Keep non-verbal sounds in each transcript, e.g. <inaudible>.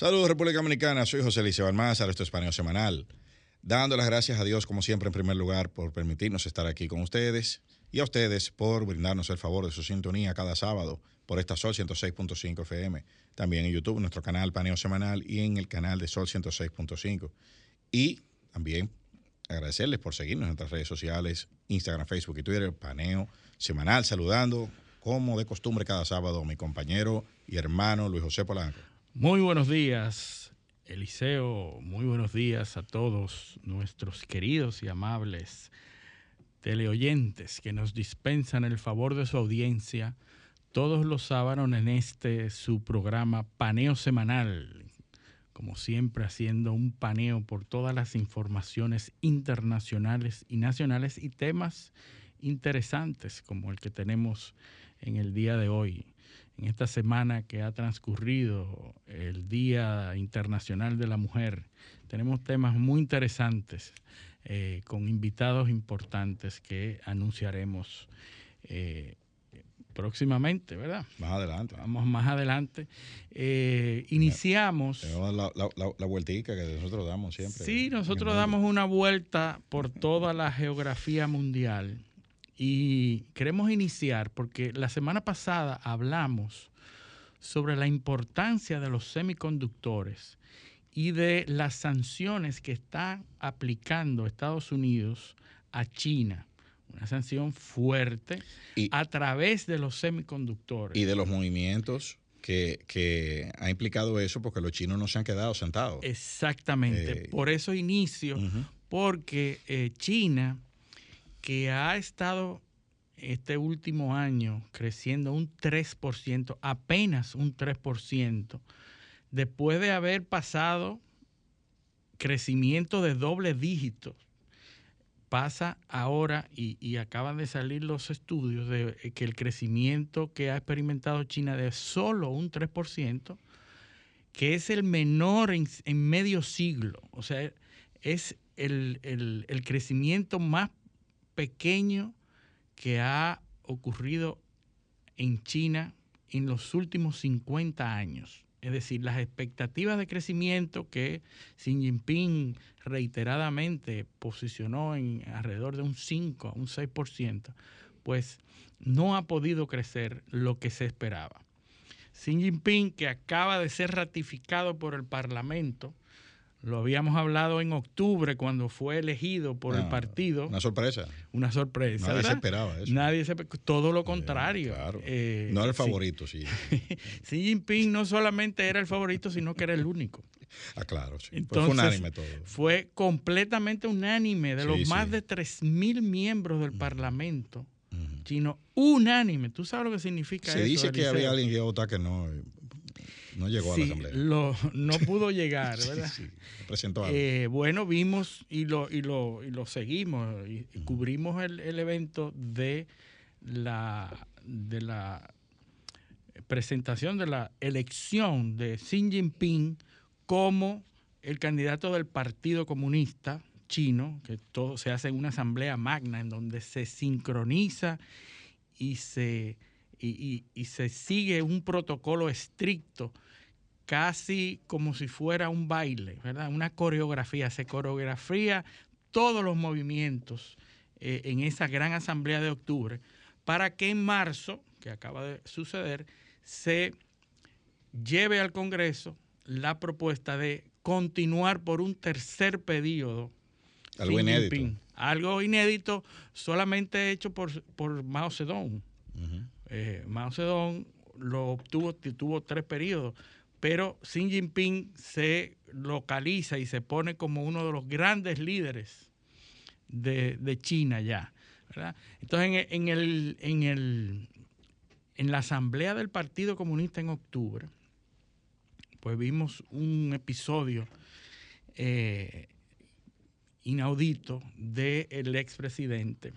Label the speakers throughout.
Speaker 1: Saludos República Dominicana, soy José Liceo Almázar, esto es Paneo Semanal. Dando las gracias a Dios, como siempre, en primer lugar, por permitirnos estar aquí con ustedes y a ustedes por brindarnos el favor de su sintonía cada sábado por esta Sol 106.5 FM. También en YouTube, nuestro canal Paneo Semanal y en el canal de Sol 106.5. Y también agradecerles por seguirnos en nuestras redes sociales, Instagram, Facebook y Twitter, Paneo Semanal, saludando como de costumbre cada sábado a mi compañero y hermano Luis José Polanco.
Speaker 2: Muy buenos días, Eliseo. Muy buenos días a todos nuestros queridos y amables teleoyentes que nos dispensan el favor de su audiencia todos los sábados en este su programa Paneo Semanal. Como siempre, haciendo un paneo por todas las informaciones internacionales y nacionales y temas interesantes como el que tenemos en el día de hoy en esta semana que ha transcurrido el Día Internacional de la Mujer. Tenemos temas muy interesantes eh, con invitados importantes que anunciaremos eh, próximamente, ¿verdad?
Speaker 1: Más adelante.
Speaker 2: Vamos más adelante. Eh, iniciamos...
Speaker 1: La, la, la, vueltica que nosotros damos siempre.
Speaker 2: Sí, nosotros damos una vuelta por toda la geografía mundial y queremos iniciar porque la semana pasada hablamos sobre la importancia de los semiconductores y de las sanciones que está aplicando Estados Unidos a China. Una sanción fuerte a través de los semiconductores.
Speaker 1: Y de los movimientos que, ha implicado eso porque los chinos no se han quedado sentados.
Speaker 2: Exactamente. Eh, Por eso inicio, porque eh, China que ha estado este último año creciendo un 3%, apenas un 3%, después de haber pasado crecimiento de doble dígito, pasa ahora y, acaban de salir los estudios de que el crecimiento que ha experimentado China de solo un 3%, que es el menor en, medio siglo, o sea, es el, el crecimiento más pequeño que ha ocurrido en China en los últimos 50 años. Es decir, las expectativas de crecimiento que Xi Jinping reiteradamente posicionó en alrededor de un 5 un 6%, pues no ha podido crecer lo que se esperaba. Xi Jinping, que acaba de ser ratificado por el Parlamento, lo habíamos hablado en octubre cuando fue elegido por el ah, partido.
Speaker 1: Una sorpresa.
Speaker 2: Una sorpresa.
Speaker 1: Nadie se esperaba eso.
Speaker 2: Nadie se Todo lo contrario.
Speaker 1: Eh, no era el favorito, sí. <laughs>
Speaker 2: Xi Jinping no solamente era el favorito, sino que era el único. <laughs>
Speaker 1: Ah, claro, sí. fue unánime todo.
Speaker 2: Fue completamente unánime. De los más de 3.000 miembros del Parlamento chino, unánime. ¿Tú sabes lo que significa
Speaker 1: eso?
Speaker 2: Se
Speaker 1: dice que había alguien que iba a votar que no. No llegó a la asamblea.
Speaker 2: no pudo llegar, <laughs> ¿verdad? sí,
Speaker 1: presentó
Speaker 2: eh, bueno, vimos y lo, y lo, y lo seguimos y, cubrimos el, evento de la, de la presentación de la elección de Xi Jinping como el candidato del Partido Comunista chino, que todo se hace en una asamblea magna en donde se sincroniza y se y, se sigue un protocolo estricto, casi como si fuera un baile, ¿verdad? Una coreografía, se coreografía todos los movimientos eh, en esa gran asamblea de octubre, para que en marzo, que acaba de suceder, se lleve al Congreso la propuesta de continuar por un tercer periodo.
Speaker 1: Algo inédito.
Speaker 2: Algo inédito solamente hecho por, por Mao Zedong. Eh, Mao Zedong lo obtuvo, tuvo tres periodos, pero Xi Jinping se localiza y se pone como uno de los grandes líderes de, China ya. Entonces, en, el, en, el, en la asamblea del Partido Comunista en octubre, pues vimos un episodio eh, inaudito del expresidente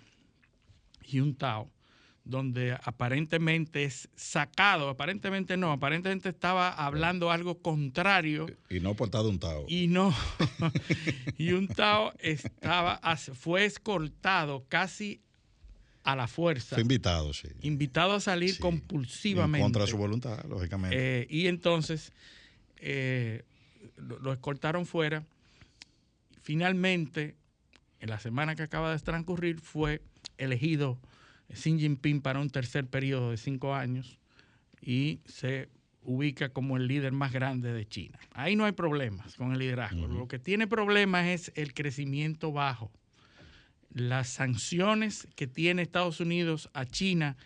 Speaker 2: Tao donde aparentemente es sacado, aparentemente no, aparentemente estaba hablando algo contrario.
Speaker 1: Y no portado un Tao.
Speaker 2: Y no, <laughs> y un Tao estaba, fue escoltado casi a la fuerza.
Speaker 1: Fue invitado, sí.
Speaker 2: Invitado a salir compulsivamente.
Speaker 1: contra su voluntad, lógicamente.
Speaker 2: Eh, y entonces, eh, lo escoltaron fuera. Finalmente, en la semana que acaba de transcurrir, fue elegido Xi Jinping para un tercer periodo de cinco años y se ubica como el líder más grande de China. Ahí no hay problemas con el liderazgo. Lo que tiene problemas es el crecimiento bajo. Las sanciones que tiene Estados Unidos a China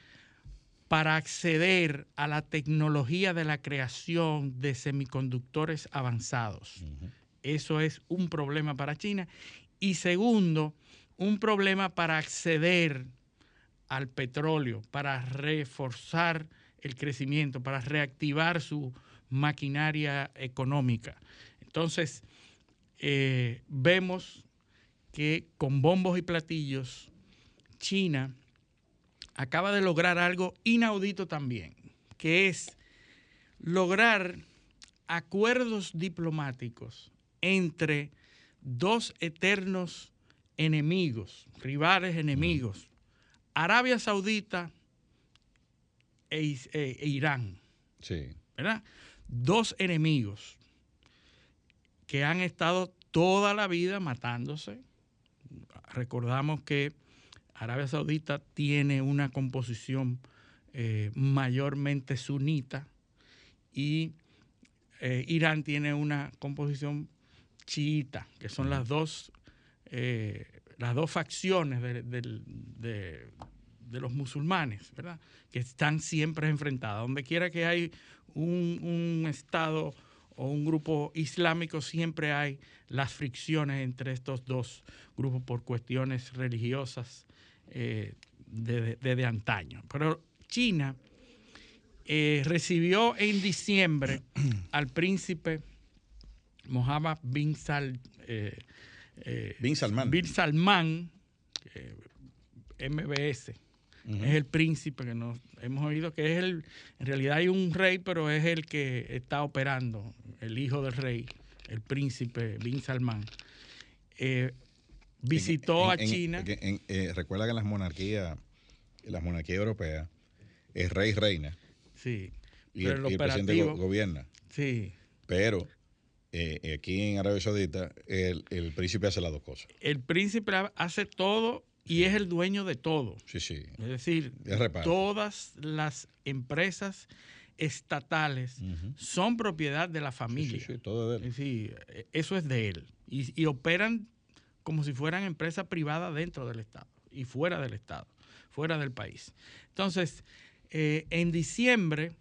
Speaker 2: para acceder a la tecnología de la creación de semiconductores avanzados. Eso es un problema para China. Y segundo, un problema para acceder al petróleo, para reforzar el crecimiento, para reactivar su maquinaria económica. Entonces, eh, vemos que con bombos y platillos, China acaba de lograr algo inaudito también, que es lograr acuerdos diplomáticos entre dos eternos enemigos, rivales enemigos, Arabia Saudita e, e, e, Irán.
Speaker 1: Sí.
Speaker 2: ¿Verdad? Dos enemigos que han estado toda la vida matándose. Recordamos que Arabia Saudita tiene una composición eh, mayormente sunita y eh, Irán tiene una composición chiita, que son las dos, eh, las dos facciones de, los musulmanes, ¿verdad? Que están siempre enfrentadas. Donde quiera que hay un, Estado o un grupo islámico, siempre hay las fricciones entre estos dos grupos por cuestiones religiosas desde eh, de, antaño. Pero China eh, recibió en diciembre al príncipe Mohammed bin, Sal,
Speaker 1: bin Salman.
Speaker 2: Bin Salman, MBS. Es el príncipe que nos hemos oído que es el, en realidad hay un rey, pero es el que está operando, el hijo del rey, el príncipe Bin Salman. visitó a China.
Speaker 1: recuerda que en las monarquías, en las monarquías europeas, es rey reina.
Speaker 2: Sí.
Speaker 1: Y, el, presidente gobierna.
Speaker 2: Sí.
Speaker 1: Pero eh, aquí en Arabia Saudita, el, príncipe hace las dos cosas.
Speaker 2: El príncipe hace todo y es el dueño de todo.
Speaker 1: Sí, sí.
Speaker 2: Es decir, todas las empresas estatales son propiedad de la familia.
Speaker 1: Sí, sí, todo de él.
Speaker 2: Sí, eso es de él. Y, operan como si fueran empresas privadas dentro del Estado y fuera del Estado, fuera del país. Entonces, eh, en diciembre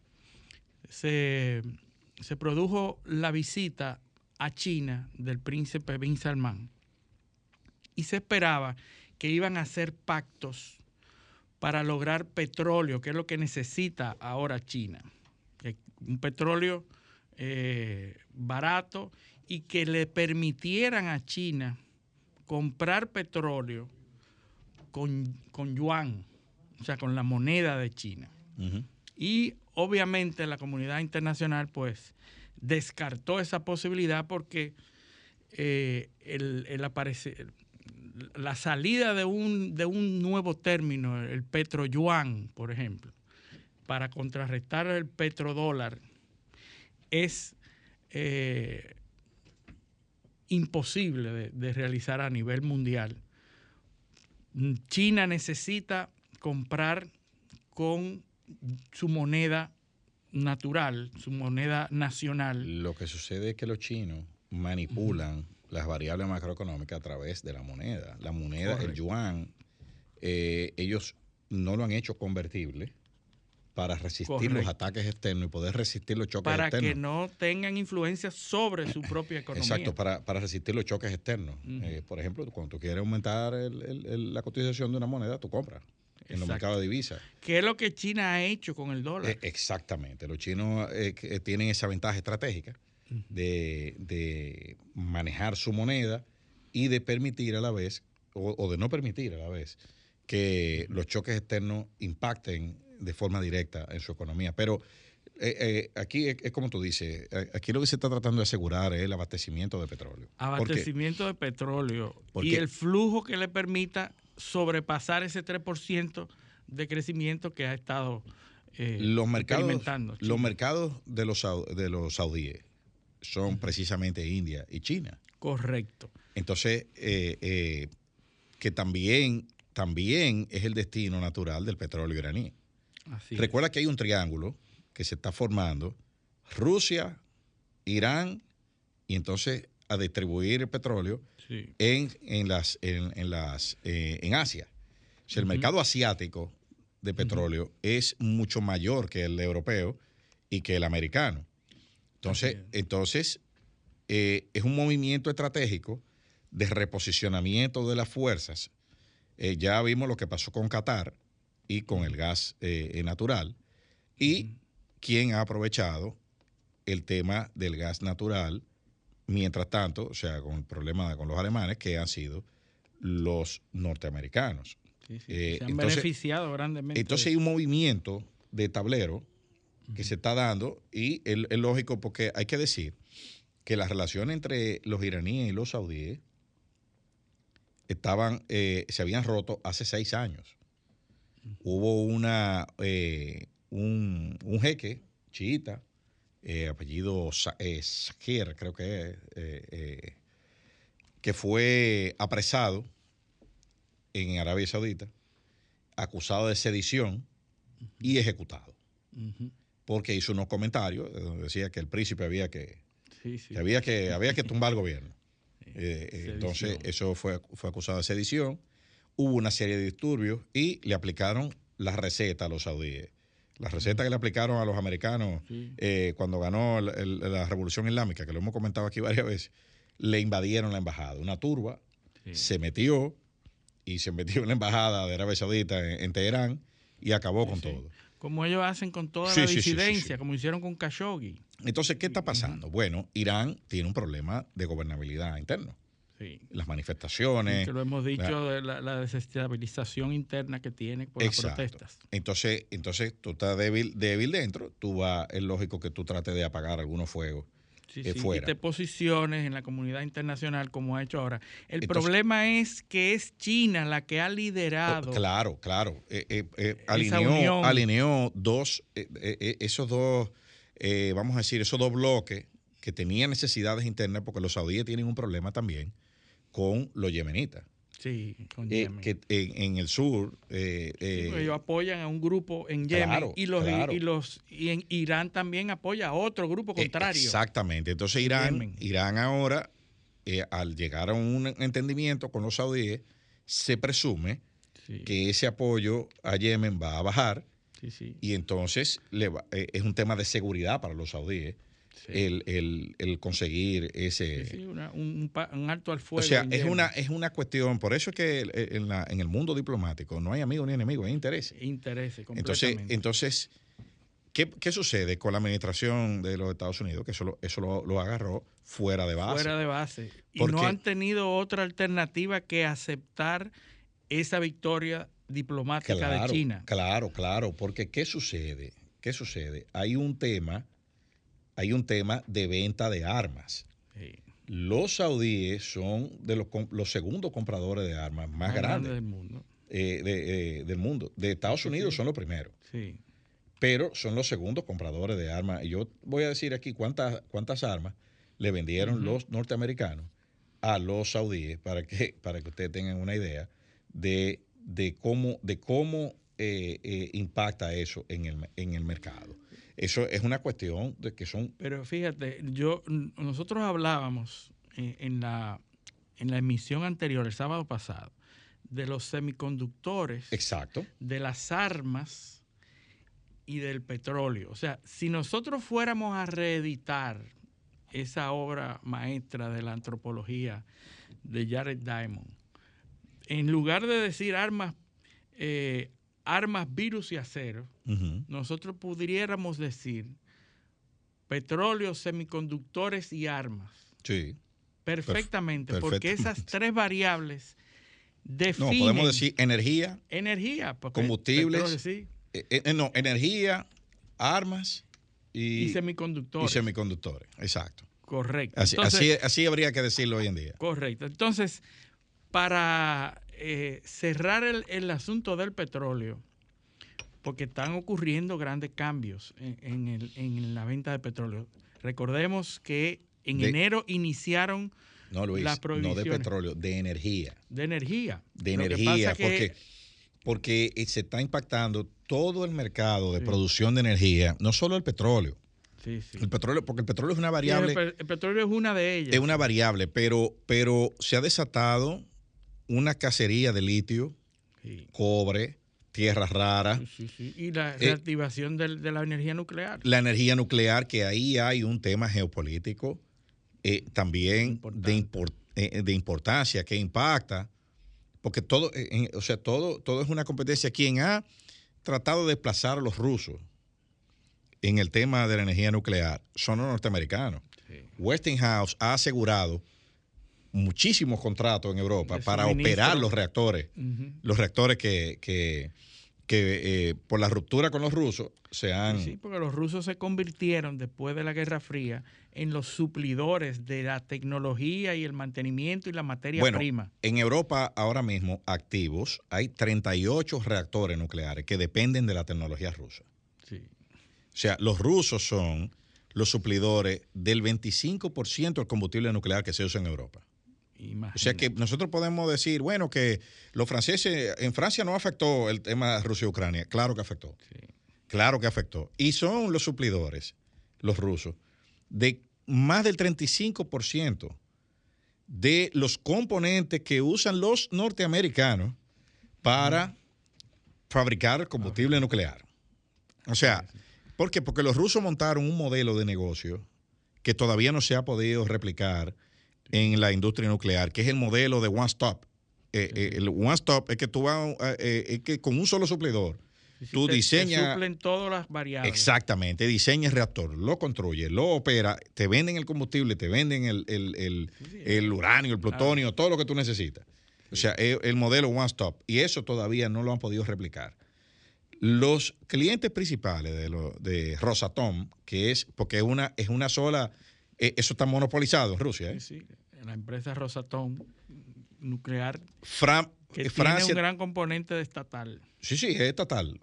Speaker 2: se se produjo la visita a China del príncipe Bin Salman y se esperaba que iban a hacer pactos para lograr petróleo, que es lo que necesita ahora China. Un petróleo eh, barato y que le permitieran a China comprar petróleo con, yuan, o sea, con la moneda de China. Y obviamente la comunidad internacional pues descartó esa posibilidad porque eh, el, la salida de un, de un nuevo término, el petroyuan, por ejemplo, para contrarrestar el petrodólar, es eh, imposible de realizar a nivel mundial. China necesita comprar con su moneda natural, su moneda nacional.
Speaker 1: Lo que sucede es que los chinos manipulan las variables macroeconómicas a través de la moneda. La moneda, el yuan, eh, ellos no lo han hecho convertible para resistir los ataques externos y poder resistir los choques externos.
Speaker 2: Para que no tengan influencia sobre su <clears throat> propia economía.
Speaker 1: Exacto, para, resistir los choques externos. Eh, por ejemplo, cuando tú quieres aumentar la cotización de una moneda, tú compras en los mercados de divisas.
Speaker 2: ¿Qué es lo que China ha hecho con el dólar?
Speaker 1: Eh, exactamente. Los chinos eh, eh, tienen esa ventaja estratégica de, manejar su moneda y de permitir a la vez, o, de no permitir a la vez, que los choques externos impacten de forma directa en su economía. Pero aquí es, como tú dices, aquí lo que se está tratando de asegurar es el abastecimiento de petróleo.
Speaker 2: Abastecimiento de petróleo y el flujo que le permita sobrepasar ese 3% de crecimiento que ha estado
Speaker 1: eh, los mercados, Los mercados de los, de los saudíes son precisamente India y China.
Speaker 2: Correcto.
Speaker 1: Entonces, eh, eh, que también, también es el destino natural del petróleo iraní. Recuerda que hay un triángulo que se está formando, Rusia, Irán, y entonces a distribuir el petróleo en, las, en, las, eh, en Asia. O sea, el mercado asiático de petróleo es mucho mayor que el europeo y que el americano. Entonces, entonces eh, es un movimiento estratégico de reposicionamiento de las fuerzas. Eh, ya vimos lo que pasó con Qatar y con el gas natural. Y quién ha aprovechado el tema del gas natural, mientras tanto, o sea, con el problema con los alemanes, que han sido los norteamericanos.
Speaker 2: Se han beneficiado grandemente.
Speaker 1: Entonces hay un movimiento de tablero que se está dando y es, lógico porque hay que decir que la relación entre los iraníes y los saudíes estaban, eh, se habían roto hace seis años. Hubo una, eh, un, jeque chiita, eh, apellido Sakir, creo que es, que fue apresado en Arabia Saudita, acusado de sedición y ejecutado porque hizo unos comentarios donde decía que el príncipe había que, había que había que tumbar el gobierno. <laughs> Eh, eh, entonces, eso fue, fue acusado de sedición. Hubo una serie de disturbios y le aplicaron la receta a los saudíes. La receta que le aplicaron a los americanos eh, cuando ganó la revolución islámica, que lo hemos comentado aquí <laughs> varias veces, le invadieron la embajada. Una turba se metió y se metió en la embajada de Arabia Saudita en Teherán y acabó con todo.
Speaker 2: Como ellos hacen con toda la disidencia, como hicieron con Khashoggi.
Speaker 1: Entonces, ¿qué está pasando? Bueno, Irán tiene un problema de gobernabilidad interno. Las manifestaciones.
Speaker 2: que lo hemos dicho de la, desestabilización interna que tiene por las protestas.
Speaker 1: Entonces, entonces tú estás débil, débil dentro, tú va, es lógico que tú trates de apagar algunos fuegos
Speaker 2: sí, sí, Y te posiciones en la comunidad internacional como ha hecho ahora. El problema es que es China la que ha liderado.
Speaker 1: claro, claro. Eh, eh, eh, alineó, alineó, dos, esos dos, vamos a decir, esos dos bloques que tenían necesidades internas, porque los saudíes tienen un problema también con los yemenitas.
Speaker 2: Sí, con
Speaker 1: eh, que en, el sur. Eh,
Speaker 2: eh, ellos apoyan a un grupo en Yemen y los y los y en Irán también apoya a otro grupo contrario.
Speaker 1: Exactamente. Entonces Irán, Irán ahora, al llegar a un entendimiento con los saudíes, se presume que ese apoyo a Yemen va a bajar. Y entonces le es un tema de seguridad para los saudíes el, conseguir ese...
Speaker 2: Sí, un, alto al fuego.
Speaker 1: O sea, es una, es una cuestión, por eso es que en, la, en el mundo diplomático no hay amigos ni enemigos, hay intereses.
Speaker 2: Intereses,
Speaker 1: Entonces, entonces ¿qué, ¿qué, sucede con la administración de los Estados Unidos? Que eso, eso lo, agarró fuera de base.
Speaker 2: Fuera de base. Y no han tenido otra alternativa que aceptar esa victoria diplomática de China.
Speaker 1: Claro, claro, porque ¿qué sucede? ¿Qué sucede? Hay un tema hay un tema de venta de armas. Los saudíes son de los, los, segundos compradores de armas más, grandes
Speaker 2: del mundo.
Speaker 1: Eh, de, del mundo. De Estados Unidos son los primeros.
Speaker 2: Sí.
Speaker 1: Pero son los segundos compradores de armas. Y yo voy a decir aquí cuántas, cuántas armas le vendieron los norteamericanos a los saudíes para que, <laughs> para que ustedes tengan una idea de, de cómo, de cómo eh, eh, impacta eso en el, en el mercado. Eso es una cuestión de que son...
Speaker 2: Pero fíjate, yo nosotros hablábamos en, la, en la emisión anterior, el sábado pasado, de los semiconductores,
Speaker 1: Exacto.
Speaker 2: de las armas y del petróleo. O sea, si nosotros fuéramos a reeditar esa obra maestra de la antropología de Jared Diamond, en lugar de decir armas eh, armas, virus y acero, nosotros pudiéramos decir petróleo, semiconductores y armas.
Speaker 1: Sí.
Speaker 2: Perfectamente, porque esas tres variables definen... No,
Speaker 1: podemos decir energía.
Speaker 2: Energía.
Speaker 1: Combustibles. sí. Eh, eh, no, energía, armas y,
Speaker 2: y, semiconductores.
Speaker 1: Y semiconductores, exacto.
Speaker 2: Correcto.
Speaker 1: Así, así habría que decirlo hoy en día.
Speaker 2: Correcto. Entonces, para eh, cerrar el, asunto del petróleo, porque están ocurriendo grandes cambios en, la venta de petróleo. Recordemos que En enero iniciaron
Speaker 1: no, Luis, no de petróleo, de energía.
Speaker 2: De energía.
Speaker 1: De energía, porque, porque se está impactando todo el mercado de producción de energía, no solo el petróleo. Sí, sí. El petróleo, porque el petróleo es una variable.
Speaker 2: el, petróleo es una de ellas.
Speaker 1: Es una variable, pero, pero se ha desatado una cacería de litio, cobre, tierras raras.
Speaker 2: Y la eh, reactivación de, la energía nuclear.
Speaker 1: La energía nuclear, que ahí hay un tema geopolítico eh, también de, eh, de, importancia que impacta, porque todo, o sea, todo, todo es una competencia. Quien ha tratado de desplazar a los rusos en el tema de la energía nuclear son los norteamericanos. Westinghouse ha asegurado muchísimos contratos en Europa para operar los reactores, los reactores que, que, que eh, por la ruptura con los rusos se han...
Speaker 2: Sí, porque los rusos se convirtieron después de la Guerra Fría en los suplidores de la tecnología y el mantenimiento y la materia
Speaker 1: bueno,
Speaker 2: prima.
Speaker 1: En Europa ahora mismo activos hay 38 reactores nucleares que dependen de la tecnología rusa. Sí. O sea, los rusos son los suplidores del 25% del combustible nuclear que se usa en Europa. O sea que nosotros podemos decir, bueno, que los franceses, en Francia no afectó el tema Rusia-Ucrania. Claro que afectó. Claro que afectó. Y son los suplidores, los rusos, de más del 35% de los componentes que usan los norteamericanos para fabricar combustible nuclear. O sea, ¿por qué? Porque los rusos montaron un modelo de negocio que todavía no se ha podido replicar en la industria nuclear, que es el modelo de One Stop. Eh, eh, el One Stop es que tú vas, eh, es que con un solo suplidor, tú diseñas...
Speaker 2: suplen todas las variables.
Speaker 1: Exactamente, diseñas el reactor, lo construye, lo opera, te venden el combustible, te venden el, el, uranio, el plutonio, todo lo que tú necesitas. O sea, el, modelo One Stop. Y eso todavía no lo han podido replicar. Los clientes principales de, lo, de Rosatom, que es, porque es una, es una sola eh, eso está monopolizado en Rusia. ¿eh?
Speaker 2: Sí, sí. La empresa Rosatom nuclear
Speaker 1: que
Speaker 2: eh, tiene un gran componente de estatal.
Speaker 1: Sí, sí, es estatal.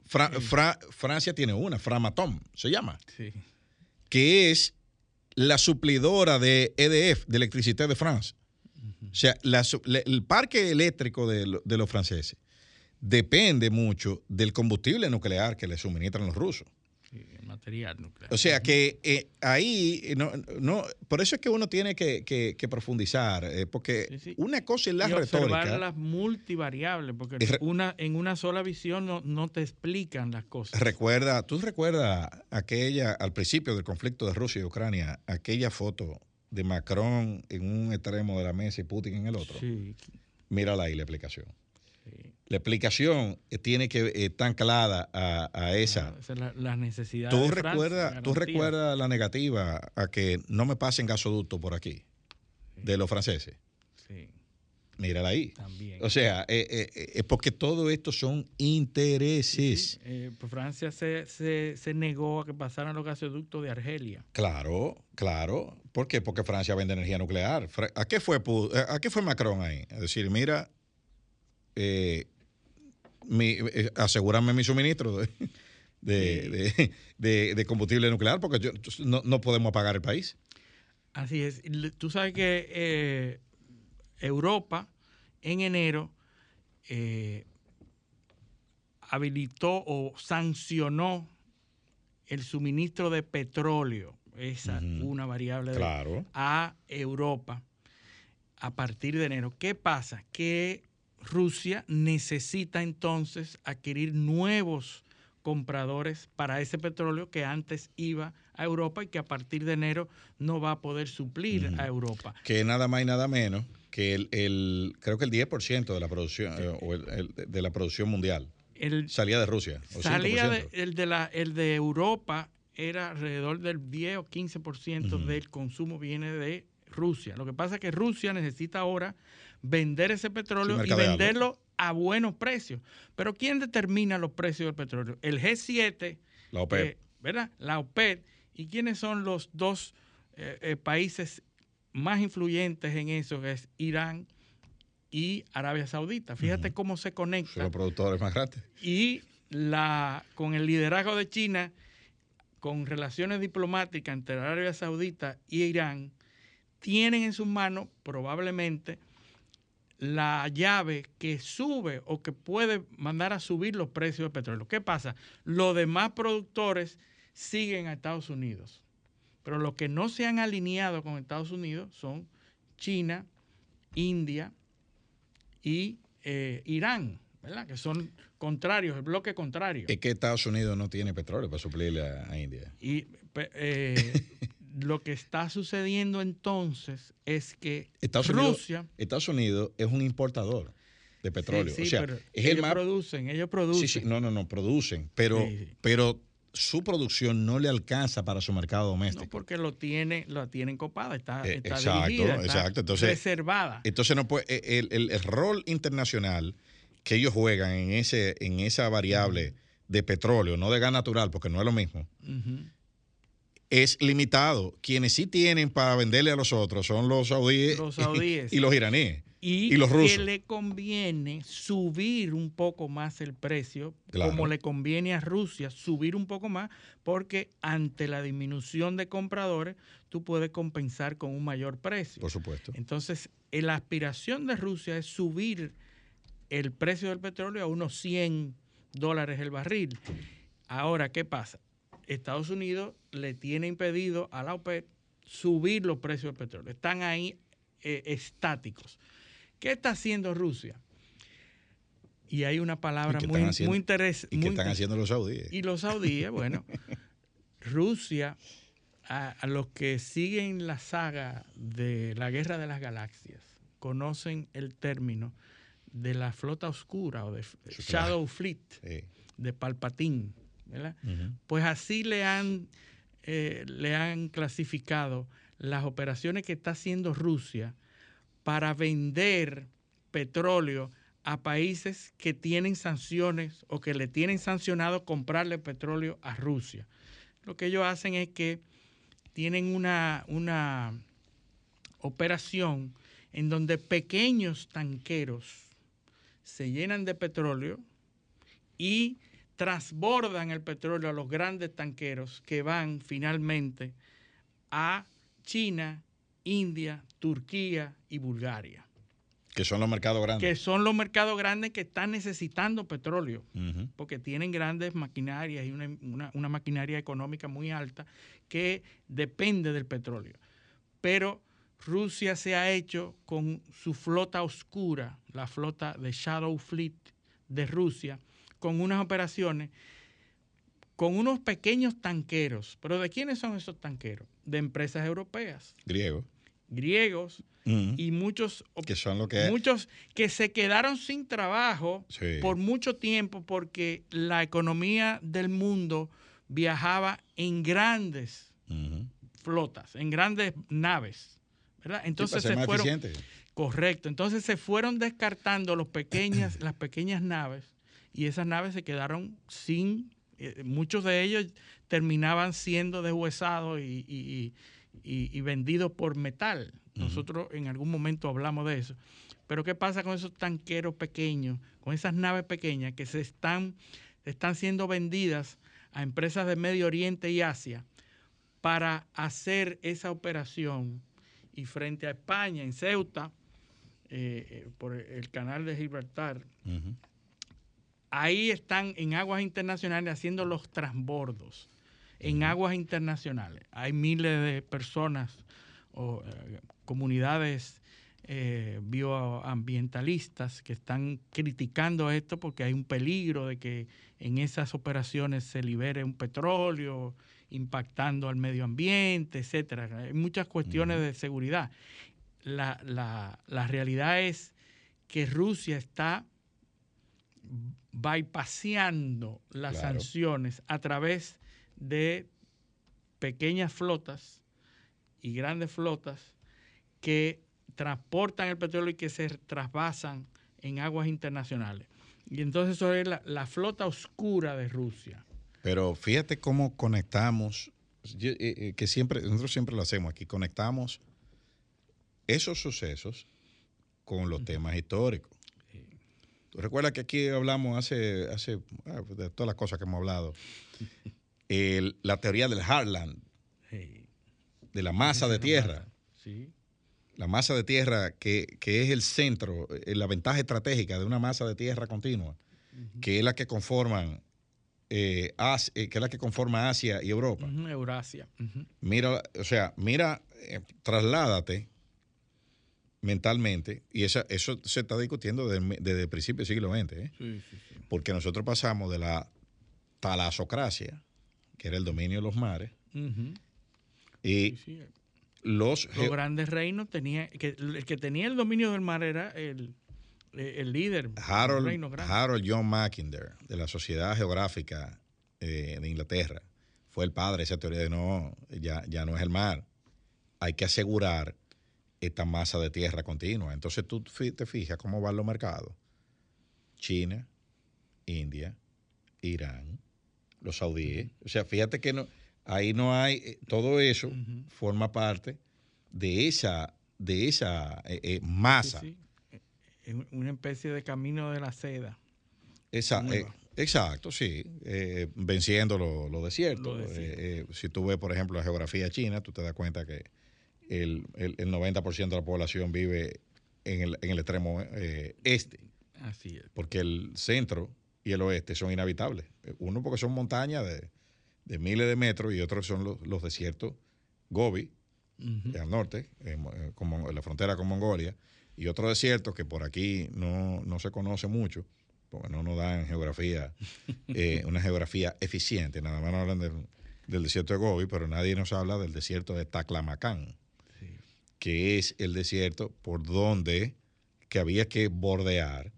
Speaker 1: Francia tiene una, Framatom, se llama. Sí. Que es la suplidora de EDF, de Electricité de France. O sea, el parque eléctrico de, de los franceses depende mucho del combustible nuclear que le suministran los rusos
Speaker 2: material nuclear.
Speaker 1: O sea que eh, ahí, eh, no, no, por eso es que uno tiene que, profundizar, eh, porque una cosa es la y retórica.
Speaker 2: Observar las multivariables, porque una, en una sola visión no, no, te explican las cosas.
Speaker 1: Recuerda, tú recuerdas aquella, al principio del conflicto de Rusia y Ucrania, aquella foto de Macron en un extremo de la mesa y Putin en el otro. Sí. Mírala ahí la explicación la explicación tiene que estar anclada a, esa.
Speaker 2: la, necesidad.
Speaker 1: ¿Tú recuerdas tú recuerdas la negativa a que no me pasen gasoducto por aquí de los franceses? Sí. Mírala ahí. También. O sea, eh, eh, eh, es porque todo esto son intereses.
Speaker 2: Pues Francia se, se, negó a que pasaran los gasoductos de Argelia.
Speaker 1: Claro, claro. ¿Por qué? Porque Francia vende energía nuclear. ¿A qué fue, a qué fue Macron ahí? Es decir, mira, eh, mi, eh, asegúrame mi suministro de, combustible nuclear porque yo, no, podemos apagar el país.
Speaker 2: Así es. Tú sabes que eh, Europa en enero eh, habilitó o sancionó el suministro de petróleo, esa una variable a Europa a partir de enero. ¿Qué pasa? Que Rusia necesita entonces adquirir nuevos compradores para ese petróleo que antes iba a Europa y que a partir de enero no va a poder suplir a Europa.
Speaker 1: Que nada más y nada menos que el, creo que el 10% de la producción eh, de la producción mundial salía de Rusia.
Speaker 2: salía de, el de la el de Europa era alrededor del 10 o 15% del consumo viene de Rusia. Lo que pasa es que Rusia necesita ahora vender ese petróleo y venderlo a buenos precios. Pero ¿quién determina los precios del petróleo? El G7,
Speaker 1: la OPEP,
Speaker 2: eh, ¿verdad? La OPEP. ¿Y quiénes son los dos eh, eh, países más influyentes en eso? Que es Irán y Arabia Saudita. Fíjate cómo se conecta.
Speaker 1: Son los productores más grandes.
Speaker 2: Y la, con el liderazgo de China, con relaciones diplomáticas entre Arabia Saudita y Irán, tienen en sus manos probablemente la llave que sube o que puede mandar a subir los precios del petróleo. ¿Qué pasa? Los demás productores siguen a Estados Unidos, pero los que no se han alineado con Estados Unidos son China, India y eh, Irán, ¿verdad? Que son contrarios, el bloque contrario.
Speaker 1: Es que Estados Unidos no tiene petróleo para suplirle a, India.
Speaker 2: Y eh, <laughs> lo que está sucediendo entonces es que
Speaker 1: Estados Rusia... Estados Unidos es un importador de petróleo. o sea,
Speaker 2: ellos producen, ellos producen.
Speaker 1: Sí, sí, no, no, no, producen, pero, pero su producción no le alcanza para su mercado doméstico. No,
Speaker 2: porque lo tiene, lo tienen copada, está,
Speaker 1: eh, exacto, exacto. Entonces,
Speaker 2: reservada.
Speaker 1: Entonces no puede, eh, el, el, rol internacional que ellos juegan en ese, en esa variable de petróleo, no de gas natural, porque no es lo mismo es limitado. Quienes sí tienen para venderle a los otros son los <laughs> saudíes, y, los iraníes. Y, los rusos.
Speaker 2: que le conviene subir un poco más el precio, como le conviene a Rusia subir un poco más, porque ante la disminución de compradores, tú puedes compensar con un mayor precio.
Speaker 1: Por supuesto.
Speaker 2: Entonces, la aspiración de Rusia es subir el precio del petróleo a unos 100 dólares el barril. Ahora, ¿qué pasa? Estados Unidos le tiene impedido a la OPEP subir los precios del petróleo. Están ahí eh, estáticos. ¿Qué está haciendo Rusia? Y hay una palabra muy, muy interesante.
Speaker 1: ¿Y qué están haciendo los saudíes?
Speaker 2: Y los saudíes, bueno, <laughs> Rusia, a, los que siguen la saga de la Guerra de las Galaxias, conocen el término de la flota oscura o de Shadow Fleet de Palpatín pues así le han, eh, le han clasificado las operaciones que está haciendo Rusia para vender petróleo a países que tienen sanciones o que le tienen sancionado comprarle petróleo a Rusia. Lo que ellos hacen es que tienen una, una operación en donde pequeños tanqueros se llenan de petróleo y transbordan el petróleo a los grandes tanqueros que van finalmente a China, India, Turquía y Bulgaria.
Speaker 1: Que son los mercados grandes.
Speaker 2: Que son los mercados grandes que están necesitando petróleo, porque tienen grandes maquinarias y una, una, maquinaria económica muy alta que depende del petróleo. Pero Rusia se ha hecho con su flota oscura, la flota de Shadow Fleet de Rusia, con unas operaciones con unos pequeños tanqueros. ¿Pero de quiénes son esos tanqueros? De empresas europeas.
Speaker 1: Griegos.
Speaker 2: Griegos y muchos
Speaker 1: que son lo que
Speaker 2: muchos que se quedaron sin trabajo por mucho tiempo porque la economía del mundo viajaba en grandes flotas, en grandes naves, ¿verdad? Entonces se fueron correcto, entonces se fueron descartando los pequeñas las pequeñas naves y esas naves se quedaron sin, eh, muchos de ellos terminaban siendo deshuesados y, vendidos por metal. Nosotros en algún momento hablamos de eso. Pero ¿qué pasa con esos tanqueros pequeños, con esas naves pequeñas que se están, están siendo vendidas a empresas de Medio Oriente y Asia para hacer esa operación? Y frente a España, en Ceuta, eh, eh, por el canal de Gibraltar, ahí están en aguas internacionales haciendo los transbordos en aguas internacionales. Hay miles de personas o eh, comunidades eh, bioambientalistas que están criticando esto porque hay un peligro de que en esas operaciones se libere un petróleo impactando al medio ambiente, etcétera. Hay muchas cuestiones de seguridad. La, la realidad es que Rusia está bypaseando las sanciones a través de pequeñas flotas y grandes flotas que transportan el petróleo y que se trasvasan en aguas internacionales. Y entonces eso es la, flota oscura de Rusia.
Speaker 1: Pero fíjate cómo conectamos, eh, eh, que siempre, nosotros siempre lo hacemos aquí, conectamos esos sucesos con los temas históricos. ¿Tú recuerdas que aquí hablamos hace, hace ah, de todas las cosas que hemos hablado? <laughs> la teoría del Heartland, de la masa de tierra. la masa de tierra que, es el centro, eh, la ventaja estratégica de una masa de tierra continua, que es la que conforman eh, eh, que es la que conforma Asia y Europa.
Speaker 2: Eurasia.
Speaker 1: Mira, o sea, mira, trasládate mentalmente, y eso se está discutiendo desde, el principio del siglo XX, porque nosotros pasamos de la talasocracia, que era el dominio de los mares, y los,
Speaker 2: grandes reinos tenía que el que tenía el dominio del mar era el, el líder
Speaker 1: Harold, Harold John Mackinder de la Sociedad Geográfica eh, de Inglaterra. Fue el padre de esa teoría de no ya, ya no es el mar. Hay que asegurar esta masa de tierra continua entonces tú te fijas cómo van los mercados China India Irán los saudíes o sea fíjate que no Ahí no hay, eh, todo eso forma parte de esa, de esa eh, eh, masa.
Speaker 2: Una especie de camino de la seda.
Speaker 1: exacto, sí. venciendo los lo desiertos. si tú ves, por ejemplo, la geografía china, tú te das cuenta que el, el, 90% de la población vive en el, en el extremo este.
Speaker 2: Así es.
Speaker 1: Porque el centro y el oeste son inhabitables. Uno porque son montañas de de miles de metros y otros son los, desiertos Gobi, al norte, en, eh, como en la frontera con Mongolia, y otro desierto que por aquí no, se conoce mucho, porque no nos dan geografía, <laughs> eh, una geografía eficiente. Nada más nos hablan del, desierto de Gobi, pero nadie nos habla del desierto de Taclamacán, que es el desierto por donde que había que bordear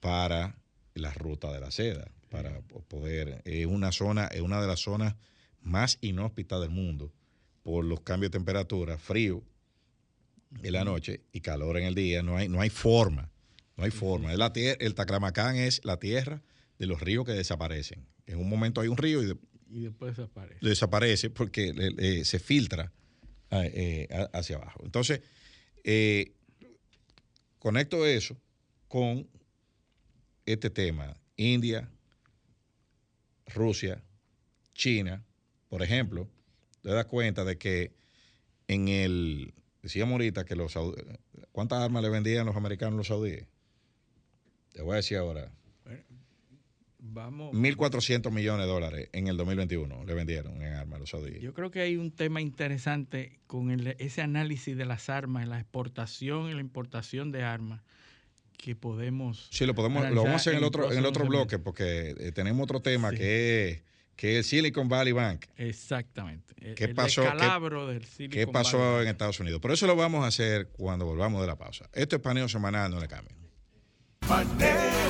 Speaker 1: para la ruta de la seda para poder. Es una zona, es una de las zonas más inhóspitas del mundo por los cambios de temperatura, frío en la noche y calor en el día. No hay, no hay forma, no hay forma. Es la el Tacramacán es la tierra de los ríos que desaparecen. En un momento hay un río y,
Speaker 2: después desaparece.
Speaker 1: Desaparece porque se filtra eh, hacia abajo. Entonces, eh, conecto eso con este tema. India, Rusia, China, por ejemplo, te das cuenta de que en el, decíamos ahorita que los ¿cuántas armas le vendían los americanos a los saudíes? Te voy a decir ahora.
Speaker 2: Vamos.
Speaker 1: 1.400 millones de dólares en el 2021 le vendieron en armas a los saudíes.
Speaker 2: Yo creo que hay un tema interesante con ese análisis de las armas, la exportación y la importación de armas que podemos.
Speaker 1: Sí, lo podemos, lo vamos a hacer en el otro, en el otro bloque, porque eh, tenemos otro tema que es que el Silicon Valley Bank.
Speaker 2: Exactamente.
Speaker 1: ¿Qué pasó, qué, ¿Qué pasó en Estados Unidos? Por eso lo vamos a hacer cuando volvamos de la pausa. Esto es paneo semanal, no le cambien. Paneo,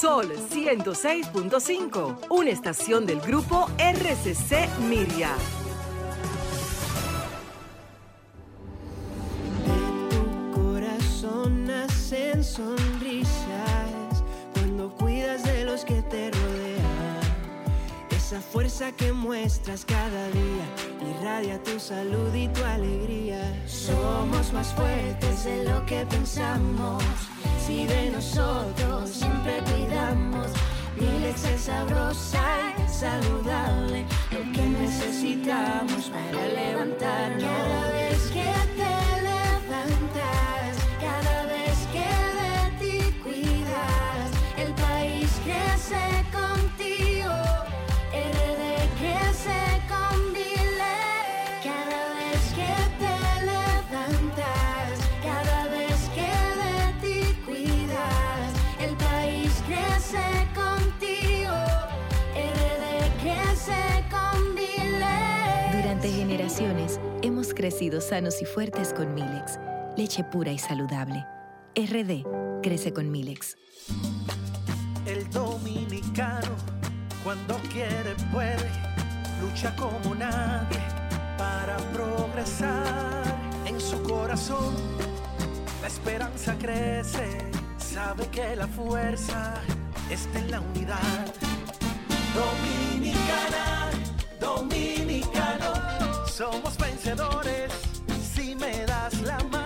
Speaker 3: Sol 106.5, una estación del grupo RCC Miria.
Speaker 4: sonrisas cuando cuidas de los que te. Esa fuerza que muestras cada día irradia tu salud y tu alegría. Somos más fuertes de lo que pensamos. Si de nosotros siempre cuidamos, mi es sabrosa y saludable. Lo que necesitamos para levantarnos. Cada vez que te
Speaker 5: crecido sanos y fuertes con Milex, leche pura y saludable. RD crece con Milex.
Speaker 6: El dominicano, cuando quiere, puede, lucha como nadie para progresar. En su corazón, la esperanza crece, sabe que la fuerza está en la unidad. Dominicana, dominicano, somos vencedores si me das la mano.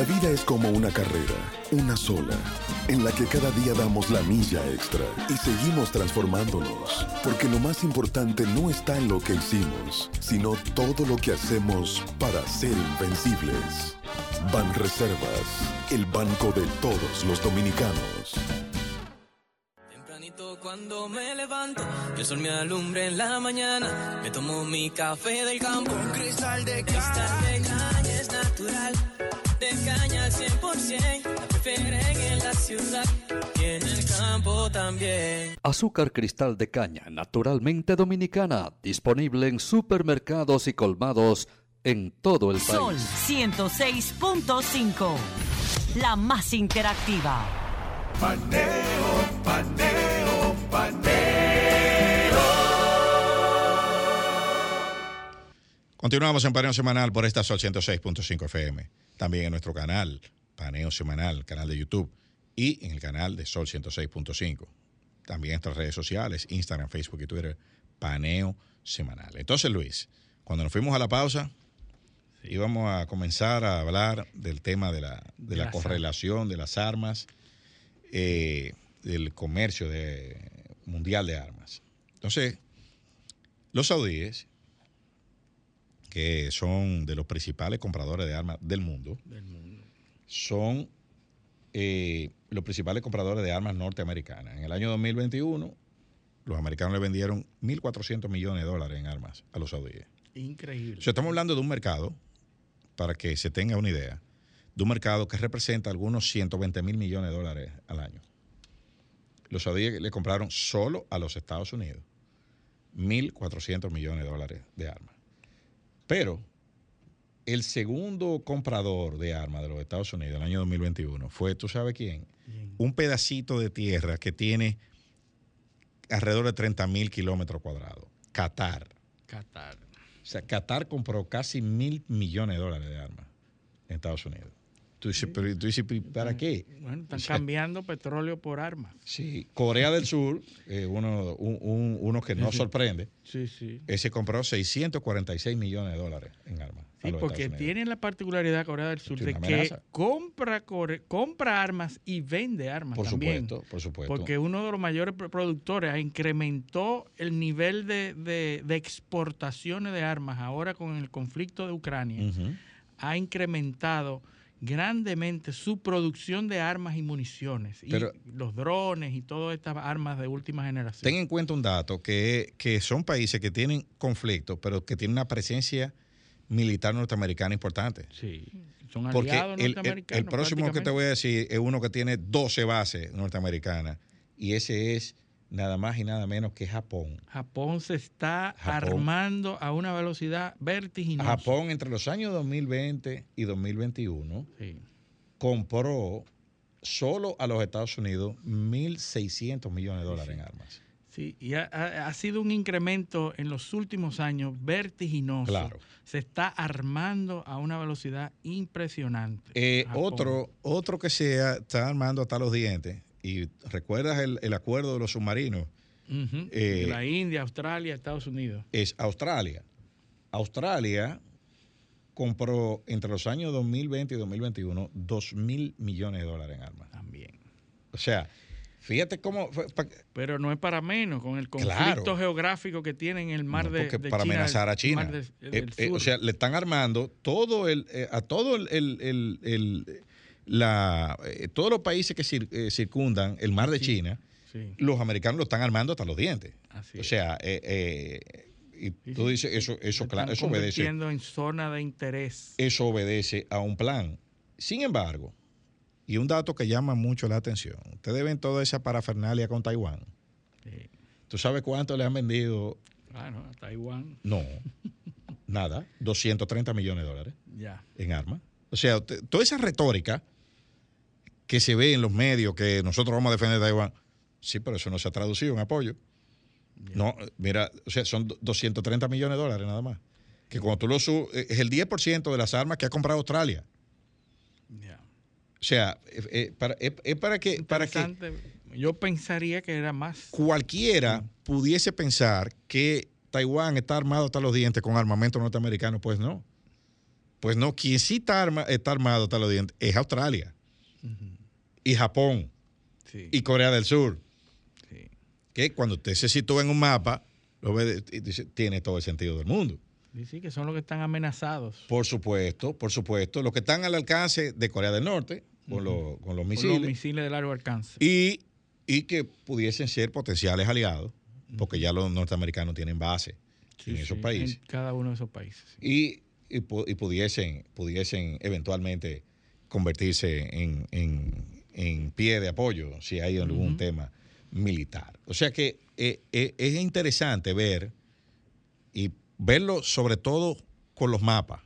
Speaker 6: La
Speaker 7: vida es como una carrera, una sola, en la que cada día damos la milla extra y seguimos transformándonos, porque lo más importante no está en lo que hicimos, sino todo lo que hacemos para ser invencibles. Ban Reservas, el banco de todos los dominicanos.
Speaker 8: Tempranito cuando me levanto, el sol me alumbre en la mañana, me tomo mi café del campo, un cristal de caña, es natural de caña al 100%, la prefieren en la ciudad y en el campo también.
Speaker 9: Azúcar cristal de caña, naturalmente dominicana, disponible en supermercados y colmados en todo el país.
Speaker 10: Sol 106.5, la más interactiva.
Speaker 11: Paneo, paneo, paneo.
Speaker 1: Continuamos en Paneo Semanal por esta Sol 106.5 FM. También en nuestro canal, Paneo Semanal, canal de YouTube, y en el canal de Sol 106.5. También en nuestras redes sociales, Instagram, Facebook y Twitter, Paneo Semanal. Entonces, Luis, cuando nos fuimos a la pausa, íbamos a comenzar a hablar del tema de la, de la correlación de las armas, eh, del comercio de, mundial de armas. Entonces, los saudíes, que son de los principales compradores de armas del mundo, son eh, los principales compradores de armas norteamericanas. En el año 2021, los americanos le vendieron 1.400 millones de dólares en armas a los saudíes.
Speaker 2: Increíble.
Speaker 1: O sea, estamos hablando de un mercado, para que se tenga una idea, de un mercado que representa algunos 120 mil millones de dólares al año. Los saudíes le compraron solo a los Estados Unidos 1.400 millones de dólares de armas. Pero el segundo comprador de armas de los Estados Unidos en el año 2021 fue, ¿tú sabes quién? Un pedacito de tierra que tiene alrededor de 30 mil kilómetros cuadrados. Qatar.
Speaker 2: Qatar.
Speaker 1: O sea, Qatar compró casi mil millones de dólares de armas en Estados Unidos. Tú dices, pero, tú dices, ¿pero ¿para qué?
Speaker 2: Bueno, están
Speaker 1: O sea,
Speaker 2: cambiando petróleo por armas.
Speaker 1: Sí, Corea del Sur, eh, uno, un- un- uno que no sorprende,
Speaker 2: Sí, sí.
Speaker 1: ese compró 646 millones de dólares en armas.
Speaker 2: Sí, porque tienen la particularidad Corea del Sur de que compra, compra armas y vende armas
Speaker 1: Por
Speaker 2: también.
Speaker 1: supuesto, por supuesto.
Speaker 2: Porque uno de los mayores pro- productores incrementó el nivel de, de- de exportaciones de armas ahora con el conflicto de Ucrania. Ha incrementado grandemente su producción de armas y municiones.
Speaker 1: Pero-
Speaker 2: y los drones y todas estas armas de última generación.
Speaker 1: Ten en cuenta un dato, que, que son países que tienen conflictos, pero que tienen una presencia militar norteamericana importante.
Speaker 2: Sí, son
Speaker 1: Porque
Speaker 2: aliados
Speaker 1: el, el-
Speaker 2: norteamericanos.
Speaker 1: el próximo que te voy a decir es uno que tiene 12 bases norteamericanas, y ese es nada más y nada menos que Japón.
Speaker 2: Japón se está
Speaker 1: Japón.
Speaker 2: armando a una velocidad vertiginosa.
Speaker 1: Japón entre los años 2020 y 2021
Speaker 2: Sí.
Speaker 1: compró solo a los Estados Unidos 1.600 millones de dólares en armas.
Speaker 2: Sí, y ha, sido un incremento en los últimos años vertiginoso.
Speaker 1: Claro.
Speaker 2: Se está armando a una velocidad impresionante.
Speaker 1: Eh, otro, otro que sea está armando hasta los dientes. Y recuerdas el, el acuerdo de los submarinos, eh,
Speaker 2: La India, Australia, Estados Unidos.
Speaker 1: es Australia. Australia compró entre los años 2020 y 2021 2 mil millones de dólares en armas.
Speaker 2: También.
Speaker 1: O sea, fíjate cómo... fue- pa-
Speaker 2: Pero no es para menos con el conflicto
Speaker 1: Claro.
Speaker 2: geográfico que tiene en el mar
Speaker 1: No,
Speaker 2: de,
Speaker 1: porque
Speaker 2: de
Speaker 1: para
Speaker 2: China,
Speaker 1: amenazar a China. Eh, eh, o sea, le están armando todo el, eh, a todo el, el- el- el- la, eh, todos los países que cir- eh, circundan el mar de
Speaker 2: Sí.
Speaker 1: China,
Speaker 2: Sí.
Speaker 1: los americanos lo están armando hasta los dientes.
Speaker 2: Así
Speaker 1: o sea, eh, eh, y tú dices, eso, eso, claro, eso obedece,
Speaker 2: en zona de interés.
Speaker 1: eso obedece a un plan. Sin embargo, y un dato que llama mucho la atención, ustedes ven toda esa parafernalia con Taiwán. ¿Tú sabes cuánto le han vendido?
Speaker 2: Claro, a Taiwán.
Speaker 1: No, nada, 230 millones de dólares.
Speaker 2: Ya.
Speaker 1: en armas. O sea, toda esa retórica que se ve en los medios que nosotros vamos a defender Taiwán, sí, pero eso no se ha traducido en apoyo. No, mira, o sea, son do- 230 millones de dólares nada más. Que cuando tú lo subes, eh, es el 10% de las armas que ha comprado Australia. O sea, para- es, es para que, para que.
Speaker 2: Yo pensaría que era más.
Speaker 1: cualquiera pudiese pensar que Taiwán está armado hasta los dientes con armamento norteamericano, pues no. Pues no, quien sí está, arma- está armado hasta los dientes es Australia y Japón y Corea del Sur. Que cuando usted se sitúa en un mapa, lo ve y tiene todo el sentido del mundo.
Speaker 2: Dice que son los que están amenazados.
Speaker 1: Por supuesto, por supuesto. Los que están al alcance de Corea del Norte, con, los- con los misiles.
Speaker 2: Los misiles de largo alcance.
Speaker 1: y, y que pudiesen ser potenciales aliados, porque ya los norteamericanos tienen base en
Speaker 2: Sí,
Speaker 1: esos
Speaker 2: sí,
Speaker 1: países.
Speaker 2: En cada uno de esos países.
Speaker 1: Y, y y pudiesen, pudiesen eventualmente convertirse en, en- en pie de apoyo si hay algún tema militar. O sea que eh, eh, es interesante ver y verlo sobre todo con los mapas.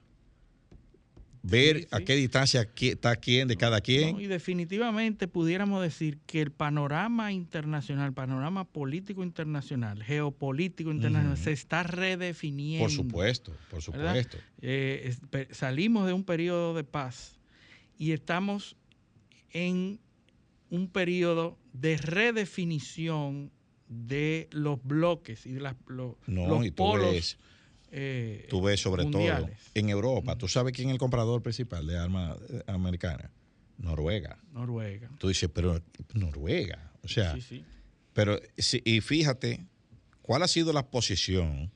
Speaker 1: Ver a qué distancia está quién de cada quien.
Speaker 2: No, y definitivamente pudiéramos decir que el panorama internacional, panorama político internacional, geopolítico internacional, se está redefiniendo.
Speaker 1: Por supuesto, por supuesto.
Speaker 2: Eh, salimos de un periodo de paz y estamos en un periodo de redefinición de los bloques y de las, lo-
Speaker 1: No,
Speaker 2: los
Speaker 1: y tú
Speaker 2: polos
Speaker 1: ves,
Speaker 2: eh,
Speaker 1: tú ves sobre
Speaker 2: mundiales.
Speaker 1: todo en Europa. ¿Tú sabes quién es el comprador principal de armas eh, americanas? Noruega.
Speaker 2: Noruega.
Speaker 1: Tú dices, pero Noruega. O sea,
Speaker 2: Sí, sí.
Speaker 1: pero sí, y fíjate, ¿cuál ha sido la posición,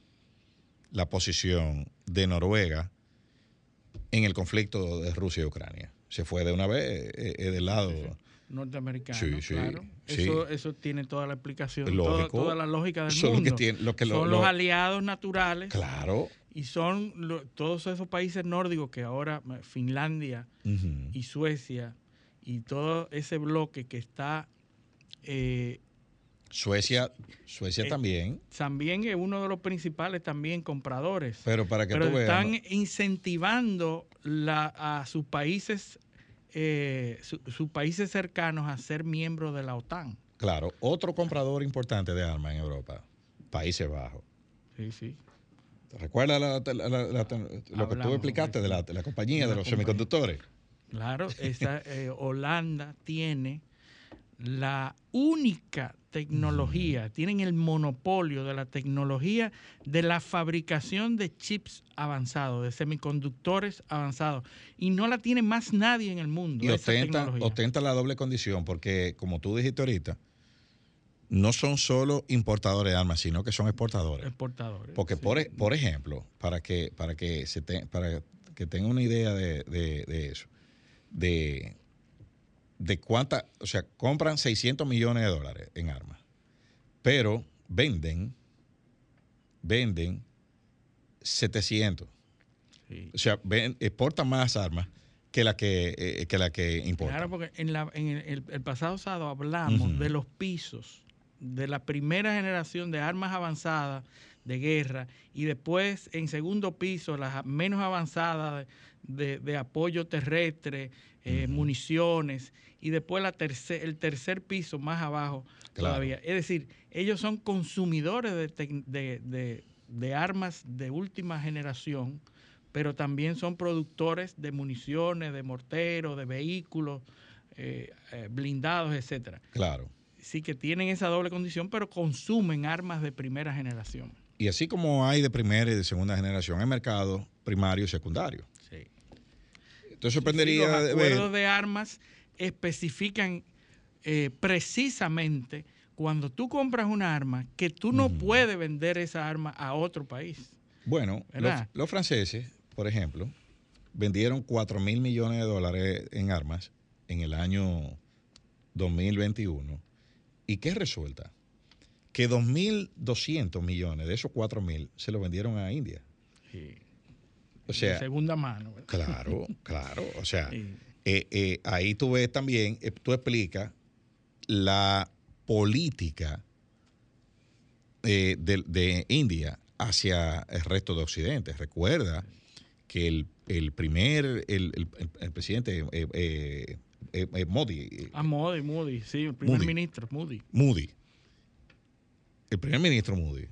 Speaker 1: la posición de Noruega en el conflicto de Rusia y Ucrania? Se fue de una vez eh, eh, del lado.
Speaker 2: Norteamericano,
Speaker 1: Sí, sí,
Speaker 2: claro.
Speaker 1: sí.
Speaker 2: Eso, eso tiene toda la explicación, toda, toda la lógica del
Speaker 1: Son
Speaker 2: mundo.
Speaker 1: que tiene- lo que lo-
Speaker 2: son
Speaker 1: lo-
Speaker 2: los aliados naturales.
Speaker 1: Claro.
Speaker 2: Y son lo- todos esos países nórdicos que ahora Finlandia y Suecia y todo ese bloque que está eh,
Speaker 1: Suecia, Suecia
Speaker 2: Eh,
Speaker 1: también.
Speaker 2: también es uno de los principales también compradores.
Speaker 1: Pero para que
Speaker 2: Pero
Speaker 1: tú veas,
Speaker 2: están
Speaker 1: ¿no?
Speaker 2: incentivando la- a sus países, eh, su- sus países cercanos a ser miembros de la OTAN.
Speaker 1: Claro, otro comprador importante de armas en Europa, Países Bajos.
Speaker 2: Sí, sí.
Speaker 1: ¿Recuerdas la- la- la- la- lo que tú explicaste de la, compañía
Speaker 2: de
Speaker 1: los
Speaker 2: compañía.
Speaker 1: semiconductores?
Speaker 2: Claro, esa, eh, Holanda tiene la única tecnología, tienen el monopolio de la tecnología de la fabricación de chips avanzados, de semiconductores avanzados. Y no la tiene más nadie en el mundo.
Speaker 1: Y ostenta, la doble condición porque, como tú dijiste ahorita, no son solo importadores de armas, sino que son exportadores.
Speaker 2: Exportadores.
Speaker 1: Porque,
Speaker 2: sí.
Speaker 1: por, e- por ejemplo, para que, para que, se te- para que tengan una idea de, de- de eso, de, de cuánta, o sea, compran 600 millones de dólares en armas, pero venden, venden 700.
Speaker 2: Sí.
Speaker 1: O sea, ven- exportan más armas que la que, eh, que, la que importan.
Speaker 2: Claro, porque en, la, en el, el- pasado sábado hablamos de los pisos, de la primera generación de armas avanzadas de guerra y después en segundo piso las menos avanzadas de, de apoyo terrestre, eh, municiones y después la tercer, el tercer piso más abajo
Speaker 1: Claro.
Speaker 2: todavía. Es decir, ellos son consumidores de, de- de- de armas de última generación, pero también son productores de municiones, de morteros, de vehículos eh, eh, blindados, etcétera.
Speaker 1: Claro.
Speaker 2: Sí que tienen esa doble condición, pero consumen armas de primera generación.
Speaker 1: Y así como hay de primera y de segunda generación, hay mercados primario y secundario.
Speaker 2: Sí.
Speaker 1: Entonces
Speaker 2: Sí,
Speaker 1: sorprendería
Speaker 2: los
Speaker 1: de ver-
Speaker 2: acuerdos de armas especifican eh, precisamente cuando tú compras una arma que tú no puedes vender esa arma a otro país.
Speaker 1: Bueno, los, franceses, por ejemplo, vendieron 4 mil millones de dólares en armas en el año 2021. ¿Y qué resulta? Que 2.200 millones de esos 4 mil se los vendieron a India. O sea,
Speaker 2: de segunda mano. ¿verdad?
Speaker 1: claro, <laughs> claro. O sea,
Speaker 2: Sí.
Speaker 1: Eh, eh, ahí tú ves también, eh, tú explicas la política de, de India hacia el resto de Occidente. Recuerda que el, el primer, el, el- el- el presidente Modi,
Speaker 2: Ah, Modi, Moody, sí, el primer
Speaker 1: Moody.
Speaker 2: ministro, Moody.
Speaker 1: Moody, el primer ministro Moody,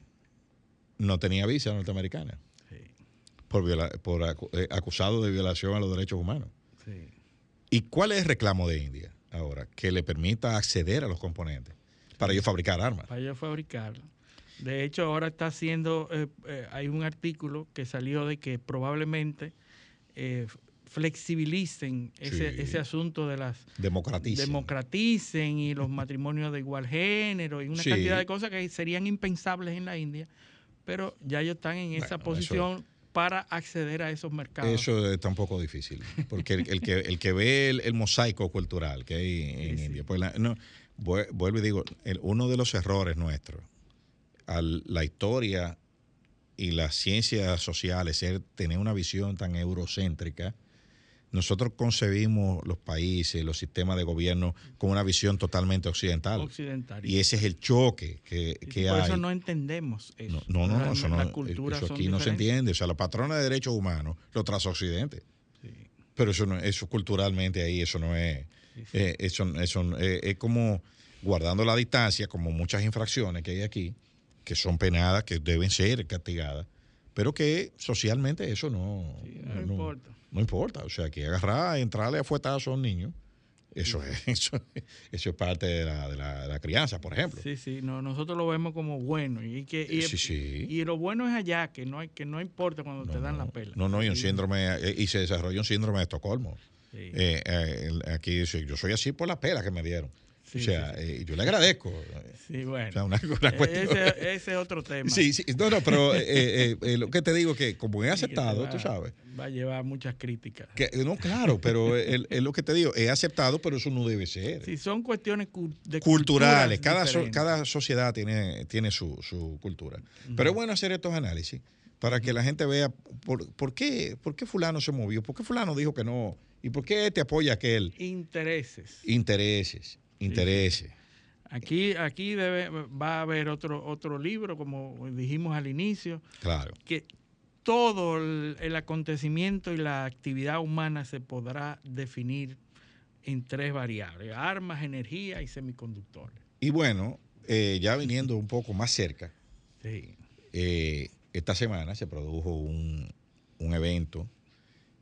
Speaker 1: no tenía visa norteamericana por, viola- por acu- acusado de violación a los derechos humanos.
Speaker 2: Sí.
Speaker 1: ¿Y cuál es el reclamo de India ahora? Que le permita acceder a los componentes para ellos fabricar armas.
Speaker 2: Para ellos fabricarla. De hecho, ahora está haciendo, eh, eh, hay un artículo que salió de que probablemente eh, flexibilicen ese,
Speaker 1: Sí.
Speaker 2: ese asunto de las
Speaker 1: Democraticen.
Speaker 2: democraticen y los matrimonios de igual género y una
Speaker 1: Sí.
Speaker 2: cantidad de cosas que serían impensables en la India, pero ya ellos están en esa posición para acceder a esos mercados.
Speaker 1: Eso está un poco difícil, porque el, el que, el que ve el, el mosaico cultural que hay en India, pues la- no, vue- vuelvo y digo, el- uno de los errores nuestros, al la historia y las ciencias sociales, ser, tener una visión tan eurocéntrica, nosotros concebimos los países, los sistemas de gobierno con una visión totalmente occidental.
Speaker 2: Occidental.
Speaker 1: Y ese es el choque que,
Speaker 2: Sí,
Speaker 1: que
Speaker 2: por
Speaker 1: hay.
Speaker 2: eso no entendemos eso.
Speaker 1: No, no, no, eso, no, eso aquí no se entiende. O sea, la patrona de derechos humanos lo traza Occidente. Pero eso no, eso culturalmente ahí, eso no es. eh, eso, eso eh, es como guardando la distancia, como muchas infracciones que hay aquí, que son penadas, que deben ser castigadas, pero que socialmente eso no,
Speaker 2: no importa.
Speaker 1: no importa. O sea, que agarrar, entrarle a fuetazo a un niño, eso es, <laughs> eso, eso es parte de la, de la- de la crianza, por ejemplo.
Speaker 2: Sí, sí, no, nosotros lo vemos como bueno y que y,
Speaker 1: Sí, sí.
Speaker 2: y lo bueno es allá que no hay que no importa cuando te dan la pela.
Speaker 1: No, no, y un
Speaker 2: Sí.
Speaker 1: síndrome, eh, y se desarrolla un síndrome de Estocolmo.
Speaker 2: Sí.
Speaker 1: Eh, eh, aquí dice, yo soy así por la pela que me dieron.
Speaker 2: Sí,
Speaker 1: o sea,
Speaker 2: sí,
Speaker 1: eh, yo le agradezco.
Speaker 2: Sí, bueno.
Speaker 1: O sea, una- una cuestión-
Speaker 2: ese, ese es otro tema.
Speaker 1: Sí, sí, no, no, pero eh, eh, lo que te digo que como he aceptado,
Speaker 2: va-
Speaker 1: tú sabes.
Speaker 2: Va a llevar muchas críticas.
Speaker 1: Que, no, claro, pero es lo que te digo, he aceptado, pero eso no debe ser.
Speaker 2: Sí, son cuestiones cu- de
Speaker 1: Culturales, cada, so-
Speaker 2: diferentes.
Speaker 1: cada sociedad tiene, tiene su, su cultura. Pero es bueno hacer estos análisis para que la gente vea por, por qué, por qué fulano se movió, por qué fulano dijo que no, y por qué te apoya aquel.
Speaker 2: Intereses.
Speaker 1: Intereses, intereses.
Speaker 2: Aquí, aquí debe, va a haber otro, otro libro, como dijimos al inicio,
Speaker 1: Claro.
Speaker 2: que todo el, el acontecimiento y la actividad humana se podrá definir en tres variables, armas, energía y semiconductores.
Speaker 1: Y bueno, eh, ya viniendo un poco más cerca,
Speaker 2: Sí.
Speaker 1: eh, esta semana se produjo un, un evento,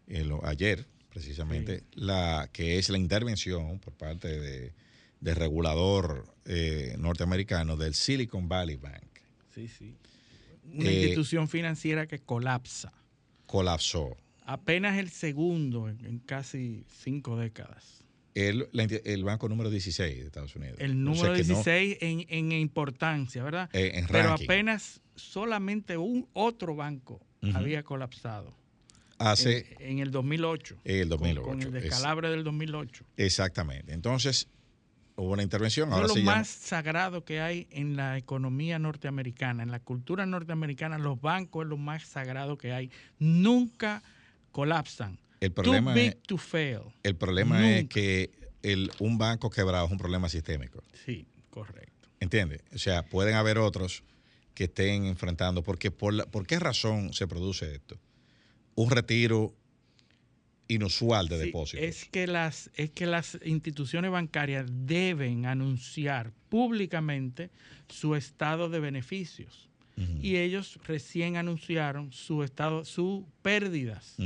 Speaker 1: eh, ayer precisamente, la que es la intervención por parte de, del regulador eh, norteamericano del Silicon Valley Bank.
Speaker 2: Sí, sí. Una
Speaker 1: Eh,
Speaker 2: institución financiera que colapsa.
Speaker 1: Colapsó.
Speaker 2: Apenas el segundo en, en casi cinco décadas.
Speaker 1: El, la enti- el banco número 16 de Estados Unidos.
Speaker 2: El
Speaker 1: O
Speaker 2: número
Speaker 1: sea no-
Speaker 2: 16 en, en importancia, ¿verdad?
Speaker 1: Eh, en
Speaker 2: Pero apenas solamente un otro banco había colapsado.
Speaker 1: Hace
Speaker 2: en, en el 2008.
Speaker 1: el
Speaker 2: con-
Speaker 1: 2008.
Speaker 2: Con, el
Speaker 1: es-
Speaker 2: descalabro del 2008.
Speaker 1: exactamente. Entonces, hubo una intervención. Ahora
Speaker 2: es lo
Speaker 1: llama-
Speaker 2: más sagrado que hay en la economía norteamericana, en la cultura norteamericana, los bancos es lo más sagrado que hay. Nunca colapsan.
Speaker 1: El problema
Speaker 2: Too big
Speaker 1: es-
Speaker 2: to fail.
Speaker 1: El problema es
Speaker 2: Nunca.
Speaker 1: que el, un banco quebrado es un problema sistémico.
Speaker 2: Sí, correcto.
Speaker 1: ¿Entiendes? O sea, pueden haber otros que estén enfrentando. Porque por, la- ¿Por qué razón se produce esto? Un retiro inusual de
Speaker 2: Sí,
Speaker 1: depósitos.
Speaker 2: Es que las es que las instituciones bancarias deben anunciar públicamente su estado de beneficios y ellos recién anunciaron su estado su pérdidas.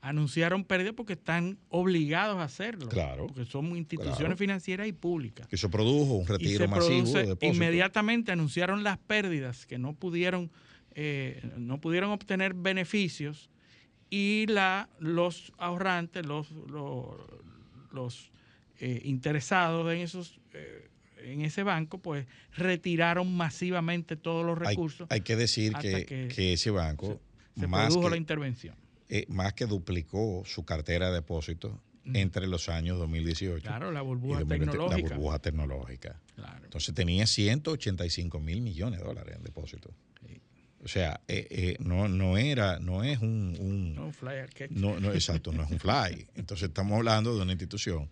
Speaker 2: Anunciaron pérdidas porque están obligados a hacerlo.
Speaker 1: Claro,
Speaker 2: Porque son instituciones
Speaker 1: claro.
Speaker 2: financieras y públicas.
Speaker 1: Que eso produjo un retiro
Speaker 2: se
Speaker 1: masivo de depósitos.
Speaker 2: inmediatamente anunciaron las pérdidas que no pudieron eh, no pudieron obtener beneficios y la los ahorrantes los los, los, eh, interesados en esos eh, en ese banco pues retiraron masivamente todos los recursos
Speaker 1: hay que decir que,
Speaker 2: que
Speaker 1: que ese banco,
Speaker 2: se
Speaker 1: más,
Speaker 2: produjo
Speaker 1: que,
Speaker 2: la intervención
Speaker 1: eh, más que duplicó su cartera de depósitos entre los años 2018
Speaker 2: Claro, la
Speaker 1: y
Speaker 2: burbuja
Speaker 1: 2020,
Speaker 2: tecnológica.
Speaker 1: La burbuja tecnológica.
Speaker 2: Claro.
Speaker 1: Entonces tenía 185 mil millones de dólares en depósitos. O sea, eh, eh, no, no era, no es un, un-
Speaker 2: No, flyer catch.
Speaker 1: no, no, exacto, no es un fly. Entonces estamos hablando de una institución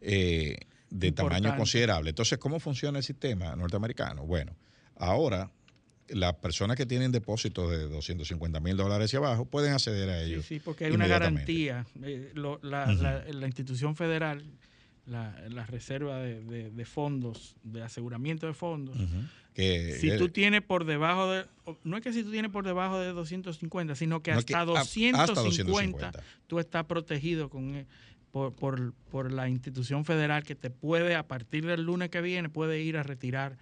Speaker 1: eh, de tamaño considerable. Entonces, ¿cómo funciona el sistema norteamericano? Bueno, ahora las personas que tienen depósitos de 250 mil dólares hacia abajo pueden acceder a ellos.
Speaker 2: Sí, porque hay una garantía. Eh, lo- la,
Speaker 1: Ujú.
Speaker 2: la- la institución federal, la, la reserva de, de- de fondos, de aseguramiento de fondos.
Speaker 1: Que-
Speaker 2: si tú tienes por debajo de, no es que si tú tienes por debajo de 250, sino que
Speaker 1: No,
Speaker 2: hasta,
Speaker 1: que a- hasta
Speaker 2: 250,
Speaker 1: 250.
Speaker 2: tú estás protegido con eh, por, por, por la institución federal que te puede, a partir del lunes que viene, puede ir a retirar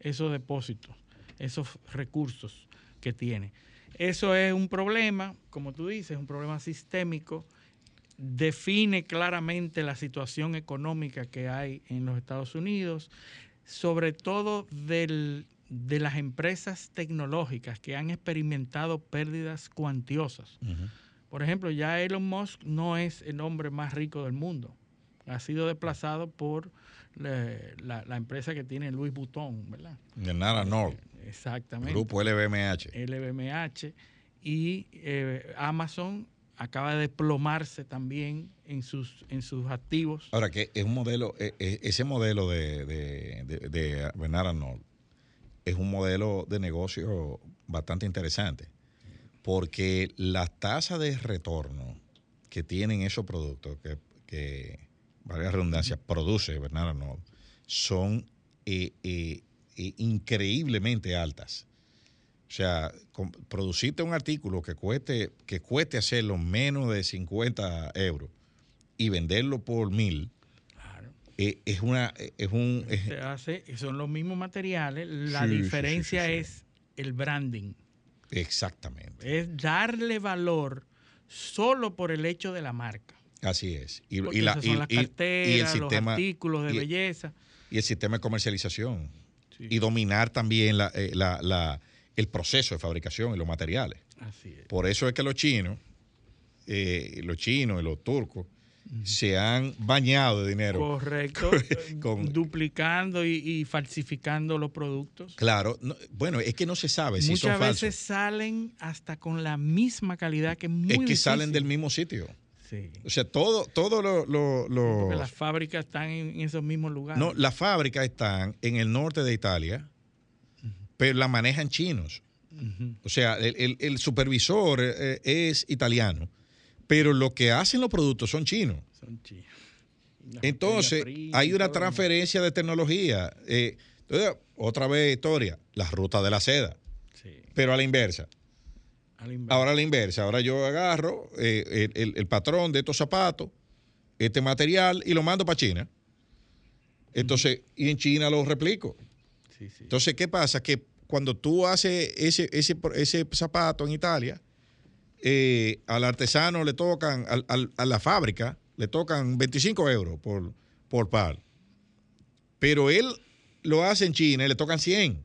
Speaker 2: esos depósitos, esos recursos que tiene. Eso es un problema, como tú dices, un problema sistémico. Define claramente la situación económica que hay en los Estados Unidos, sobre todo del, de las empresas tecnológicas que han experimentado pérdidas cuantiosas. Por ejemplo, ya Elon Musk no es el hombre más rico del mundo. Ha sido desplazado por la, la- la empresa que tiene Louis Vuitton, ¿verdad?
Speaker 1: De Nara Nord.
Speaker 2: Exactamente.
Speaker 1: Grupo LVMH.
Speaker 2: LVMH. Y eh, Amazon acaba de desplomarse también en sus, en sus activos.
Speaker 1: Ahora que es un modelo, eh, eh, ese modelo de, de, de, de Bernard Arnault es un modelo de negocio bastante interesante, porque la tasa de retorno que tienen esos productos que, que valga la redundancia, produce Bernard Arnault, son eh, eh, eh, increíblemente altas. O sea, producirte un artículo que cueste, que cueste hacerlo menos de 50 euros y venderlo por mil, eh, es una, es un, es-
Speaker 2: Se hace, son los mismos materiales. La
Speaker 1: Sí,
Speaker 2: diferencia
Speaker 1: sí, sí.
Speaker 2: es el branding.
Speaker 1: exactamente,
Speaker 2: Es darle valor solo por el hecho de la marca.
Speaker 1: así es. Y, y la- y- y el
Speaker 2: carteras,
Speaker 1: sistema-
Speaker 2: los artículos de belleza.
Speaker 1: y el sistema de comercialización y dominar también la- eh, la- la- el proceso de fabricación y los materiales.
Speaker 2: Así es.
Speaker 1: Por eso es que los chinos, eh, los chinos y los turcos, se han bañado de dinero.
Speaker 2: Correcto. <laughs>
Speaker 1: Con-
Speaker 2: duplicando y, y falsificando los productos.
Speaker 1: Claro, no- bueno, es que no se sabe si
Speaker 2: Muchas
Speaker 1: son falsos.
Speaker 2: veces salen hasta con la misma calidad que muy
Speaker 1: es que
Speaker 2: difícil.
Speaker 1: salen del mismo sitio.
Speaker 2: Sí.
Speaker 1: O sea, todo, todo lo, lo- lo-
Speaker 2: Porque las fábricas están en esos mismos lugares.
Speaker 1: no, las fábricas están en el norte de Italia, pero la manejan chinos. O sea, el, el- el supervisor eh, es italiano, pero lo que hacen los productos son chinos.
Speaker 2: Son chinos.
Speaker 1: Entonces, hay una transferencia de tecnología. Eh, entonces, otra vez historia, la ruta de la seda,
Speaker 2: Sí,
Speaker 1: pero a la inversa.
Speaker 2: a la inversa.
Speaker 1: Ahora a la inversa. Ahora yo agarro eh, el, el- el patrón de estos zapatos, este material, y lo mando para China. Entonces, y en China lo replico.
Speaker 2: Sí, sí.
Speaker 1: Entonces, ¿qué pasa? Que cuando tú haces ese, ese, ese zapato en Italia, eh, al artesano le tocan, al- al- a la fábrica, le tocan 25 euros por, por par. Pero él lo hace en China y le tocan 100.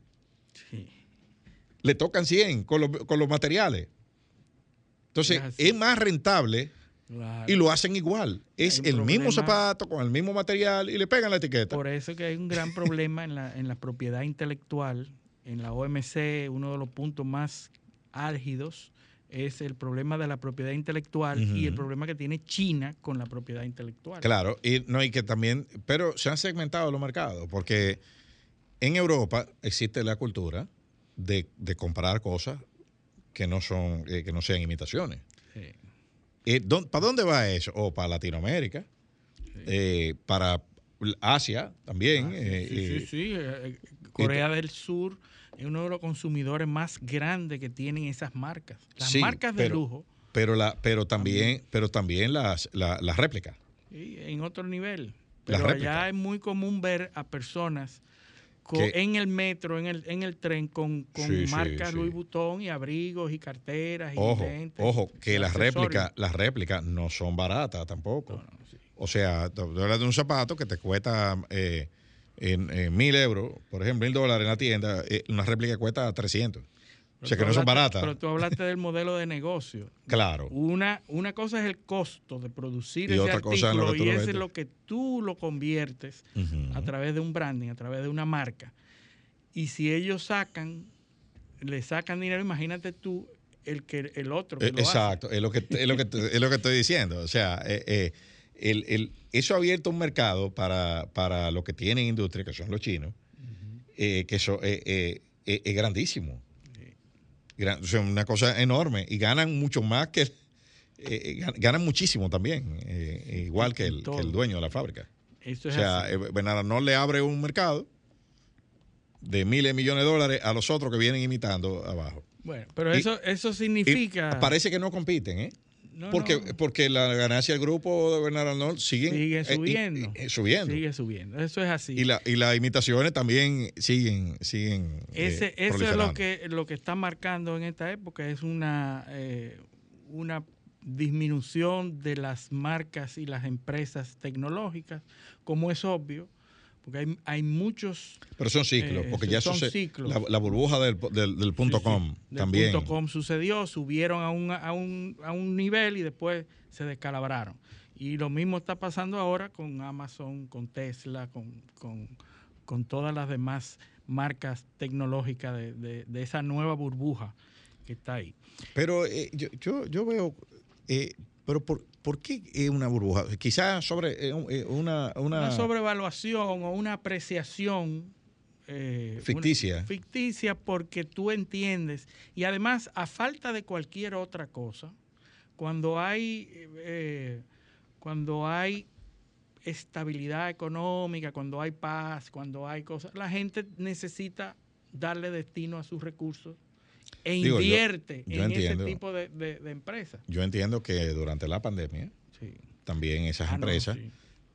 Speaker 2: Sí.
Speaker 1: Le tocan 100 con los, con los materiales. Entonces,
Speaker 2: Es
Speaker 1: más rentable
Speaker 2: Claro.
Speaker 1: y lo hacen igual. Es el mismo zapato con el mismo material y le pegan la etiqueta.
Speaker 2: Por eso que hay un gran problema en la, en la propiedad intelectual. En la OMC, uno de los puntos más álgidos es el problema de la propiedad intelectual y el problema que tiene China con la propiedad intelectual.
Speaker 1: Claro, y no hay que también, pero se han segmentado los mercados, porque en Europa existe la cultura de, de comprar cosas que no son, eh, que no sean imitaciones.
Speaker 2: Sí.
Speaker 1: Eh, ¿dó- ¿Para dónde va eso? O para Latinoamérica, eh, para Asia también. eh,
Speaker 2: Sí, sí, sí. Corea del Sur es uno de los consumidores más grandes que tienen esas marcas. Las
Speaker 1: sí,
Speaker 2: marcas de
Speaker 1: pero-
Speaker 2: lujo
Speaker 1: Pero, la, pero también, pero también las, la- las réplicas.
Speaker 2: y en otro nivel. Pero allá es muy común ver a personas en el metro, en el, en el tren, con, con
Speaker 1: Sí, sí,
Speaker 2: marcas
Speaker 1: sí.
Speaker 2: Louis Vuitton y abrigos y carteras y
Speaker 1: Ojo,
Speaker 2: lentes
Speaker 1: ojo, que las réplicas, las réplicas no son baratas tampoco. O sea, tú hablas de un zapato que te cuesta eh, en, en mil euros, por ejemplo, mil dólares en la tienda, eh, una réplica cuesta 300. O sea, que no son baratas.
Speaker 2: Pero tú hablaste del modelo de negocio. <laughs>
Speaker 1: Claro.
Speaker 2: Una, una cosa es el costo de producir
Speaker 1: Y
Speaker 2: ese
Speaker 1: otra cosa es lo
Speaker 2: artículo
Speaker 1: que tú
Speaker 2: y ese es lo que tú lo conviertes a través de un branding, a través de una marca. Y si ellos sacan, le sacan dinero, imagínate tú el que el otro que
Speaker 1: Eh,
Speaker 2: lo hace.
Speaker 1: Exacto, es lo que, es lo que, es lo que estoy diciendo. O sea, eh, eh, el- el- eso ha abierto un mercado para, para los que tienen industria, que son los chinos, eh, que eso eh, eh, eh, es grandísimo. Gran- o sea, una cosa enorme. Y ganan mucho más que... gan- ganan muchísimo también, igual que el, que el dueño de la fábrica.
Speaker 2: Eso
Speaker 1: O
Speaker 2: es
Speaker 1: sea,
Speaker 2: así.
Speaker 1: eh, Bernardo no le abre un mercado de miles de millones de dólares a los otros que vienen imitando abajo.
Speaker 2: Bueno, pero
Speaker 1: y-
Speaker 2: eso, eso significa...
Speaker 1: parece que no compiten, ¿eh? Porque, porque la ganancia del grupo de Bernardo Arnold siguen,
Speaker 2: sigue subiendo.
Speaker 1: subiendo.
Speaker 2: Sigue subiendo. Eso es así.
Speaker 1: Y, la, y las imitaciones también siguen. siguen
Speaker 2: Ese, eso es lo que, lo que está marcando en esta época, es una, una disminución de las marcas y las empresas tecnológicas, como es obvio, porque hay, hay muchos...
Speaker 1: Pero son ciclos, eh, porque ya son ciclos. La, burbuja del, del, punto com también. El
Speaker 2: punto com sucedió, subieron a un, a, un, a un nivel y después se descalabraron. Y lo mismo está pasando ahora con Amazon, con Tesla, con, con, con todas las demás marcas tecnológicas de, de, de, esa nueva burbuja que está ahí.
Speaker 1: Pero eh, yo, yo, yo, veo, eh, pero por, ¿por qué es una burbuja? Quizás sobre eh, eh, una, una...
Speaker 2: una... sobrevaluación o una apreciación.
Speaker 1: Eh, ficticia.
Speaker 2: ficticia porque tú entiendes. Y además, a falta de cualquier otra cosa, cuando hay, cuando hay estabilidad económica, cuando hay paz, cuando hay cosas, la gente necesita darle destino a sus recursos e invierte en ese tipo de, empresas.
Speaker 1: Yo entiendo que durante la pandemia también esas ah, empresas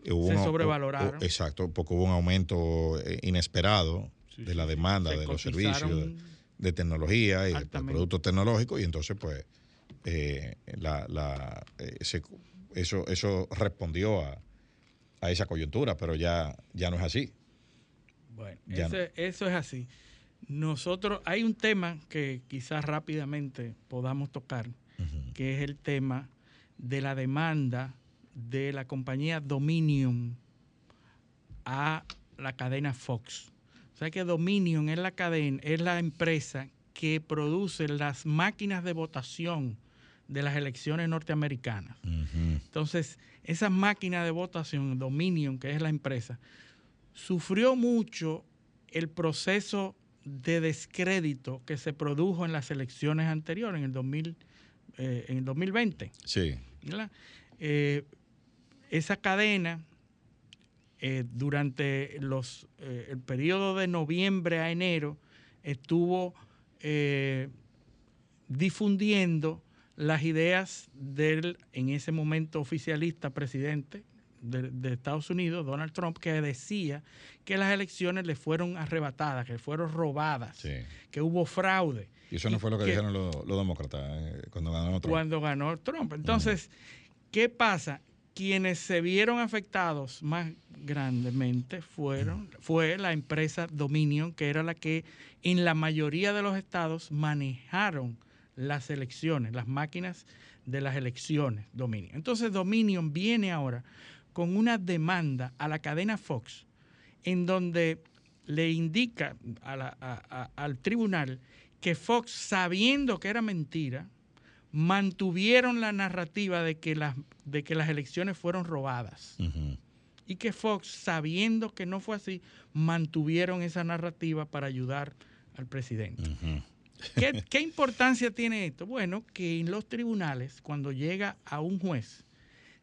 Speaker 2: se sobrevaloraron.
Speaker 1: exacto, porque hubo un aumento eh, inesperado de la demanda de los servicios de, tecnología y de productos tecnológicos y entonces pues eh, la, eh, eso, eso respondió a, esa coyuntura, pero ya, ya no es así.
Speaker 2: Bueno, eso es así. Nosotros, hay un tema que quizás rápidamente podamos tocar, que es el tema de la demanda de la compañía Dominion a la cadena Fox. O sea que Dominion es la cadena, es la empresa que produce las máquinas de votación de las elecciones norteamericanas. Entonces, esas máquinas de votación, Dominion, que es la empresa, sufrió mucho el proceso de descrédito que se produjo en las elecciones anteriores, en el, 2000, eh, en el 2020.
Speaker 1: Sí.
Speaker 2: Eh, esa cadena, eh, durante los, el periodo de noviembre a enero, estuvo difundiendo las ideas del, en ese momento, oficialista presidente de, Estados Unidos, Donald Trump, que decía que las elecciones le fueron arrebatadas, que fueron robadas, que hubo fraude.
Speaker 1: Y eso no fue lo que, dijeron los, demócratas eh, cuando ganó Trump.
Speaker 2: Cuando ganó Trump. Entonces, ¿qué pasa? Quienes se vieron afectados más grandemente fueron, fue la empresa Dominion, que era la que en la mayoría de los estados manejaron las elecciones, las máquinas de las elecciones Dominion. Entonces Dominion viene ahora con una demanda a la cadena Fox en donde le indica al tribunal que Fox, sabiendo que era mentira, mantuvieron la narrativa de que las, de que las elecciones fueron robadas. Y que Fox, sabiendo que no fue así, mantuvieron esa narrativa para ayudar al presidente. ¿Qué, ¿Qué importancia tiene esto? Bueno, que en los tribunales, cuando llega a un juez,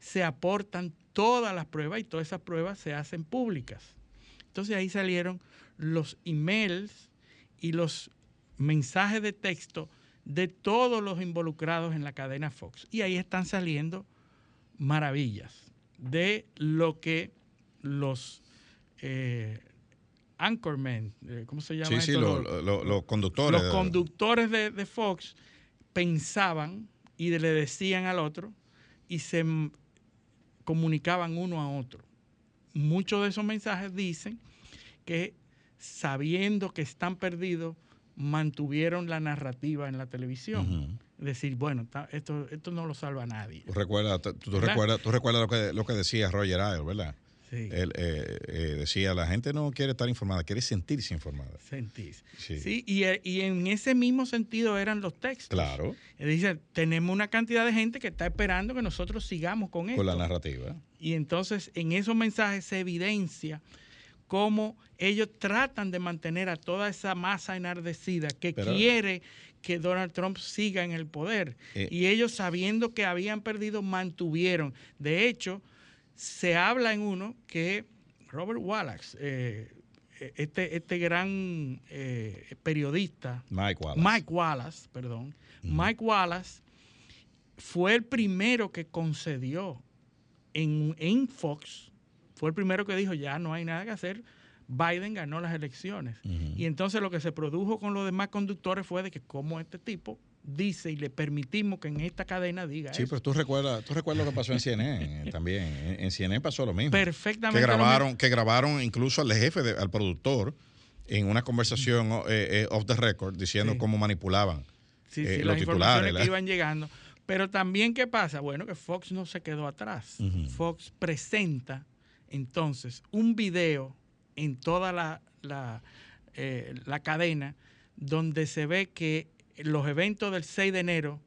Speaker 2: se aportan todas las pruebas y todas esas pruebas se hacen públicas. Entonces ahí salieron los emails y los mensajes de texto de todos los involucrados en la cadena Fox. Y ahí están saliendo maravillas de lo que los eh, anchormen, eh, ¿cómo se llama?
Speaker 1: Sí, sí, los conductores.
Speaker 2: Los conductores de, de, Fox pensaban y le decían al otro y se comunicaban uno a otro. Muchos de esos mensajes dicen que sabiendo que están perdidos, mantuvieron la narrativa en la televisión. Decir, bueno, esto, esto no lo salva a nadie.
Speaker 1: Tú recuerdas, tú, recuerdas, tú recuerdas lo, que, lo que decía Roger Ailes, ¿verdad? Él eh, eh, decía, la gente no quiere estar informada, quiere sentirse informada.
Speaker 2: Sentirse. Sí, y, y, en ese mismo sentido eran los textos.
Speaker 1: Claro.
Speaker 2: dice, tenemos una cantidad de gente que está esperando que nosotros sigamos con esto.
Speaker 1: Con la narrativa.
Speaker 2: Y entonces en esos mensajes se evidencia cómo ellos tratan de mantener a toda esa masa enardecida que quiere que Donald Trump siga en el poder. Eh. y ellos sabiendo que habían perdido, mantuvieron. De hecho, se habla en uno que Robert Wallace, eh, este, este gran eh, periodista,
Speaker 1: Mike Wallace,
Speaker 2: Mike Wallace, perdón, Mike Wallace fue el primero que concedió en, en Fox, fue el primero que dijo, ya no hay nada que hacer, Biden ganó las elecciones. Y entonces lo que se produjo con los demás conductores fue de que como este tipo dice y le permitimos que en esta cadena diga
Speaker 1: Sí, pero tú recuerdas, tú recuerdas lo que pasó en CNN <laughs> también. En, en CNN pasó lo mismo.
Speaker 2: Perfectamente
Speaker 1: Que
Speaker 2: lo
Speaker 1: grabaron,
Speaker 2: mismo.
Speaker 1: que grabaron incluso al jefe, de- al productor, en una conversación eh, eh, off the record, diciendo
Speaker 2: Sí.
Speaker 1: cómo manipulaban
Speaker 2: Sí,
Speaker 1: eh,
Speaker 2: sí,
Speaker 1: los
Speaker 2: las
Speaker 1: titulares. la-
Speaker 2: que iban llegando. Pero también, ¿qué pasa? Bueno, que Fox no se quedó atrás. Fox presenta entonces un video en toda la, la, eh, la cadena donde se ve que los eventos del 6 de enero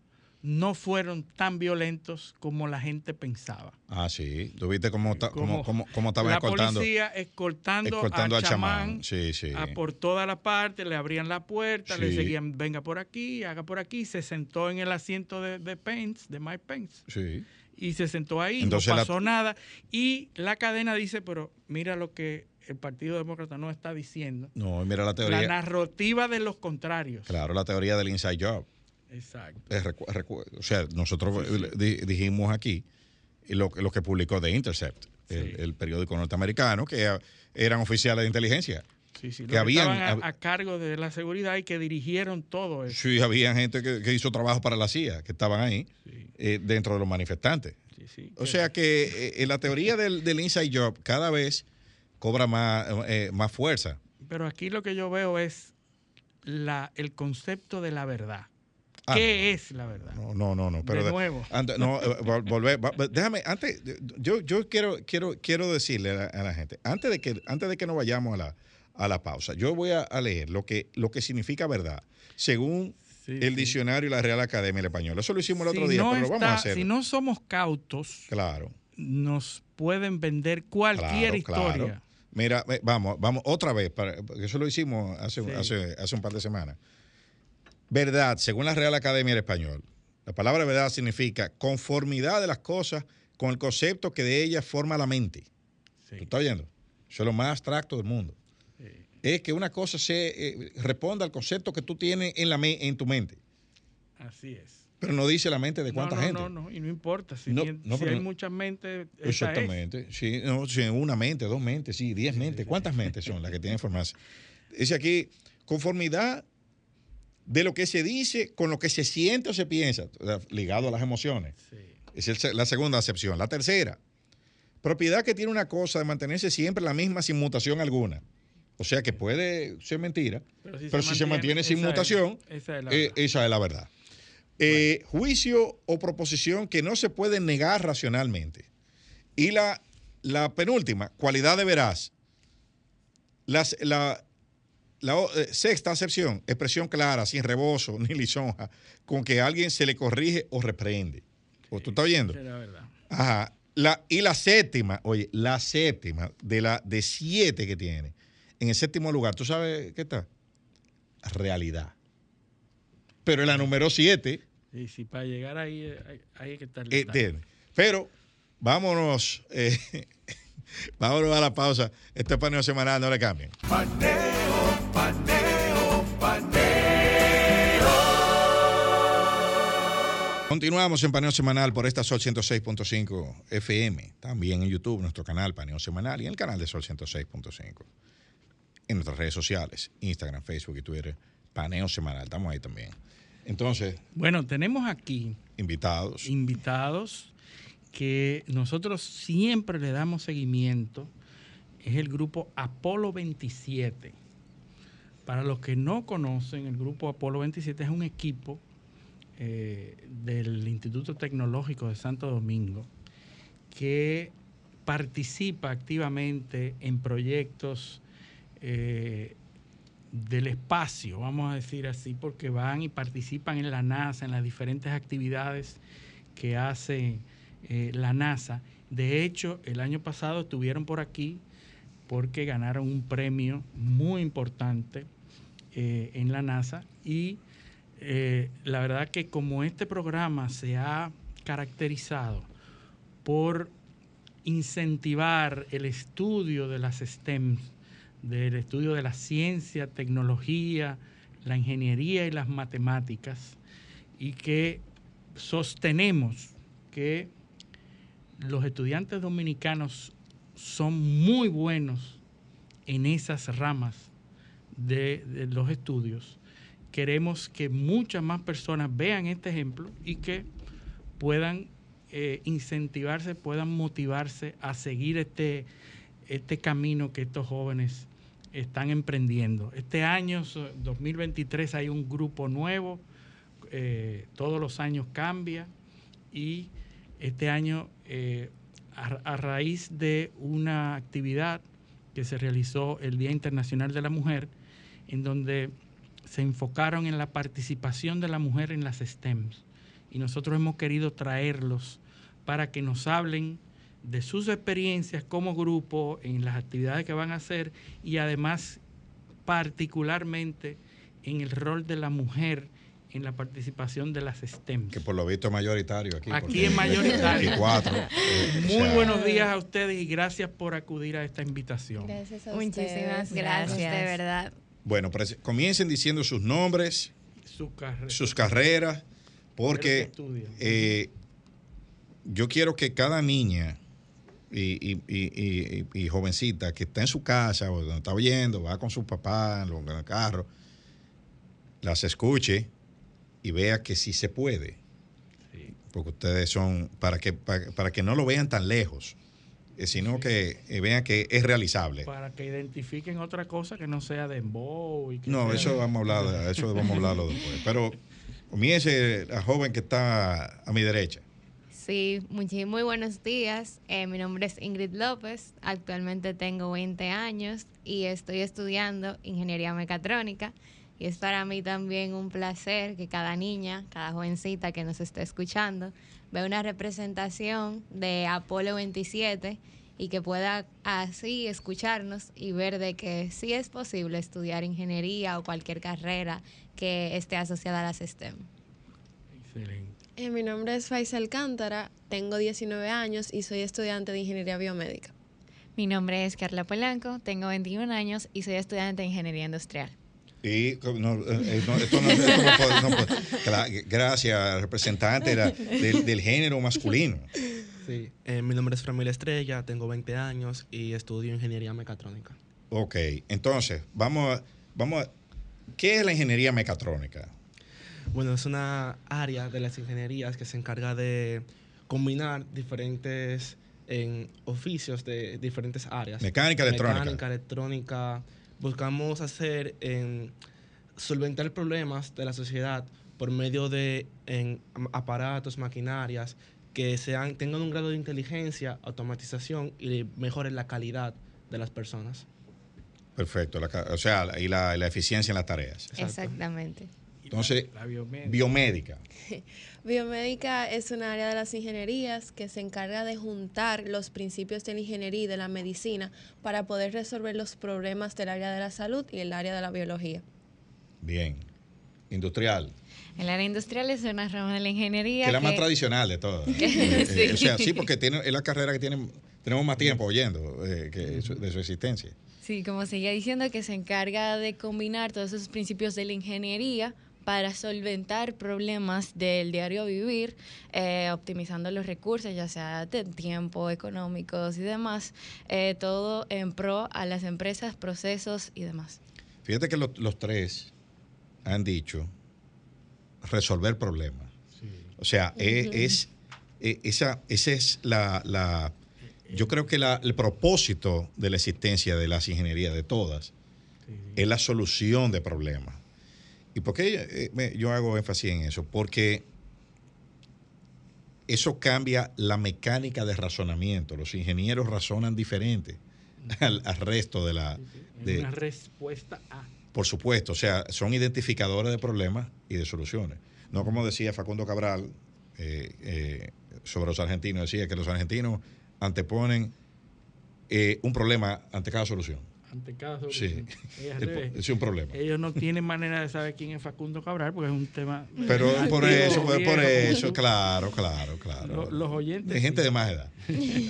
Speaker 2: no fueron tan violentos como la gente pensaba.
Speaker 1: Ah, sí. ¿Tú viste cómo, ta- cómo, cómo, cómo estaban
Speaker 2: la
Speaker 1: escoltando?
Speaker 2: policía escoltando,
Speaker 1: escoltando
Speaker 2: al chamán,
Speaker 1: chamán. Sí, sí.
Speaker 2: a por toda la parte, le abrían la puerta, le seguían, venga por aquí, haga por aquí, se sentó en el asiento de, de Pence, de Mike Pence,
Speaker 1: Sí.
Speaker 2: y se sentó ahí,
Speaker 1: Entonces
Speaker 2: no
Speaker 1: la-
Speaker 2: pasó nada. Y la cadena dice, pero mira lo que el Partido Demócrata no está diciendo.
Speaker 1: No, mira la
Speaker 2: La
Speaker 1: teoría.
Speaker 2: narrativa de los contrarios.
Speaker 1: Claro, la teoría del inside job.
Speaker 2: Exacto.
Speaker 1: Eh, o sea, nosotros eh, di- dijimos aquí lo, lo que publicó The Intercept, el, el periódico norteamericano, que eh, eran oficiales de inteligencia.
Speaker 2: Sí, sí, los
Speaker 1: que habían,
Speaker 2: estaban a, cargo de la seguridad y que dirigieron todo eso.
Speaker 1: sí, había gente que, que hizo trabajo para la CIA, que estaban ahí, eh, dentro de los manifestantes. O sea que eh, en la teoría del, del inside job cada vez cobra más, eh, más fuerza.
Speaker 2: Pero aquí lo que yo veo es la, el concepto de la verdad.
Speaker 1: Ah,
Speaker 2: ¿Qué es la verdad?
Speaker 1: No, no, no, no. Pero
Speaker 2: de nuevo.
Speaker 1: antes- no, eh, vol- volver, déjame, antes, yo, yo quiero, quiero, quiero decirle a la, a la gente, antes de que, antes de que nos vayamos a la, a la pausa, yo voy a, a leer lo que, lo que significa verdad, según el diccionario y la Real Academia del Español. Eso lo hicimos el otro día,
Speaker 2: no
Speaker 1: pero lo vamos a hacer.
Speaker 2: Si no somos cautos,
Speaker 1: Claro,
Speaker 2: nos pueden vender cualquier
Speaker 1: claro,
Speaker 2: historia.
Speaker 1: claro. Mira, eh, vamos, vamos otra vez, para, porque eso lo hicimos hace,
Speaker 2: Sí.
Speaker 1: hace, hace un par de semanas. Verdad, según la Real Academia del Español, la palabra verdad significa conformidad de las cosas con el concepto que de ellas forma la mente. ¿Tú estás viendo? Eso es lo más abstracto del mundo. Es que una cosa se eh, responda al concepto que tú tienes en, la me- en tu mente,
Speaker 2: Así es.
Speaker 1: Pero no dice la mente de cuánta
Speaker 2: no, no,
Speaker 1: gente.
Speaker 2: No, no, y no importa. Si,
Speaker 1: No,
Speaker 2: si hay muchas mentes, esa es.
Speaker 1: Exactamente. Sí, no, sí, una mente, dos mentes, sí, diez mentes. ¿Cuántas mentes son las que tienen formarse? Dice aquí, conformidad de lo que se dice con lo que se siente o se piensa, ligado a las emociones. Esa es el- la segunda acepción. La tercera, propiedad que tiene una cosa de mantenerse siempre la misma sin mutación alguna. O sea que puede ser mentira, pero si, se, mantiene, sin
Speaker 2: esa es-
Speaker 1: mutación,
Speaker 2: esa es la
Speaker 1: eh,
Speaker 2: verdad.
Speaker 1: esa es la verdad. Eh, Juicio o proposición que no se puede negar racionalmente. Y la, la penúltima, cualidad de veraz. Las- la la eh, sexta acepción, expresión clara, sin rebozo <laughs> ni lisonja, con que a alguien se le corrige o reprende. ¿O ¿Tú estás oyendo?
Speaker 2: Es la verdad.
Speaker 1: Ajá. La, y la séptima, oye, la séptima de la de siete que tiene. En el séptimo lugar, ¿tú sabes qué está? Realidad. Pero en la número siete,
Speaker 2: Y si para llegar ahí eh, hay, hay que estar
Speaker 1: eh. Pero vámonos, eh, <laughs> vámonos a la pausa. Este paneo semanal, no le cambien.
Speaker 11: Paneo, paneo, paneo.
Speaker 1: Continuamos en Paneo Semanal por esta Sol 106.5 FM. También en YouTube, nuestro canal Paneo Semanal y en el canal de Sol 106.5. En nuestras redes sociales, Instagram, Facebook y Twitter, Paneo Semanal. Estamos ahí también. Entonces,
Speaker 2: Bueno, tenemos aquí
Speaker 1: invitados.
Speaker 2: invitados que nosotros siempre le damos seguimiento. Es el grupo Apolo 27. Para los que no conocen, el grupo Apolo 27 es un equipo eh, del Instituto Tecnológico de Santo Domingo que participa activamente en proyectos eh, del espacio, vamos a decir así, porque van y participan en la NASA, en las diferentes actividades que hace eh, la NASA. De hecho, el año pasado estuvieron por aquí porque ganaron un premio muy importante eh, en la NASA y eh, la verdad que como este programa se ha caracterizado por incentivar el estudio de las STEM, del estudio de la ciencia, tecnología, la ingeniería y las matemáticas, y que sostenemos que los estudiantes dominicanos son muy buenos en esas ramas de, los estudios. Queremos que muchas más personas vean este ejemplo y que puedan eh, incentivarse, puedan motivarse a seguir este, este camino que estos jóvenes están emprendiendo. Este año, 2023, hay un grupo nuevo, eh, todos los años cambia y este año, eh, a, a raíz de una actividad que se realizó el Día Internacional de la Mujer, en donde se enfocaron en la participación de la mujer en las STEMs. Y nosotros hemos querido traerlos para que nos hablen de sus experiencias como grupo en las actividades que van a hacer y además particularmente en el rol de la mujer en la participación de las STEM.
Speaker 1: Que por lo visto es mayoritario aquí.
Speaker 2: Aquí es mayoritario.
Speaker 1: 24.
Speaker 2: Eh, <laughs> Muy o sea, buenos días a ustedes y gracias por acudir a esta invitación.
Speaker 12: Gracias a Muchísimas gracias, de verdad.
Speaker 1: Bueno, comiencen diciendo sus nombres,
Speaker 2: Su carrera.
Speaker 1: sus carreras, porque eh, yo quiero que cada niña y, y, y, y, jovencita que está en su casa o está oyendo, va con su papá en el carro, las escuche y vea que sí se puede. Sí. Porque ustedes son, para que, para, para, que no lo vean tan lejos, sino sí. que eh, vean que es realizable.
Speaker 2: Para que identifiquen otra cosa que no sea de embo.
Speaker 1: no,
Speaker 2: sea...
Speaker 1: eso vamos a hablar, eso vamos a hablarlo después. Pero comience la joven que está a mi derecha.
Speaker 12: Sí, muy, buenos días. Eh, mi nombre es Ingrid López. Actualmente tengo 20 años y estoy estudiando ingeniería mecatrónica. Y es para mí también un placer que cada niña, cada jovencita que nos esté escuchando, vea una representación de Apolo 27 y que pueda así escucharnos y ver de que sí es posible estudiar ingeniería o cualquier carrera que esté asociada a las STEM.
Speaker 13: Excelente. Eh, mi nombre es Faisal Alcántara, tengo 19 años y soy estudiante de Ingeniería Biomédica.
Speaker 14: Mi nombre es Carla Polanco, tengo 21 años y soy estudiante de Ingeniería Industrial.
Speaker 1: Y no, eh, no, esto no, esto no puede, no puede. Gracias, representante de, del, del, género masculino.
Speaker 15: Sí, eh, mi nombre es Framil Estrella, tengo 20 años y estudio ingeniería mecatrónica.
Speaker 1: Ok, entonces, vamos a, vamos a, ¿qué es la ingeniería mecatrónica?
Speaker 15: Bueno, es una área de las ingenierías que se encarga de combinar diferentes en oficios de diferentes áreas.
Speaker 1: Mecánica, electrónica.
Speaker 15: Mecánica, electrónica. Buscamos hacer en solventar problemas de la sociedad por medio de en, aparatos, maquinarias que sean, tengan un grado de inteligencia, automatización y mejoren la calidad de las personas.
Speaker 1: Perfecto, la, o sea, y la, la, eficiencia en las tareas.
Speaker 12: Exacto. Exactamente.
Speaker 1: Entonces, la, biomédica. biomédica. <laughs>
Speaker 13: biomédica es una área de las ingenierías que se encarga de juntar los principios de la ingeniería y de la medicina para poder resolver los problemas del área de la salud y el área de la biología.
Speaker 1: Bien. Industrial.
Speaker 14: El área industrial es una rama de la ingeniería.
Speaker 1: Que es la más tradicional de todas. <laughs> sí. eh, o sea, sí, porque tiene, es la carrera que tiene, tenemos más tiempo oyendo eh, que de su existencia.
Speaker 14: Sí, como seguía diciendo, que se encarga de combinar todos esos principios de la ingeniería para solventar problemas del diario vivir, eh, optimizando los recursos, ya sea de tiempo, económicos y demás, eh, todo en pro a las empresas, procesos y demás.
Speaker 1: Fíjate que los, los tres han dicho resolver problemas. Sí. O sea, uh -huh. es, es, esa, esa es la, la yo creo que la, el propósito de la existencia de las ingenierías, de todas, sí. es la solución de problemas. ¿Y por qué eh, yo hago énfasis en eso? Porque eso cambia la mecánica de razonamiento. Los ingenieros razonan diferente al, al resto de la... De,
Speaker 2: una respuesta a...
Speaker 1: Por supuesto, o sea, son identificadores de problemas y de soluciones. No como decía Facundo Cabral eh, eh, sobre los argentinos, decía que los argentinos anteponen eh, un problema ante cada solución
Speaker 2: ante cada solución.
Speaker 1: Sí, es, es un problema.
Speaker 2: Ellos no tienen manera de saber quién es Facundo Cabral porque es un tema.
Speaker 1: Pero <laughs> por eso, por, por eso, claro, claro, claro.
Speaker 2: Los, los oyentes.
Speaker 1: De gente sí. de más edad.
Speaker 2: Así,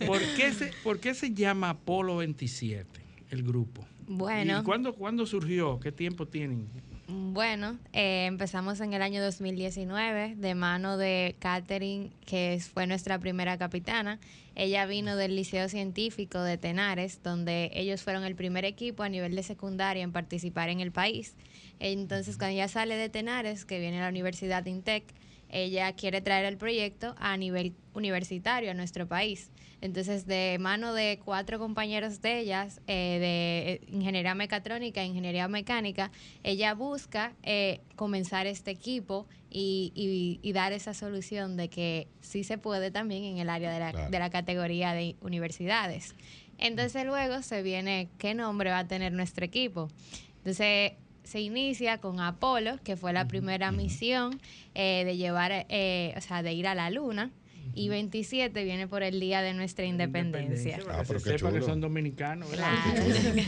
Speaker 2: <laughs> ¿por, qué se, ¿Por qué se llama Apolo 27, el grupo?
Speaker 12: Bueno.
Speaker 2: ¿Y cuándo, cuándo surgió? ¿Qué tiempo tienen?
Speaker 12: Bueno, eh, empezamos en el año 2019 de mano de Catherine, que fue nuestra primera capitana. Ella vino del Liceo Científico de Tenares, donde ellos fueron el primer equipo a nivel de secundaria en participar en el país. Entonces, cuando ella sale de Tenares, que viene a la Universidad de Intec, ella quiere traer el proyecto a nivel universitario a nuestro país. Entonces, de mano de cuatro compañeros de ellas, eh, de eh, ingeniería mecatrónica e ingeniería mecánica, ella busca eh, comenzar este equipo y, y- y dar esa solución de que sí se puede también en el área de la,
Speaker 16: Claro.
Speaker 12: de la categoría de universidades. Entonces, luego se viene qué nombre va a tener nuestro equipo. Entonces, se inicia con Apolo, que fue la primera misión eh, de llevar, eh, o sea, de ir a la luna. Y 27 viene por el día de nuestra independencia.
Speaker 2: Para que se sepa que son dominicanos. ¿verdad?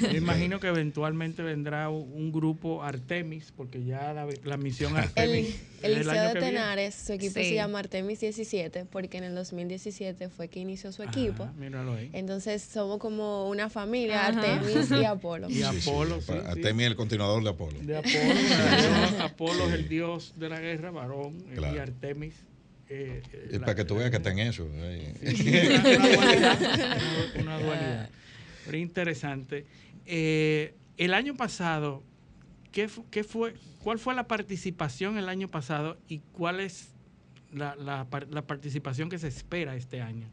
Speaker 2: <laughs> Me imagino que eventualmente vendrá un, grupo Artemis, porque ya la, la misión
Speaker 13: El, <laughs>
Speaker 2: Artemis
Speaker 13: el Liceo de
Speaker 2: viene.
Speaker 13: Tenares, su equipo
Speaker 12: Sí.
Speaker 13: se llama Artemis 17 porque en el 2017 fue que inició su equipo.
Speaker 2: Ah, míralo ahí.
Speaker 13: Entonces somos como una familia,
Speaker 12: Ajá.
Speaker 13: Artemis y Apolo.
Speaker 2: Y Apolo, sí, sí.
Speaker 1: Artemis es el continuador de Apolo.
Speaker 2: De Apolo, Apolo es el dios de la guerra, varón, y
Speaker 1: Claro.
Speaker 2: Artemis. Eh, eh, la-
Speaker 1: para que tú veas que está en eso.
Speaker 2: Sí, <laughs> una, dualidad, una- una dualidad. <laughs> Pero interesante. Eh, el año pasado, ¿qué, fu- qué fue, ¿cuál fue la participación el año pasado y cuál es la, la la participación que se espera este año?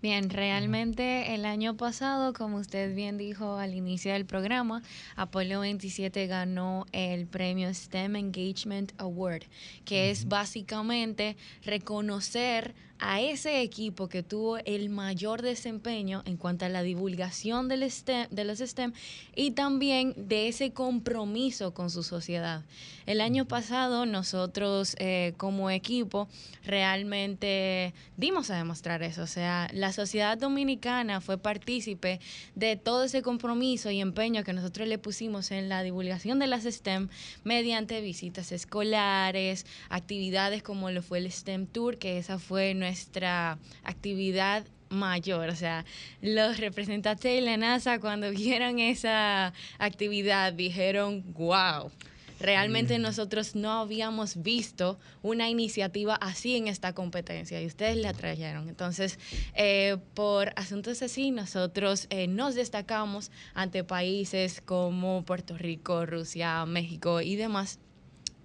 Speaker 14: Bien, realmente el año pasado, como usted bien dijo al inicio del programa, Apolo 27 ganó el premio STEM Engagement Award, que es básicamente reconocer a ese equipo que tuvo el mayor desempeño en cuanto a la divulgación del STEM, de los STEM y también de ese compromiso con su sociedad. El año pasado nosotros eh, como equipo realmente dimos a demostrar eso, o sea, la sociedad dominicana fue partícipe de todo ese compromiso y empeño que nosotros le pusimos en la divulgación de las STEM mediante visitas escolares, actividades como lo fue el STEM Tour, que esa fue nuestra actividad mayor, o sea, los representantes de la NASA cuando <laughs> vieron esa actividad dijeron, wow, realmente nosotros no habíamos visto una iniciativa así en esta competencia y ustedes la trajeron. Entonces, eh, por asuntos así, nosotros eh, nos destacamos ante países como Puerto Rico, Rusia, México y demás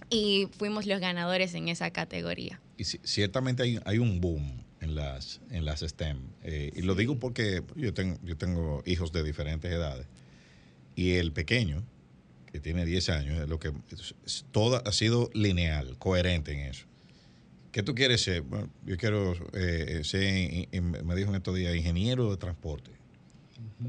Speaker 14: y fuimos los ganadores en esa categoría.
Speaker 1: Y ci- ciertamente hay, hay un boom en las, en las STEM. eh, y lo digo porque yo tengo, yo tengo hijos de diferentes edades. Y el pequeño, que tiene 10 años, es lo que es- todo ha sido lineal, coherente en eso. ¿Qué tú quieres ser? Bueno, yo quiero eh, ser, me dijo en estos días, ingeniero de transporte.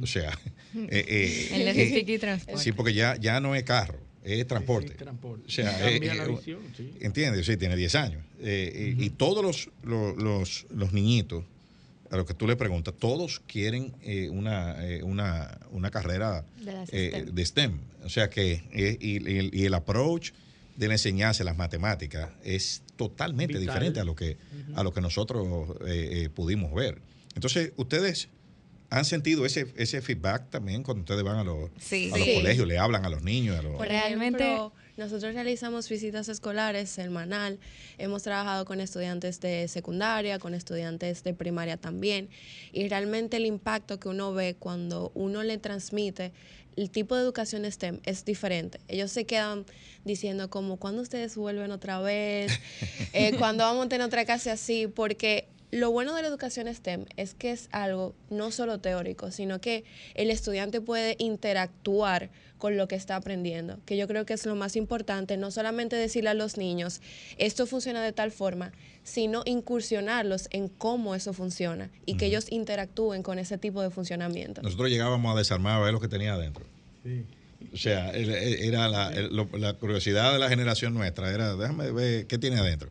Speaker 1: O sea, <laughs> eh, eh, <laughs>
Speaker 14: En
Speaker 1: eh,
Speaker 14: logística y transporte.
Speaker 1: Sí, porque ya, ya no es carro, es transporte.
Speaker 2: transporte.
Speaker 1: O sea,
Speaker 2: Cambia
Speaker 1: eh,
Speaker 2: la
Speaker 1: eh,
Speaker 2: visión, sí.
Speaker 1: ¿Entiendes? Sí, tiene 10 años. Eh, y, y todos los, los, los- los niñitos, a los que tú le preguntas, todos quieren eh, una, eh, una, una carrera
Speaker 12: De
Speaker 1: eh,
Speaker 12: STEM.
Speaker 1: de STEM. O sea que, eh, y, y el- y el approach de la enseñanza, las matemáticas, es totalmente
Speaker 2: Vital.
Speaker 1: diferente a lo que, a lo que nosotros eh, eh, pudimos ver. Entonces, ustedes han sentido ese, ese feedback también cuando ustedes van a los,
Speaker 12: Sí.
Speaker 1: a los
Speaker 13: Sí.
Speaker 1: colegios, le hablan a los niños. A los,
Speaker 13: Por
Speaker 14: Realmente-
Speaker 13: ejemplo, nosotros realizamos visitas escolares semanal. Hemos trabajado con estudiantes de secundaria, con estudiantes de primaria también. Y realmente el impacto que uno ve cuando uno le transmite el tipo de educación STEM es diferente. Ellos se quedan diciendo como, ¿cuándo ustedes vuelven otra vez? <laughs> Eh, ¿Cuándo vamos a tener otra clase así? Porque lo bueno de la educación STEM es que es algo no solo teórico, sino que el estudiante puede interactuar con lo que está aprendiendo, que yo creo que es lo más importante, no solamente decirle a los niños, esto funciona de tal forma, sino incursionarlos en cómo eso funciona y que ellos interactúen con ese tipo de funcionamiento.
Speaker 1: Nosotros llegábamos a desarmar a ver lo que tenía adentro. O sea, era la, la curiosidad de la generación nuestra, era déjame ver qué tiene adentro.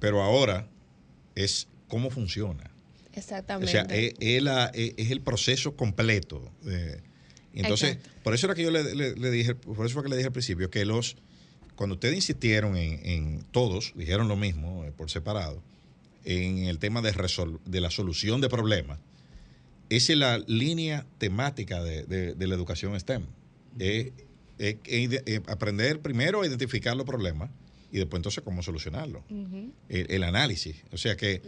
Speaker 1: Pero ahora es cómo funciona. O
Speaker 13: Exactamente.
Speaker 1: sea, es, es la- es- el proceso completo. eh, entonces,
Speaker 13: Exacto.
Speaker 1: por eso era que yo le, le- le dije, por eso fue que le dije al principio, que los, cuando ustedes insistieron en, en todos, dijeron lo mismo eh, por separado, en el tema de, resol- de la solución de problemas, esa es la línea temática de, de- de la educación STEM. Es eh, aprender primero a identificar los problemas y después entonces cómo solucionarlo. el, el análisis. O sea que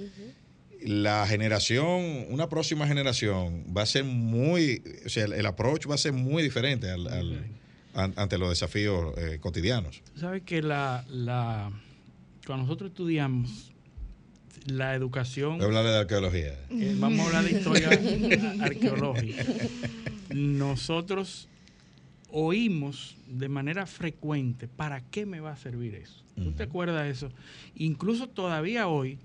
Speaker 1: la generación, una próxima generación va a ser muy, o sea, el, el approach va a ser muy diferente al, al- an- ante los desafíos eh, cotidianos.
Speaker 2: Tú sabes que la, la, cuando nosotros estudiamos la educación...
Speaker 1: Voy a hablarle de arqueología.
Speaker 2: Eh, vamos a hablar de historia arqueológica. <laughs> Nosotros oímos de manera frecuente, ¿para qué me va a servir eso? ¿Tú te acuerdas de eso? Incluso todavía hoy,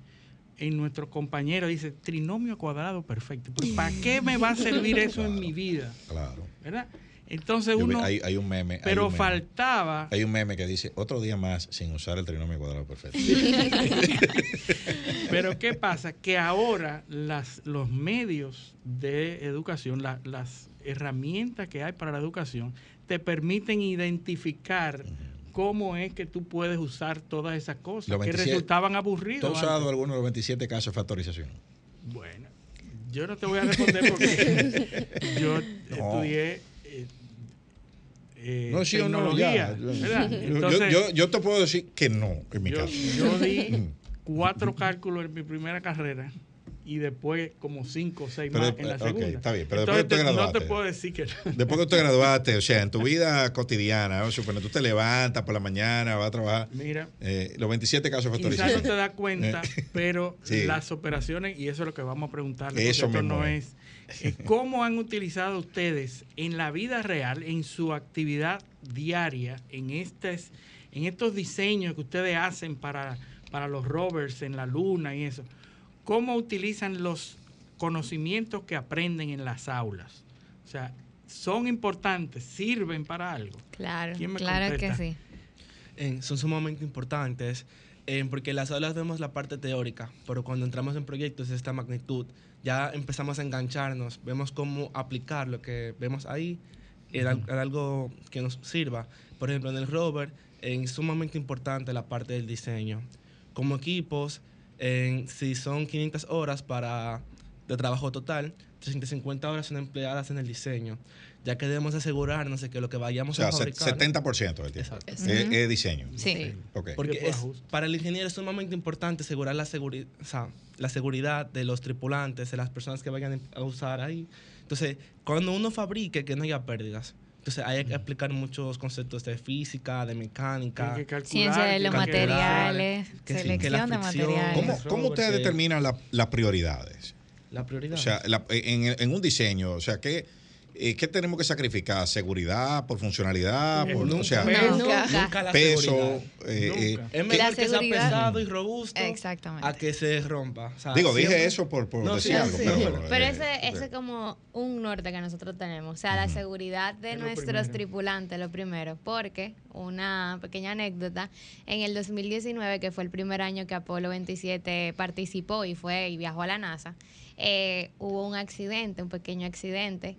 Speaker 2: en nuestro compañero dice, trinomio cuadrado perfecto. ¿Para qué me va a servir eso en mi vida?
Speaker 1: Claro.
Speaker 2: ¿Verdad? Entonces uno...
Speaker 1: hay, hay un meme. hay
Speaker 2: pero
Speaker 1: un meme.
Speaker 2: faltaba...
Speaker 1: Hay un meme que dice, otro día más sin usar el trinomio cuadrado perfecto. <laughs>
Speaker 2: Pero ¿qué pasa? Que ahora las, los medios de educación, la- las herramientas que hay para la educación, te permiten identificar cómo es que tú puedes usar todas esas cosas que
Speaker 1: 27
Speaker 2: resultaban
Speaker 1: ¿Tú
Speaker 2: aburridos.
Speaker 1: has usado
Speaker 2: antes.
Speaker 1: alguno de los 27 casos de factorización?
Speaker 2: Bueno, yo no te voy a responder porque <laughs> yo estudié eh, eh,
Speaker 1: No, sí o no,
Speaker 2: tecnología.
Speaker 1: ya.
Speaker 2: ¿verdad?
Speaker 1: Yo- yo, yo te puedo decir que no, en mi
Speaker 2: yo,
Speaker 1: caso.
Speaker 2: yo di <laughs> cuatro cálculos en mi primera carrera y después como cinco o seis
Speaker 1: Pero,
Speaker 2: más en la segunda.
Speaker 1: está bien, pero
Speaker 2: Entonces,
Speaker 1: después tú te
Speaker 2: te- no
Speaker 1: graduaste.
Speaker 2: te puedo decir que no.
Speaker 1: Después que te <laughs> graduaste, o sea, en tu vida cotidiana, o sea, cuando tú te levantas por la mañana, vas a trabajar,
Speaker 2: Mira.
Speaker 1: eh, los 27 casos de
Speaker 2: Quizás no te das cuenta, <laughs> pero
Speaker 1: Sí.
Speaker 2: las operaciones, y eso es lo que vamos a preguntarle,
Speaker 1: Eso
Speaker 2: esto no
Speaker 1: es.
Speaker 2: eh, <laughs> ¿cómo han utilizado ustedes en la vida real, en su actividad diaria, en, estes, en estos diseños que ustedes hacen para, para los rovers en la luna y eso? ¿Cómo utilizan los conocimientos que aprenden en las aulas? O sea, son importantes, sirven para algo.
Speaker 12: Claro,
Speaker 2: ¿Quién me
Speaker 14: Claro que sí.
Speaker 15: Eh, son sumamente importantes eh, porque en las aulas vemos la parte teórica, pero cuando entramos en proyectos de esta magnitud, ya empezamos a engancharnos, vemos cómo aplicar lo que vemos ahí en, al- en algo que nos sirva. Por ejemplo, en el rover eh, es sumamente importante la parte del diseño. Como equipos, en- si son 500 horas para, de trabajo total, 350 horas son empleadas en el diseño, ya que debemos asegurarnos de que lo que
Speaker 1: O
Speaker 15: vayamos
Speaker 1: sea,
Speaker 15: a fabricar...
Speaker 1: 70% del tiempo.
Speaker 15: Exacto.
Speaker 1: Es, es diseño.
Speaker 14: Sí.
Speaker 1: Ok.
Speaker 15: Porque es, para el ingeniero es sumamente importante asegurar la, seguri- o sea, la seguridad de los tripulantes, de las personas que vayan a usar ahí. Entonces, cuando uno fabrique, que no haya pérdidas. Entonces, hay que aplicar muchos conceptos de física, de mecánica.
Speaker 2: Calcular,
Speaker 14: Ciencia de los materiales,
Speaker 15: que sí,
Speaker 14: selección
Speaker 15: que la
Speaker 14: de materiales.
Speaker 1: ¿Cómo, cómo ustedes determinan la- las prioridades?
Speaker 15: La prioridad.
Speaker 1: O sea, la- en, en un diseño, o sea, ¿qué, ¿qué tenemos que sacrificar? ¿Seguridad por funcionalidad?
Speaker 15: Eh,
Speaker 1: Por,
Speaker 15: nunca,
Speaker 1: o sea,
Speaker 15: nunca, nunca la
Speaker 1: peso.
Speaker 15: seguridad.
Speaker 1: eh, eh,
Speaker 15: Nunca. es
Speaker 1: ¿qué-
Speaker 15: mejor que sea pesado y robusto
Speaker 14: Exactamente.
Speaker 15: a que se rompa. O sea,
Speaker 1: Digo, dije eso por, por
Speaker 15: No,
Speaker 1: decir
Speaker 15: sí,
Speaker 1: algo,
Speaker 15: sí.
Speaker 1: pero,
Speaker 12: Pero
Speaker 1: eh,
Speaker 12: ese, es como un norte que nosotros tenemos. O sea, la seguridad de
Speaker 2: Es
Speaker 12: nuestros
Speaker 2: primero.
Speaker 12: tripulantes, lo primero. Porque, una pequeña anécdota, en el 2019, que fue el primer año que Apolo 27 participó y fue y viajó a la NASA, eh, hubo un accidente, un pequeño accidente.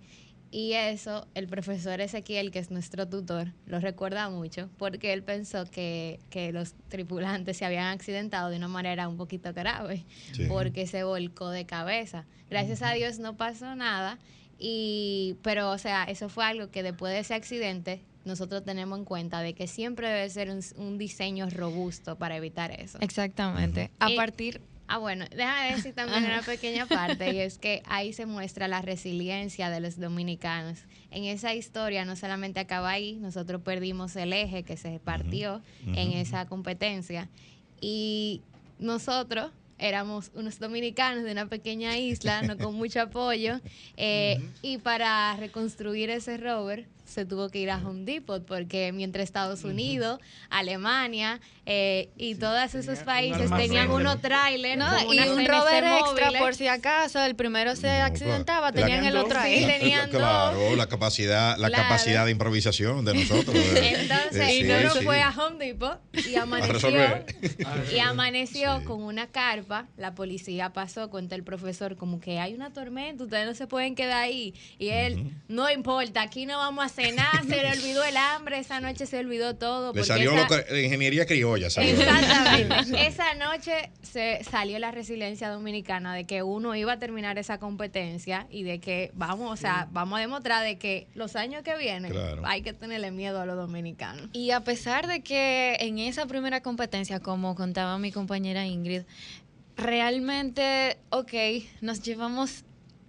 Speaker 12: Y eso, el profesor Ezequiel, que es nuestro tutor, lo recuerda mucho, porque él pensó que, que los tripulantes se habían accidentado de una manera un poquito grave,
Speaker 16: Sí.
Speaker 12: porque se volcó de cabeza. Gracias a Dios no pasó nada, y, pero, o sea, eso fue algo que después de ese accidente nosotros tenemos en cuenta de que siempre debe ser un, un diseño robusto para evitar eso.
Speaker 14: Exactamente. A
Speaker 12: Y-
Speaker 14: partir
Speaker 12: Ah, bueno, déjame decir también una pequeña parte y es que ahí se muestra la resiliencia de los dominicanos. En esa historia no solamente acaba ahí, nosotros perdimos el eje que se partió en esa competencia y nosotros éramos unos dominicanos de una pequeña isla, no con mucho apoyo, eh, y para reconstruir ese rover se tuvo que ir a Home Depot porque mientras Estados Unidos, Alemania eh, y todos esos países tenían unos trailers
Speaker 14: No, y un rover extra
Speaker 12: móviles.
Speaker 14: por si acaso el primero se accidentaba, tenían el otro ahí.
Speaker 12: Sí, tenían <laughs> dos.
Speaker 1: Claro, la capacidad, la
Speaker 12: Claro.
Speaker 1: capacidad de improvisación de nosotros. eh,
Speaker 12: Entonces,
Speaker 1: eh,
Speaker 12: y
Speaker 1: sí,
Speaker 12: luego
Speaker 1: sí.
Speaker 12: fue a Home Depot y amaneció, <laughs> y <laughs> amaneció con una carpa. La policía pasó, cuenta el profesor, como que hay una tormenta, ustedes no se pueden quedar ahí. Y él, no importa, aquí no vamos a hacer cenar, se le <laughs> olvidó el hambre, esa noche se olvidó todo.
Speaker 1: Le salió
Speaker 12: esa-
Speaker 1: lo que- la ingeniería criolla. salió.
Speaker 12: Exactamente. <laughs> Esa noche se salió la resiliencia dominicana de que uno iba a terminar esa competencia y de que vamos, o sea, vamos a demostrar de que los años que vienen
Speaker 14: Claro.
Speaker 12: hay que tenerle miedo a los dominicanos.
Speaker 14: Y a pesar de que en esa primera competencia, como contaba mi compañera Ingrid, realmente, ok, nos llevamos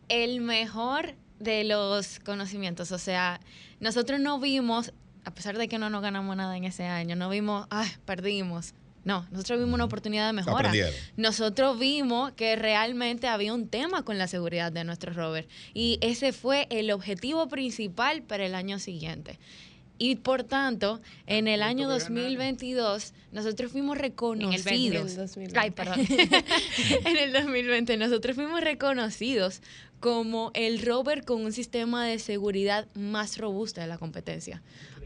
Speaker 14: el mejor de los conocimientos. O sea, nosotros no vimos, a pesar de que no nos ganamos nada en ese año, no vimos, ay, perdimos. No, nosotros vimos una oportunidad de mejora.
Speaker 1: Aprendieron.
Speaker 14: Nosotros vimos que realmente había un tema con la seguridad de nuestro rover y ese fue el objetivo principal para el año siguiente. Y por tanto, en el año 2022, <laughs> nosotros fuimos reconocidos.
Speaker 13: 2020.
Speaker 14: Ay, perdón. en el 2020, nosotros fuimos reconocidos como el rover con un sistema de seguridad más robusto de la competencia.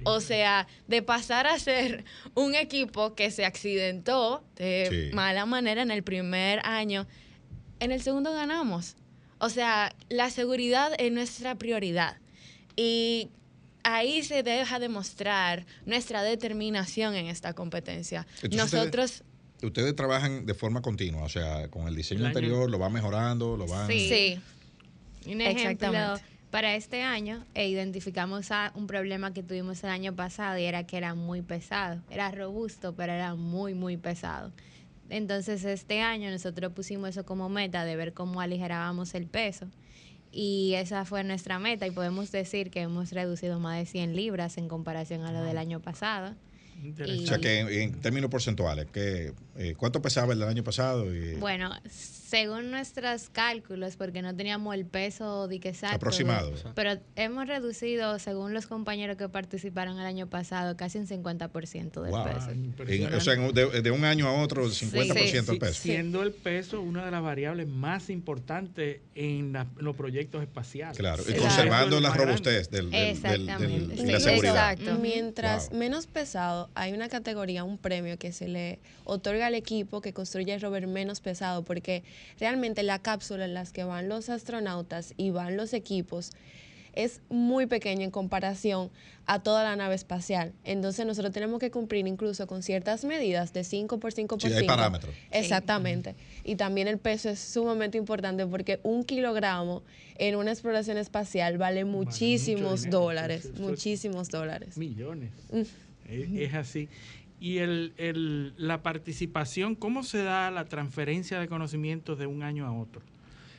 Speaker 14: O sea, de pasar a ser un equipo que se accidentó de
Speaker 16: Sí.
Speaker 14: mala manera en el primer año, en el segundo ganamos. O sea, la seguridad es nuestra prioridad. Y ahí se deja demostrar nuestra determinación en esta competencia.
Speaker 1: Entonces,
Speaker 14: Nosotros...
Speaker 1: Ustedes trabajan de forma continua, o sea, con el diseño
Speaker 14: El
Speaker 1: anterior lo van mejorando, lo van...
Speaker 12: Sí. Un ejemplo, para este año e identificamos a un problema que tuvimos el año pasado y era que era muy pesado. Era robusto, pero era muy, muy pesado. Entonces este año nosotros pusimos eso como meta de ver cómo aligerábamos el peso. Y esa fue nuestra meta y podemos decir que hemos reducido más de 100 libras en comparación a lo del año pasado. Y-
Speaker 1: O sea, que en, en términos porcentuales, que, eh, ¿cuánto pesaba el del año pasado? Y,
Speaker 12: Bueno, según nuestros cálculos, porque no teníamos el peso de que exacto,
Speaker 1: Aproximado.
Speaker 12: pero hemos reducido, según los compañeros que participaron el año pasado, casi un 50% del
Speaker 1: Wow.
Speaker 12: peso.
Speaker 1: en- o sea, en- de, de un año a otro, 50% del peso.
Speaker 2: Siendo el peso una de las variables más importantes en, la- en los proyectos espaciales.
Speaker 1: Claro, y
Speaker 2: El
Speaker 1: conservando la robustez del, del- del- del- y la
Speaker 13: Sí,
Speaker 1: seguridad.
Speaker 13: exacto. Mientras menos pesado, hay una categoría, un premio que se le otorga al equipo que construye el rover menos pesado, porque realmente la cápsula en las que van los astronautas y van los equipos es muy pequeña en comparación a toda la nave espacial. Entonces nosotros tenemos que cumplir incluso con ciertas medidas de 5 por 5 por
Speaker 1: Sí, hay
Speaker 13: 5.
Speaker 1: parámetros.
Speaker 13: Exactamente. Y también el peso es sumamente importante porque un kilogramo en una exploración espacial vale muchísimos dólares, muchísimos dólares.
Speaker 2: Millones.
Speaker 13: Mm.
Speaker 2: Es, es así. Y el, el- la participación, ¿cómo se da la transferencia de conocimientos de un año a otro?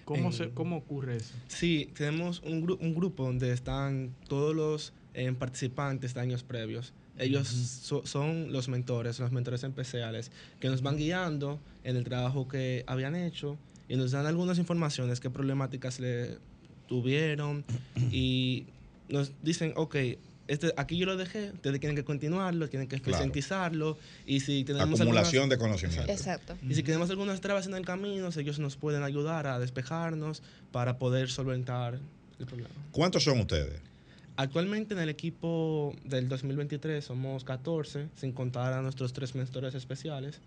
Speaker 2: ¿Cómo,
Speaker 15: En-
Speaker 2: se, cómo ocurre eso?
Speaker 15: Sí, tenemos un, gru- un grupo donde están todos los eh, participantes de años previos. Ellos so- son los mentores, los mentores especiales, que nos van guiando en el trabajo que habían hecho y nos dan algunas informaciones, qué problemáticas le tuvieron y nos dicen, ok, este, aquí yo lo dejé, ustedes tienen que continuarlo, tienen que
Speaker 1: Claro.
Speaker 15: concientizarlo y si tenemos
Speaker 1: Acumulación
Speaker 15: algunas-
Speaker 1: de conocimiento.
Speaker 13: Exacto.
Speaker 15: y si tenemos algunas trabas en el camino, ellos nos pueden ayudar a despejarnos para poder solventar el problema.
Speaker 1: ¿Cuántos son ustedes?
Speaker 15: Actualmente en el equipo del 2023 somos 14, sin contar a nuestros tres mentores especiales,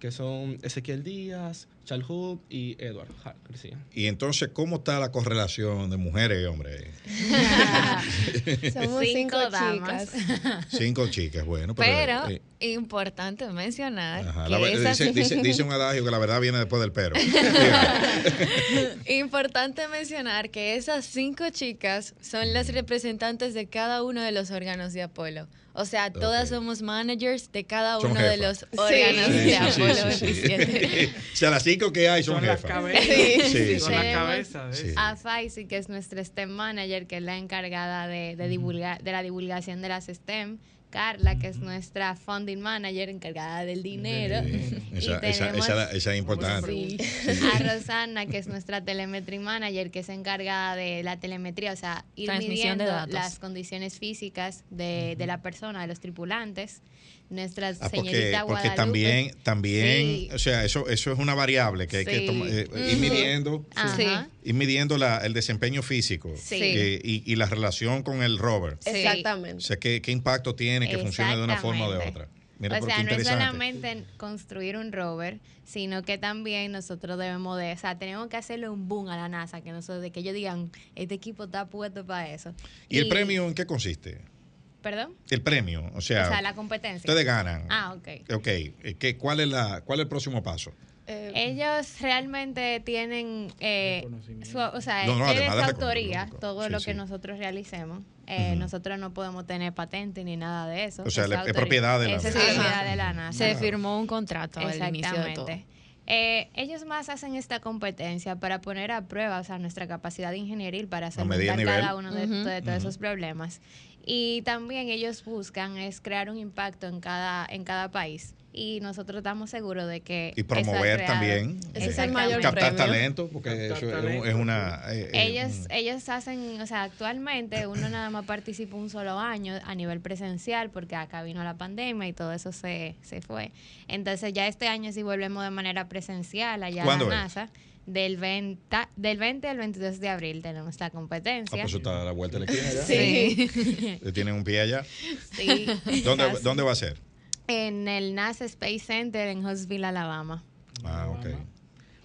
Speaker 15: que son Ezequiel Díaz, Charles Hood y Edward Hart García.
Speaker 1: Y entonces, ¿cómo está la correlación de mujeres y hombres? <laughs>
Speaker 13: Somos cinco,
Speaker 12: Cinco damas.
Speaker 13: chicas.
Speaker 1: Cinco chicas, bueno.
Speaker 14: Pero,
Speaker 1: eh,
Speaker 14: importante mencionar
Speaker 1: ajá,
Speaker 14: que
Speaker 1: la
Speaker 14: esas-
Speaker 1: dice, dice- dice un adagio que la verdad viene después del pero. <laughs>
Speaker 14: Importante mencionar que esas cinco chicas son las representantes de cada uno de los órganos de Apolo. O sea, todas somos managers de cada
Speaker 1: Son
Speaker 14: uno de
Speaker 1: jefas.
Speaker 14: los órganos
Speaker 1: Sí,
Speaker 14: de
Speaker 1: sí,
Speaker 14: Apolo
Speaker 1: sí, sí.
Speaker 14: 27. <laughs>
Speaker 1: o sea, las cinco que hay son,
Speaker 2: Son las
Speaker 1: jefas.
Speaker 2: cabezas.
Speaker 1: Sí,
Speaker 2: Sí,
Speaker 1: sí.
Speaker 2: son las cabezas de.
Speaker 12: A Faisy, que es nuestra STEM manager, que es la encargada de, de, divulgar, de la divulgación de las STEM. Carla, que es nuestra funding manager, encargada del dinero. <laughs> Y
Speaker 1: Esa, esa,
Speaker 12: tenemos
Speaker 1: esa, esa es importante.
Speaker 12: sí, a Rosana, que es nuestra telemetry manager, que se encarga de la telemetría, o sea, ir midiendo las condiciones físicas de, de la persona, de los tripulantes. Nuestra
Speaker 1: Ah, porque,
Speaker 12: señorita
Speaker 1: porque
Speaker 12: Guadalupe.
Speaker 1: también, también
Speaker 12: Sí.
Speaker 1: o sea, eso, eso es una variable que hay que
Speaker 12: Sí.
Speaker 1: toma- eh, ir
Speaker 12: Ujú.
Speaker 1: midiendo, ir midiendo la, el desempeño físico
Speaker 12: Sí.
Speaker 1: eh, y, y la relación con el rover.
Speaker 12: Sí.
Speaker 13: Exactamente.
Speaker 1: O sea, ¿qué, qué impacto tiene que funcione de una forma o de otra. Mira,
Speaker 12: o sea, no es solamente construir un rover, sino que también nosotros debemos de, o sea, tenemos que hacerle un boom a la NASA, que nosotros, de que ellos digan, este equipo está puesto para eso.
Speaker 1: ¿Y el premio en qué consiste?
Speaker 12: ¿Perdón?
Speaker 1: El premio, o sea,
Speaker 12: o sea, la competencia.
Speaker 1: ustedes ganan.
Speaker 12: Ah, ok.
Speaker 1: Ok, eh, ¿qué, cuál, es la, ¿cuál es el próximo paso?
Speaker 12: Eh, Ellos realmente tienen, eh, su, o sea,
Speaker 1: No, no,
Speaker 12: tiene
Speaker 1: además
Speaker 12: su autoría, todo
Speaker 1: Sí,
Speaker 12: lo
Speaker 1: sí.
Speaker 12: que nosotros realicemos. Eh, Nosotros no podemos tener patente ni nada de eso.
Speaker 1: O sea,
Speaker 12: Es
Speaker 1: propiedad de la
Speaker 12: Esa es propiedad de la NASA.
Speaker 14: Se firmó un contrato al inicio de todo.
Speaker 12: Eh, ellos más hacen esta competencia para poner a prueba o sea, nuestra capacidad ingenieril para solventar cada uno de, todos esos problemas. Y también ellos buscan es crear un impacto en cada, en cada país. Y nosotros estamos seguros de que...
Speaker 1: Y
Speaker 12: eso
Speaker 1: promover también.
Speaker 13: Ese es el
Speaker 1: eh,
Speaker 13: mayor
Speaker 1: Captar
Speaker 13: premio.
Speaker 1: talento, porque eso es, un- es una... eh, eh,
Speaker 12: Ellos, ellos hacen, o sea, actualmente uno nada más participa un solo año a nivel presencial porque acá vino la pandemia y todo eso se, se fue. Entonces ya este año sí volvemos de manera presencial allá a la
Speaker 1: ¿Cuándo es?
Speaker 12: NASA. Del 20, del 20 al 22 de abril tenemos la
Speaker 1: Ah,
Speaker 12: competencia.
Speaker 1: pues eso está a la vuelta de la <laughs> esquina ya.
Speaker 12: Sí.
Speaker 1: Le tienen un pie allá.
Speaker 12: Sí.
Speaker 1: ¿Dónde. ¿Dónde va a ser?
Speaker 12: En el NASA Space Center en Huntsville, Alabama.
Speaker 1: Ah, ok.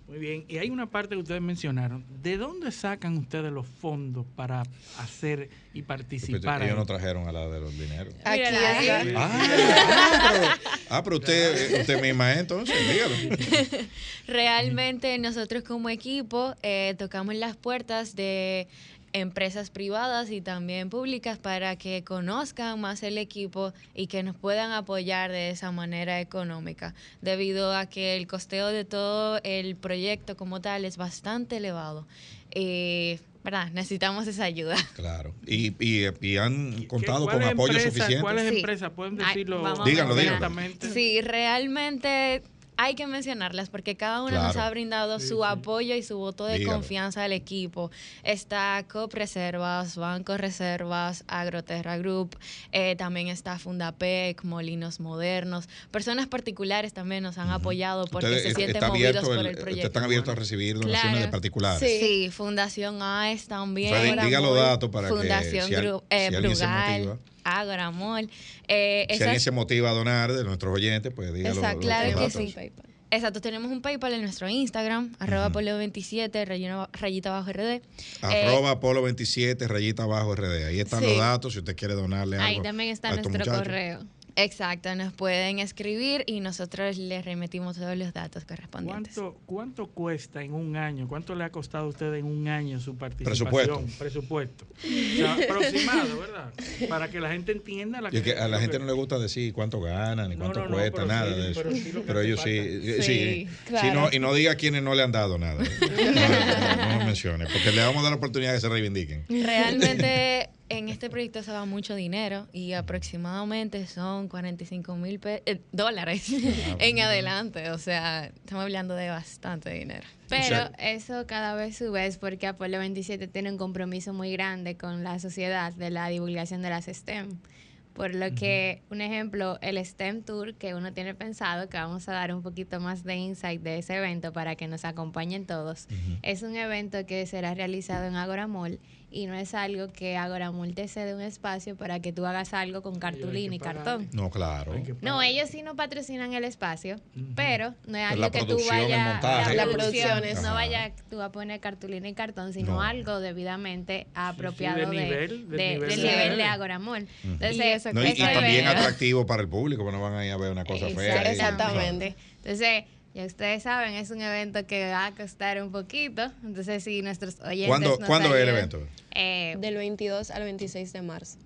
Speaker 2: Muy bien. Y hay una parte que ustedes mencionaron. ¿De dónde sacan ustedes los fondos para hacer y participar?
Speaker 1: Ellos no trajeron a la de los dineros.
Speaker 13: Aquí
Speaker 12: ahí.
Speaker 1: Ah, <laughs> ah, pero, ah, pero usted, usted misma es, entonces, dígalo.
Speaker 14: Realmente nosotros como equipo eh, tocamos las puertas de empresas privadas y también públicas para que conozcan más el equipo y que nos puedan apoyar de esa manera económica, debido a que el costeo de todo el proyecto como tal es bastante elevado. Y, ¿verdad? Necesitamos esa ayuda. <laughs>
Speaker 1: Claro. Y, y, y han contado con
Speaker 2: ¿Cuáles
Speaker 1: apoyo suficiente.
Speaker 2: ¿Cuáles
Speaker 14: Sí.
Speaker 2: empresas pueden
Speaker 12: Ay,
Speaker 2: decirlo?
Speaker 12: vamos a
Speaker 1: Díganlo, díganlo.
Speaker 2: directamente?
Speaker 14: Sí, realmente hay que mencionarlas porque cada una nos ha brindado su apoyo y su voto de
Speaker 1: Dígalo.
Speaker 14: confianza al equipo. Está COP Reservas, Banco Reservas, Agroterra Group, eh, también está Fundapec, Molinos Modernos. Personas particulares también nos han apoyado porque
Speaker 1: Ustedes,
Speaker 14: se sienten
Speaker 1: está
Speaker 14: movidos por
Speaker 1: el-
Speaker 14: proyecto.
Speaker 1: están abiertos a recibir donaciones
Speaker 12: Claro.
Speaker 1: de particulares.
Speaker 14: Sí. Fundación AES también.
Speaker 1: O sea, diga los datos para que
Speaker 14: Fundación
Speaker 1: si al-
Speaker 14: Gru- eh,
Speaker 1: si alguien se
Speaker 14: Brugal,
Speaker 1: motiva.
Speaker 14: Agora Mall. Eh,
Speaker 1: Si
Speaker 14: esas-
Speaker 1: alguien se motiva a donar de nuestros oyentes, pues dígalo.
Speaker 14: Exacto,
Speaker 1: los-
Speaker 14: claro
Speaker 1: los
Speaker 14: que
Speaker 1: datos.
Speaker 14: sí. Exacto, tenemos un PayPal en nuestro Instagram, arroba polo27, rayita, rayita bajo RD. Eh,
Speaker 1: Arroba Polo 27, rayita abajo RD. Ahí están
Speaker 14: Sí.
Speaker 1: los datos si usted quiere donarle algo.
Speaker 12: Ahí también está
Speaker 1: a
Speaker 12: nuestro
Speaker 1: muchachos.
Speaker 12: correo.
Speaker 14: Exacto, nos pueden escribir y nosotros les remitimos todos los datos correspondientes.
Speaker 2: ¿Cuánto, ¿Cuánto cuesta en un año? ¿Cuánto le ha costado a usted en un año su participación?
Speaker 1: Presupuesto.
Speaker 2: Presupuesto. O sea, aproximado, ¿verdad? Para que la gente entienda la
Speaker 1: que a la gente no le gusta decir cuánto ganan ni cuánto
Speaker 2: no, no,
Speaker 1: cuesta, nada
Speaker 2: sí,
Speaker 1: de eso.
Speaker 2: pero sí
Speaker 1: ellos sí,
Speaker 2: falta.
Speaker 1: sí,
Speaker 14: Sí, claro.
Speaker 1: no, y no diga a quienes no le han dado nada. <laughs> No, no, no lo mencione, porque le vamos a dar la oportunidad de que se reivindiquen.
Speaker 14: Realmente en este proyecto se va mucho dinero y aproximadamente son 45 mil dólares <laughs> <laughs> en adelante. O sea, estamos hablando de bastante dinero.
Speaker 12: Pero eso cada vez sube es porque Apolo 27 tiene un compromiso muy grande con la sociedad de la divulgación de las STEM. Por lo que, un ejemplo, el STEM Tour que uno tiene pensado, que vamos a dar un poquito más de insight de ese evento para que nos acompañen todos, es un evento que será realizado en Agora Mall y no es algo que Agora Mall te cede un espacio para que tú hagas algo con cartulina y cartón.
Speaker 1: No, claro.
Speaker 12: No, ellos sí no patrocinan el espacio, pero no es algo que tú vayas la
Speaker 1: La
Speaker 12: producción,
Speaker 13: es-
Speaker 12: no vaya tú a poner cartulina y cartón, sino
Speaker 1: No.
Speaker 12: algo debidamente apropiado
Speaker 2: de
Speaker 12: de,
Speaker 2: nivel, del
Speaker 12: de-
Speaker 2: nivel
Speaker 12: del
Speaker 2: de-
Speaker 12: nivel de Agora Mall. Entonces,
Speaker 13: eso
Speaker 1: No, y, y también atractivo para el público, porque no van a ir a ver una cosa fea. ahí.
Speaker 12: Exactamente. Entonces, ya ustedes saben, es un evento que va a costar un poquito. Entonces, si nuestros oyentes
Speaker 1: ¿Cuándo,
Speaker 12: nos
Speaker 1: ¿cuándo es el evento?
Speaker 12: eh,
Speaker 13: Del 22 al 26 de marzo.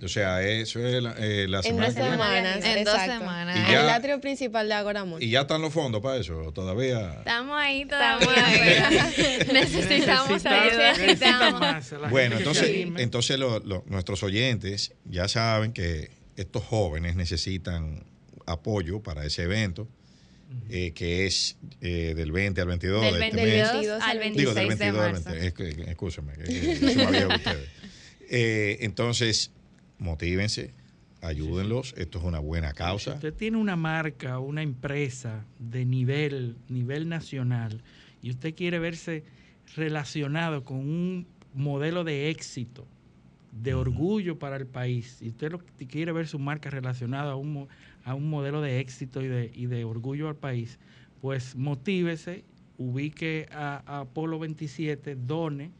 Speaker 1: O sea, eso es la, eh, la
Speaker 13: En
Speaker 1: semana
Speaker 13: dos semanas.
Speaker 14: En dos semanas.
Speaker 1: Y
Speaker 13: En
Speaker 1: ya-
Speaker 13: el atrio principal de Agora Mall.
Speaker 1: ¿Y ya están los fondos para eso? Todavía.
Speaker 12: estamos ahí todavía.
Speaker 14: ahí. <laughs> Necesitamos
Speaker 2: Necesita-
Speaker 14: ayuda.
Speaker 2: necesita más a la
Speaker 1: Bueno, entonces, entonces lo- lo- nuestros oyentes ya saben que estos jóvenes necesitan apoyo para ese evento, eh, que es eh, del 20 al 22
Speaker 12: Del
Speaker 1: de este
Speaker 12: 22
Speaker 1: mes.
Speaker 12: al
Speaker 1: Digo,
Speaker 12: 26
Speaker 1: del 22
Speaker 12: de
Speaker 1: al
Speaker 12: marzo.
Speaker 1: 20. Es que, escúchame, ustedes. <laughs> Eh, entonces, motívense, ayúdenlos. Esto es una buena
Speaker 2: Si
Speaker 1: causa.
Speaker 2: usted tiene una marca una empresa de nivel, nivel nacional y usted quiere verse relacionado con un modelo de éxito de orgullo para el país, si usted lo, quiere ver su marca relacionada a un, a un modelo de éxito y de, y de orgullo al país, pues motívese, ubique a, Apolo 27, done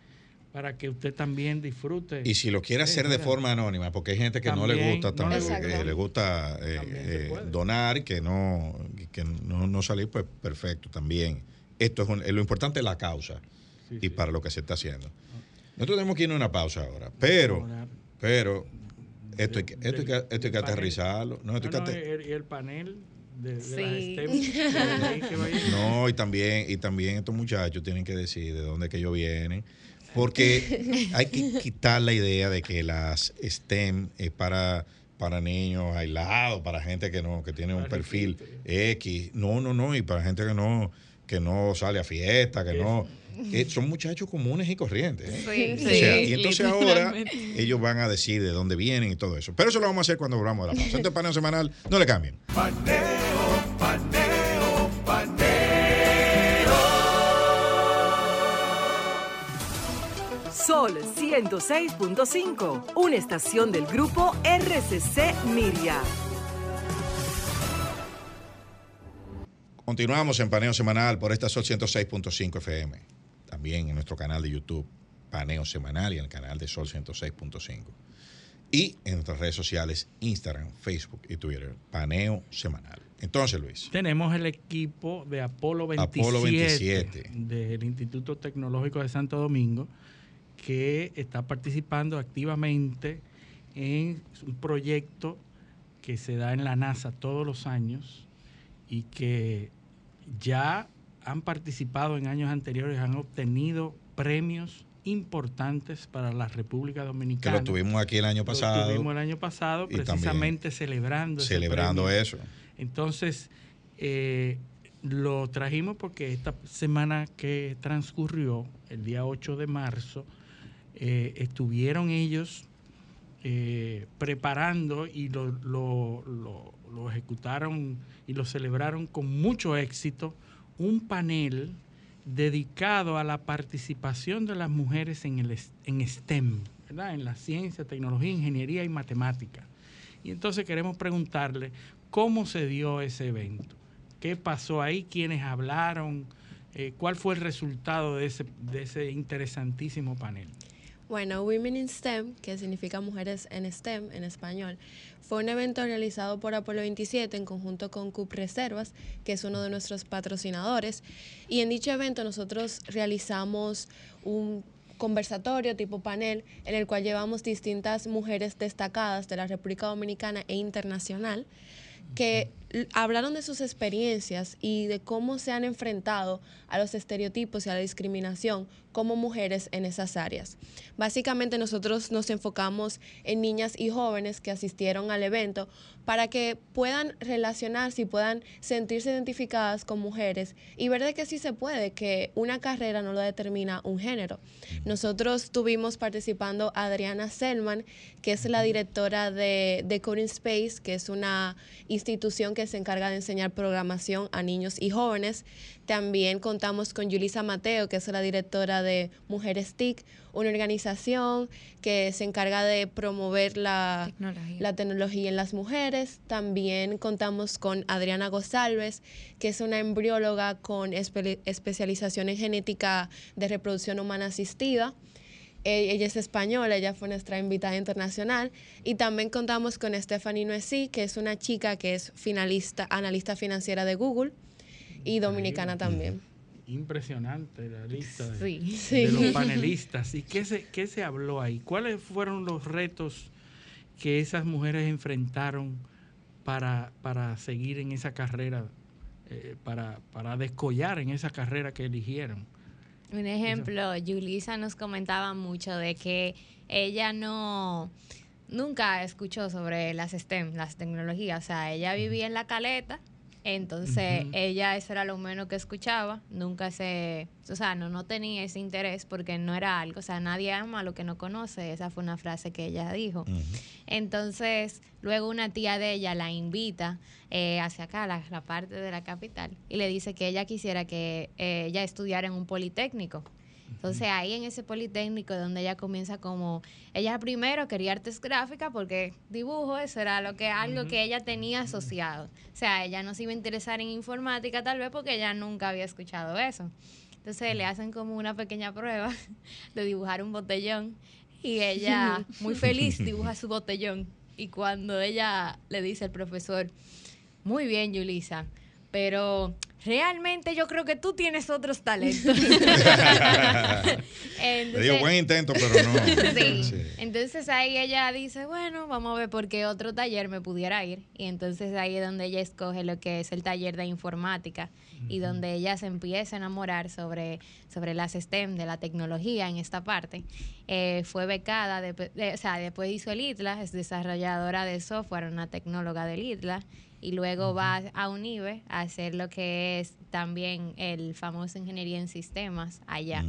Speaker 2: para que usted también disfrute.
Speaker 1: Y si lo quiere hacer de forma anónima, porque hay gente que no le gusta, no le gusta eh, eh, donar, que no, que no, no, salir, pues perfecto también. Esto es, lo importante es la causa y para lo que se está haciendo. Nosotros tenemos que ir a una pausa ahora, pero, pero esto hay que, esto que, esto hay que aterrizarlo. No, esto
Speaker 2: y el panel de,
Speaker 1: sí. No, y también, y también estos muchachos tienen que decir de dónde que ellos vienen. Porque <laughs> hay que quitar la idea de que las STEM es para, para niños aislados, para gente que no, que tiene un perfil X. No, no, no, y para gente que no, que no sale a fiesta, que no son muchachos comunes y corrientes. ¿eh? Sí, y entonces ahora ellos van a decir de dónde vienen y todo eso. Pero eso lo vamos a hacer cuando volvamos de la pausa. Este paneo semanal, no le cambien. Paneo, paneo, paneo.
Speaker 3: Sol 106.5, una estación del grupo RCC Miria.
Speaker 1: Continuamos en paneo semanal por esta Sol 106.5 FM también en nuestro canal de YouTube, Paneo Semanal, y en el canal de Sol 106.5. Y en nuestras redes sociales, Instagram, Facebook y Twitter, Paneo Semanal. Entonces, Luis.
Speaker 2: Tenemos el equipo de Apolo 27, Apolo 27. del Instituto Tecnológico de Santo Domingo, que está participando activamente en un proyecto que se da en la NASA todos los años y que ya han participado en años anteriores, han obtenido premios importantes para la República Dominicana.
Speaker 1: Que lo tuvimos aquí el año pasado.
Speaker 2: Lo tuvimos el año pasado, precisamente celebrando.
Speaker 1: Celebrando eso.
Speaker 2: Entonces, eh, lo trajimos porque esta semana que transcurrió, el día 8 de marzo, eh, estuvieron ellos eh, preparando y lo, lo ejecutaron y lo celebraron con mucho éxito un panel dedicado a la participación de las mujeres en, el, en STEM, en la ciencia, tecnología, ingeniería y matemática. Y entonces queremos preguntarle cómo se dio ese evento, qué pasó ahí, quiénes hablaron, eh, cuál fue el resultado de ese, de ese interesantísimo panel.
Speaker 13: Bueno, Women in STEM, que significa mujeres en STEM en español, fue un evento realizado por Apolo 27 en conjunto con CUP Reservas, que es uno de nuestros patrocinadores. Y en dicho evento nosotros realizamos un conversatorio tipo panel en el cual llevamos distintas mujeres destacadas de la República Dominicana e internacional que hablaron de sus experiencias y de cómo se han enfrentado a los estereotipos y a la discriminación como mujeres en esas áreas. Básicamente nosotros nos enfocamos en niñas y jóvenes que asistieron al evento para que puedan relacionarse y puedan sentirse identificadas con mujeres y ver de que sí se puede, que una carrera no lo determina un género. Nosotros tuvimos participando a Adriana Selman, que es la directora de, de Coding Space, que es una institución que se encarga de enseñar programación a niños y jóvenes. También contamos con Yulisa Mateo, que es la directora de Mujeres TIC, una organización que se encarga de promover la tecnología. en las mujeres. También contamos con Adriana González, que es una embrióloga con especialización en genética de reproducción humana asistida. Eh, ella es española, ella fue nuestra invitada internacional. Y también contamos con Stephanie Nuesi, que es una chica que es finalista, analista financiera de Google y dominicana también.
Speaker 2: Impresionante la lista de, los <laughs> panelistas. ¿Y qué se, qué se habló ahí? ¿Cuáles fueron los retos que esas mujeres enfrentaron para, para seguir en esa carrera, eh, para, para descollar en esa carrera que eligieron?
Speaker 12: Un ejemplo, Yulisa nos comentaba mucho de que ella no nunca escuchó sobre las STEM, las tecnologías. O sea, ella vivía en la caleta entonces, ella eso era lo menos que escuchaba, nunca se, o sea, no, no tenía ese interés porque no era algo, o sea, nadie ama lo que no conoce, esa fue una frase que ella dijo. Entonces, luego una tía de ella la invita eh, hacia acá, la, la, parte de la capital, y le dice que ella quisiera que eh, ella estudiara en un politécnico. Entonces ahí en ese Politécnico donde ella comienza como, ella primero quería artes gráficas porque dibujo, eso era lo que, algo que ella tenía asociado. O sea, ella no se iba a interesar en informática tal vez porque ella nunca había escuchado eso. Entonces le hacen como una pequeña prueba <laughs> de dibujar un botellón y <laughs> ella, muy feliz, dibuja su botellón. Y cuando ella le dice al profesor, muy bien, Yulisa, pero realmente yo creo que tú tienes otros talentos. <laughs> <laughs>
Speaker 1: Le digo, buen intento, pero no. <laughs>
Speaker 12: Sí.
Speaker 1: Sí.
Speaker 12: Entonces ahí ella dice, bueno, vamos a ver por qué otro taller me pudiera ir. Y entonces ahí es donde ella escoge lo que es el taller de informática y donde ella se empieza a enamorar sobre, sobre las STEM, de la tecnología en esta parte. Eh, fue becada, de- de- o sea, después hizo el ITLA, es desarrolladora de software, una tecnóloga del ITLA. Y luego va a UNIBE a hacer lo que es también el famoso ingeniería en sistemas allá.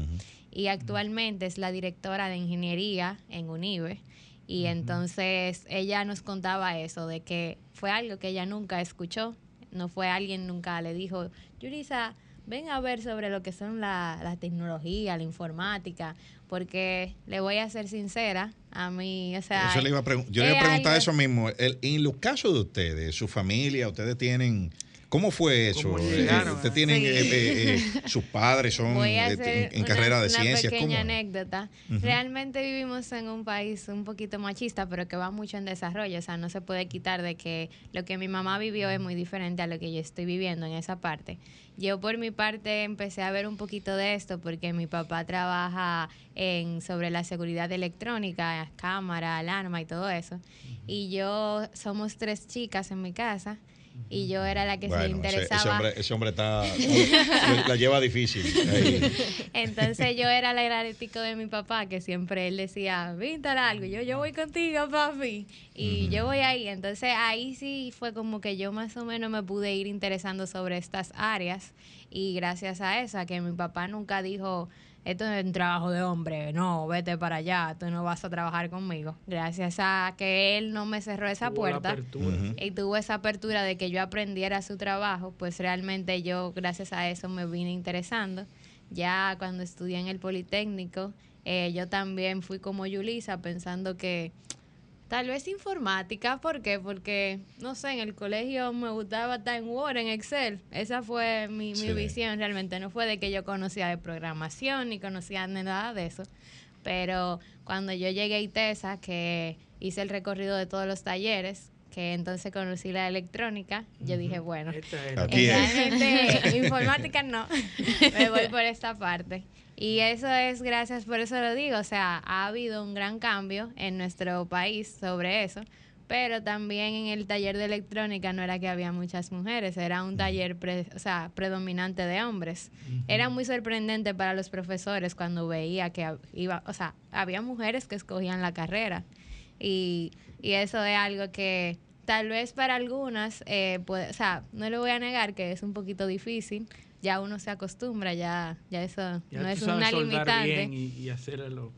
Speaker 12: Y actualmente es la directora de ingeniería en UNIBE. Y entonces ella nos contaba eso, de que fue algo que ella nunca escuchó, no fue alguien nunca le dijo, Yurisa, ven a ver sobre lo que son la, la tecnología, la informática, porque le voy a ser sincera, a mí, o sea...
Speaker 1: Eso le iba a yo le iba a preguntar
Speaker 12: algo-
Speaker 1: eso mismo. El- en los casos de ustedes, su familia, ustedes tienen. ¿Cómo fue eso?
Speaker 2: ¿Cómo
Speaker 1: Eh? ¿Ustedes tienen.
Speaker 12: Sí.
Speaker 1: eh, eh, eh, <laughs> sus padres son
Speaker 12: Voy a
Speaker 1: eh,
Speaker 12: hacer
Speaker 1: en, en
Speaker 12: una-
Speaker 1: carrera de
Speaker 12: una
Speaker 1: ciencias? ¿Cómo?
Speaker 12: pequeña anécdota. Realmente vivimos en un país un poquito machista, pero que va mucho en desarrollo. O sea, no se puede quitar de que lo que mi mamá vivió es muy diferente a lo que yo estoy viviendo en esa parte. Yo por mi parte empecé a ver un poquito de esto porque mi papá trabaja en sobre la seguridad electrónica, cámara, alarma y todo eso. Y yo somos tres chicas en mi casa y yo era la que se
Speaker 1: Bueno,
Speaker 12: interesaba.
Speaker 1: ese hombre, ese hombre está. <laughs> la lleva difícil. ahí.
Speaker 12: Entonces yo era la herático de mi papá, que siempre él decía, víntala algo, y yo, yo voy contigo, papi, y yo voy ahí. Entonces ahí sí fue como que yo más o menos me pude ir interesando sobre estas áreas, y gracias a eso, a que mi papá nunca dijo, esto es un trabajo de hombre, no, vete para allá, tú no vas a trabajar conmigo. Gracias a que él no me cerró esa
Speaker 2: Tuvo
Speaker 12: puerta y tuvo esa apertura de que yo aprendiera su trabajo, pues realmente yo gracias a eso me vine interesando. Ya cuando estudié en el Politécnico, eh, yo también fui como Yulisa pensando que tal vez informática, ¿por qué? Porque, no sé, en el colegio me gustaba estar en Word, en Excel. Esa fue mi, mi
Speaker 16: Sí.
Speaker 12: visión realmente. No fue de que yo conocía de programación ni conocía de nada de eso. Pero cuando yo llegué a ITESA, que hice el recorrido de todos los talleres, que entonces conocí la electrónica, yo dije, bueno,
Speaker 1: Aquí es.
Speaker 12: realmente <laughs> informática no, <laughs> me voy por esta parte. Y eso es gracias, por eso lo digo, o sea, ha habido un gran cambio en nuestro país sobre eso, pero también en el taller de electrónica no era que había muchas mujeres, era un taller pre- o sea, predominante de hombres. Era muy sorprendente para los profesores cuando veía que iba, o sea, había mujeres que escogían la carrera. Y, y eso es algo que tal vez para algunas, eh, puede, o sea, no le voy a negar que es un poquito difícil. Ya uno se acostumbra, ya, ya eso
Speaker 2: Ya
Speaker 12: no es una limitante.
Speaker 2: bien y, y hacerlo.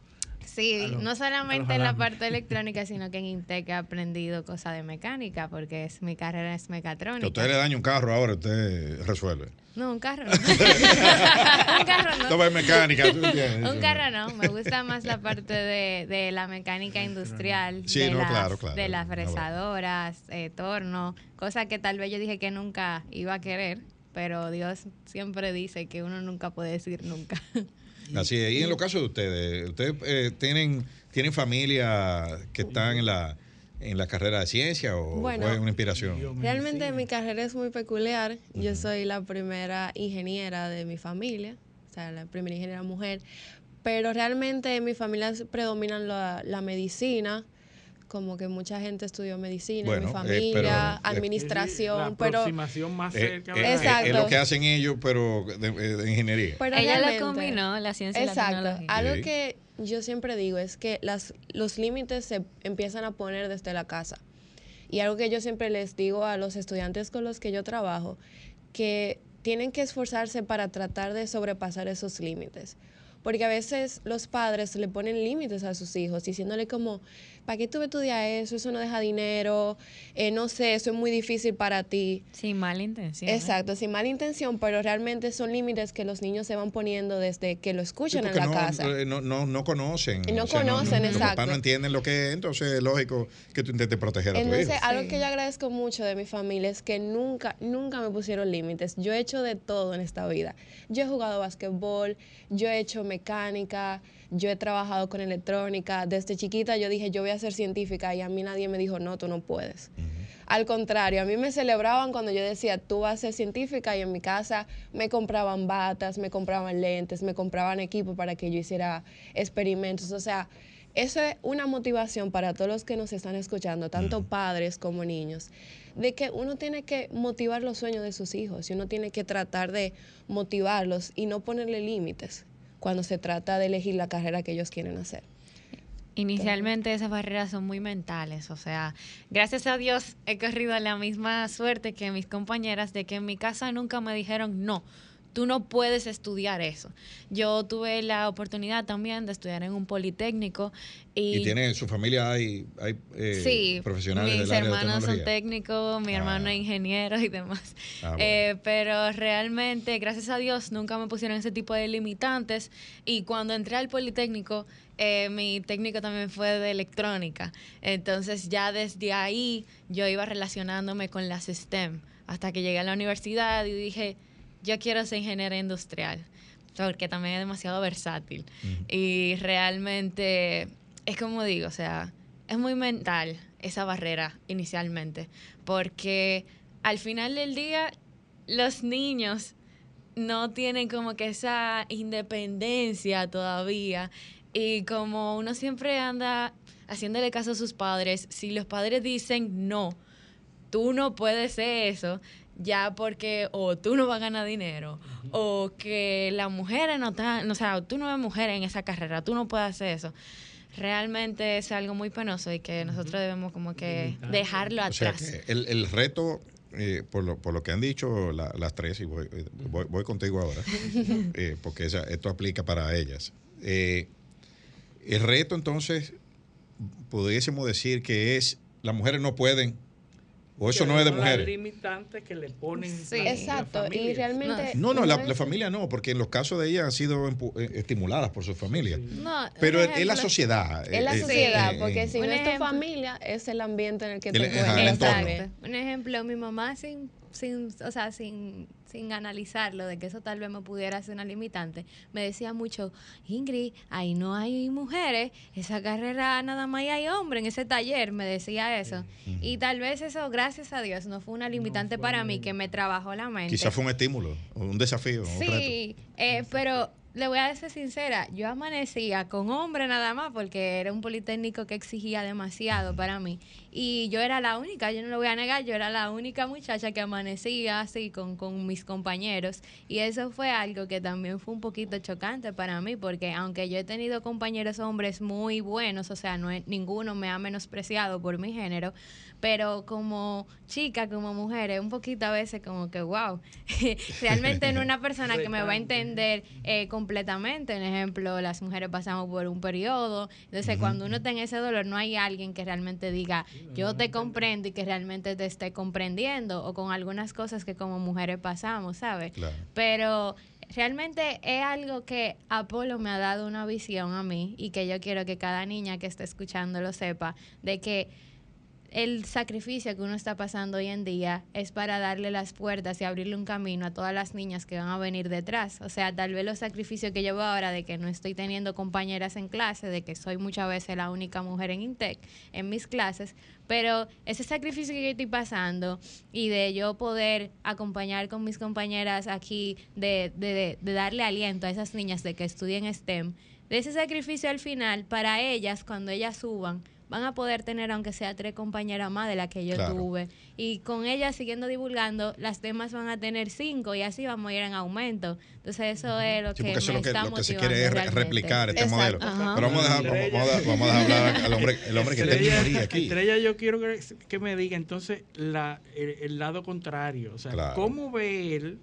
Speaker 12: Sí,
Speaker 2: lo-
Speaker 12: no solamente en la parte <laughs> electrónica, sino que en Intec he aprendido cosas de mecánica, porque es mi carrera es
Speaker 1: Que
Speaker 12: mecatrónica.
Speaker 1: usted le daña un carro ahora, usted resuelve.
Speaker 12: No, un carro <laughs> no. <laughs> un carro no.
Speaker 1: Esto va en mecánica, ¿tú?
Speaker 12: Un carro no, me gusta más la parte de, de la mecánica industrial,
Speaker 1: Sí,
Speaker 12: de,
Speaker 1: no,
Speaker 12: las,
Speaker 1: claro, claro.
Speaker 12: de las fresadoras, eh, torno, cosa que tal vez yo dije que nunca iba a querer, pero Dios siempre dice que uno nunca puede decir nunca. <laughs>
Speaker 1: Así es. Y en los casos de ustedes, ¿ustedes eh, tienen, tienen familia que están en la, en la carrera de ciencia o
Speaker 13: Bueno,
Speaker 1: fue una inspiración?
Speaker 13: Realmente mi carrera es muy peculiar. Yo soy la primera ingeniera de mi familia, o sea, la primera ingeniera mujer. Pero realmente en mi familia predominan la, la medicina, como que mucha gente estudió medicina
Speaker 1: Bueno,
Speaker 13: en mi
Speaker 1: eh,
Speaker 13: familia,
Speaker 1: pero, eh,
Speaker 13: administración,
Speaker 2: La
Speaker 13: pero
Speaker 2: aproximación más
Speaker 1: Eh,
Speaker 2: cerca.
Speaker 1: eh.
Speaker 13: Exacto.
Speaker 1: Es lo que hacen ellos, pero de, de ingeniería.
Speaker 13: Pero
Speaker 14: Ella
Speaker 13: realmente-
Speaker 14: combinó, la ciencia y la
Speaker 13: Exacto.
Speaker 14: tecnología.
Speaker 13: Algo
Speaker 1: Sí.
Speaker 13: que yo siempre digo es que las, los límites se empiezan a poner desde la casa. Y algo que yo siempre les digo a los estudiantes con los que yo trabajo, que tienen que esforzarse para tratar de sobrepasar esos límites. porque a veces los padres le ponen límites a sus hijos, diciéndole como, ¿para qué tú estudias eso? Eso no deja dinero, eh, no sé, eso es muy difícil para ti.
Speaker 14: Sin mala intención. ¿eh?
Speaker 13: Exacto, sin mala intención, pero realmente son límites que los niños se van poniendo desde que lo escuchan en la
Speaker 1: no,
Speaker 13: casa.
Speaker 1: No, no, no conocen.
Speaker 13: No conocen, exacto. Los
Speaker 1: papás no entienden lo que es, entonces es lógico que tú intentes proteger a tu hijo.
Speaker 13: Entonces, algo que yo agradezco mucho de mi familia es que nunca, nunca me pusieron límites. Yo he hecho de todo en esta vida. Yo he jugado basquetbol, yo he hecho mecánica, yo he trabajado con electrónica. Desde chiquita yo dije, yo voy a ser científica y a mí nadie me dijo, no, tú no puedes. Al contrario, a mí me celebraban cuando yo decía, tú vas a ser científica y en mi casa me compraban batas, me compraban lentes, me compraban equipo para que yo hiciera experimentos. O sea, eso es una motivación para todos los que nos están escuchando, tanto padres como niños, de que uno tiene que motivar los sueños de sus hijos y uno tiene que tratar de motivarlos y no ponerle límites cuando se trata de elegir la carrera que ellos quieren hacer.
Speaker 14: Inicialmente esas barreras son muy mentales, o sea, gracias a Dios he corrido la misma suerte que mis compañeras de que en mi casa nunca me dijeron no, tú no puedes estudiar eso. Yo tuve la oportunidad también de estudiar en un politécnico y,
Speaker 1: ¿Y tiene en su familia hay, hay eh,
Speaker 14: sí,
Speaker 1: profesionales
Speaker 14: mis
Speaker 1: del área de
Speaker 14: hermanos son técnicos, mi hermano es ingeniero y demás.
Speaker 1: Ah, bueno.
Speaker 14: Eh, pero realmente, gracias a Dios, nunca me pusieron ese tipo de limitantes y cuando entré al politécnico, eh, mi técnico también fue de electrónica. Entonces ya desde ahí yo iba relacionándome con las STEM hasta que llegué a la universidad y dije, yo quiero ser ingeniera industrial, porque también es demasiado versátil. Y realmente es como digo, o sea, es muy mental esa barrera inicialmente, porque al final del día los niños no tienen como que esa independencia todavía y como uno siempre anda haciéndole caso a sus padres, si los padres dicen no, tú no puedes ser eso, ya porque o tú no vas a ganar dinero o que las mujeres no están, o sea, tú no eres mujer en esa carrera, tú no puedes hacer eso. Realmente es algo muy penoso y que nosotros debemos como que dejarlo
Speaker 1: O sea,
Speaker 14: atrás.
Speaker 1: que el, el reto, eh, por, lo, por lo que han dicho la- las tres, y voy, voy, voy contigo ahora, <laughs> eh, porque esa- esto aplica para ellas. Eh, el reto, entonces, pudiésemos decir que es, las mujeres no pueden, o eso no es de mujeres.
Speaker 2: limitantes que le ponen
Speaker 13: Sí,
Speaker 2: la- la
Speaker 13: exacto. Y
Speaker 2: familia.
Speaker 13: realmente.
Speaker 1: No, no, la, la familia no, porque en los casos de ellas han sido empu- eh, estimuladas por su familia.
Speaker 13: No,
Speaker 1: Pero
Speaker 13: un
Speaker 1: es es la
Speaker 13: ejemplo-
Speaker 1: sociedad.
Speaker 13: Es la
Speaker 1: eh, eh,
Speaker 13: sociedad,
Speaker 1: eh,
Speaker 13: porque
Speaker 1: eh,
Speaker 13: si no es tu
Speaker 12: ejemplo.
Speaker 13: familia, es el ambiente en el que
Speaker 1: El-
Speaker 13: te
Speaker 1: ajá,
Speaker 13: encuentras.
Speaker 1: el
Speaker 13: también.
Speaker 12: Un ejemplo, mi mamá sin, sin, o sea, sin, sin analizarlo, de que eso tal vez me pudiera ser una limitante, me decía mucho, Ingrid, ahí no hay mujeres, esa carrera nada más hay hombres en ese taller, me decía eso. Y tal vez eso, gracias a Dios, no fue una limitante para mí, que me trabajó la mente.
Speaker 1: Quizás fue un estímulo, un desafío, un.
Speaker 12: Sí, eh, pero le voy a ser sincera, yo amanecía con hombre nada más porque era un politécnico que exigía demasiado para mí. Y yo era la única, yo no lo voy a negar, yo era la única muchacha que amanecía así con, con mis compañeros. Y eso fue algo que también fue un poquito chocante para mí porque aunque yo he tenido compañeros hombres muy buenos, o sea, no he- ninguno me ha menospreciado por mi género, pero como chica, como mujer, es un poquito a veces como que, wow, <laughs> realmente no una persona que me va a entender eh, completamente. En ejemplo, las mujeres pasamos por un periodo, entonces cuando uno tenga ese dolor, no hay alguien que realmente diga, yo te comprendo y que realmente te esté comprendiendo, o con algunas cosas que como mujeres pasamos, ¿sabes?
Speaker 1: Claro.
Speaker 12: Pero realmente es algo que Apolo me ha dado una visión a mí y que yo quiero que cada niña que esté escuchando lo sepa, de que el sacrificio que uno está pasando hoy en día es para darle las puertas y abrirle un camino a todas las niñas que van a venir detrás. O sea, tal vez los sacrificios que yo veo ahora de que no estoy teniendo compañeras en clase, de que soy muchas veces la única mujer en Intec en mis clases, pero ese sacrificio que yo estoy pasando y de yo poder acompañar con mis compañeras aquí, de, de, de darle aliento a esas niñas de que estudien STEM, de ese sacrificio al final, para ellas, cuando ellas suban, van a poder tener aunque sea tres compañeras más de las que yo
Speaker 1: Claro.
Speaker 12: tuve. Y con ellas siguiendo divulgando, las demás van a tener cinco y así vamos a ir en aumento. Entonces eso es lo
Speaker 1: Sí,
Speaker 12: que
Speaker 1: porque eso
Speaker 12: me
Speaker 1: es lo que,
Speaker 12: está
Speaker 1: lo que se
Speaker 12: motivando
Speaker 1: quiere es re- replicar este
Speaker 12: Exacto.
Speaker 1: modelo.
Speaker 12: Ajá.
Speaker 1: Pero vamos a dejar, vamos, a, dejar- vamos a dejar hablar al hombre, el hombre que está en
Speaker 2: Estrella-
Speaker 1: minoría aquí.
Speaker 2: Estrella, yo quiero que, que me diga entonces la, el, el lado contrario. O sea,
Speaker 1: Claro.
Speaker 2: ¿cómo ve él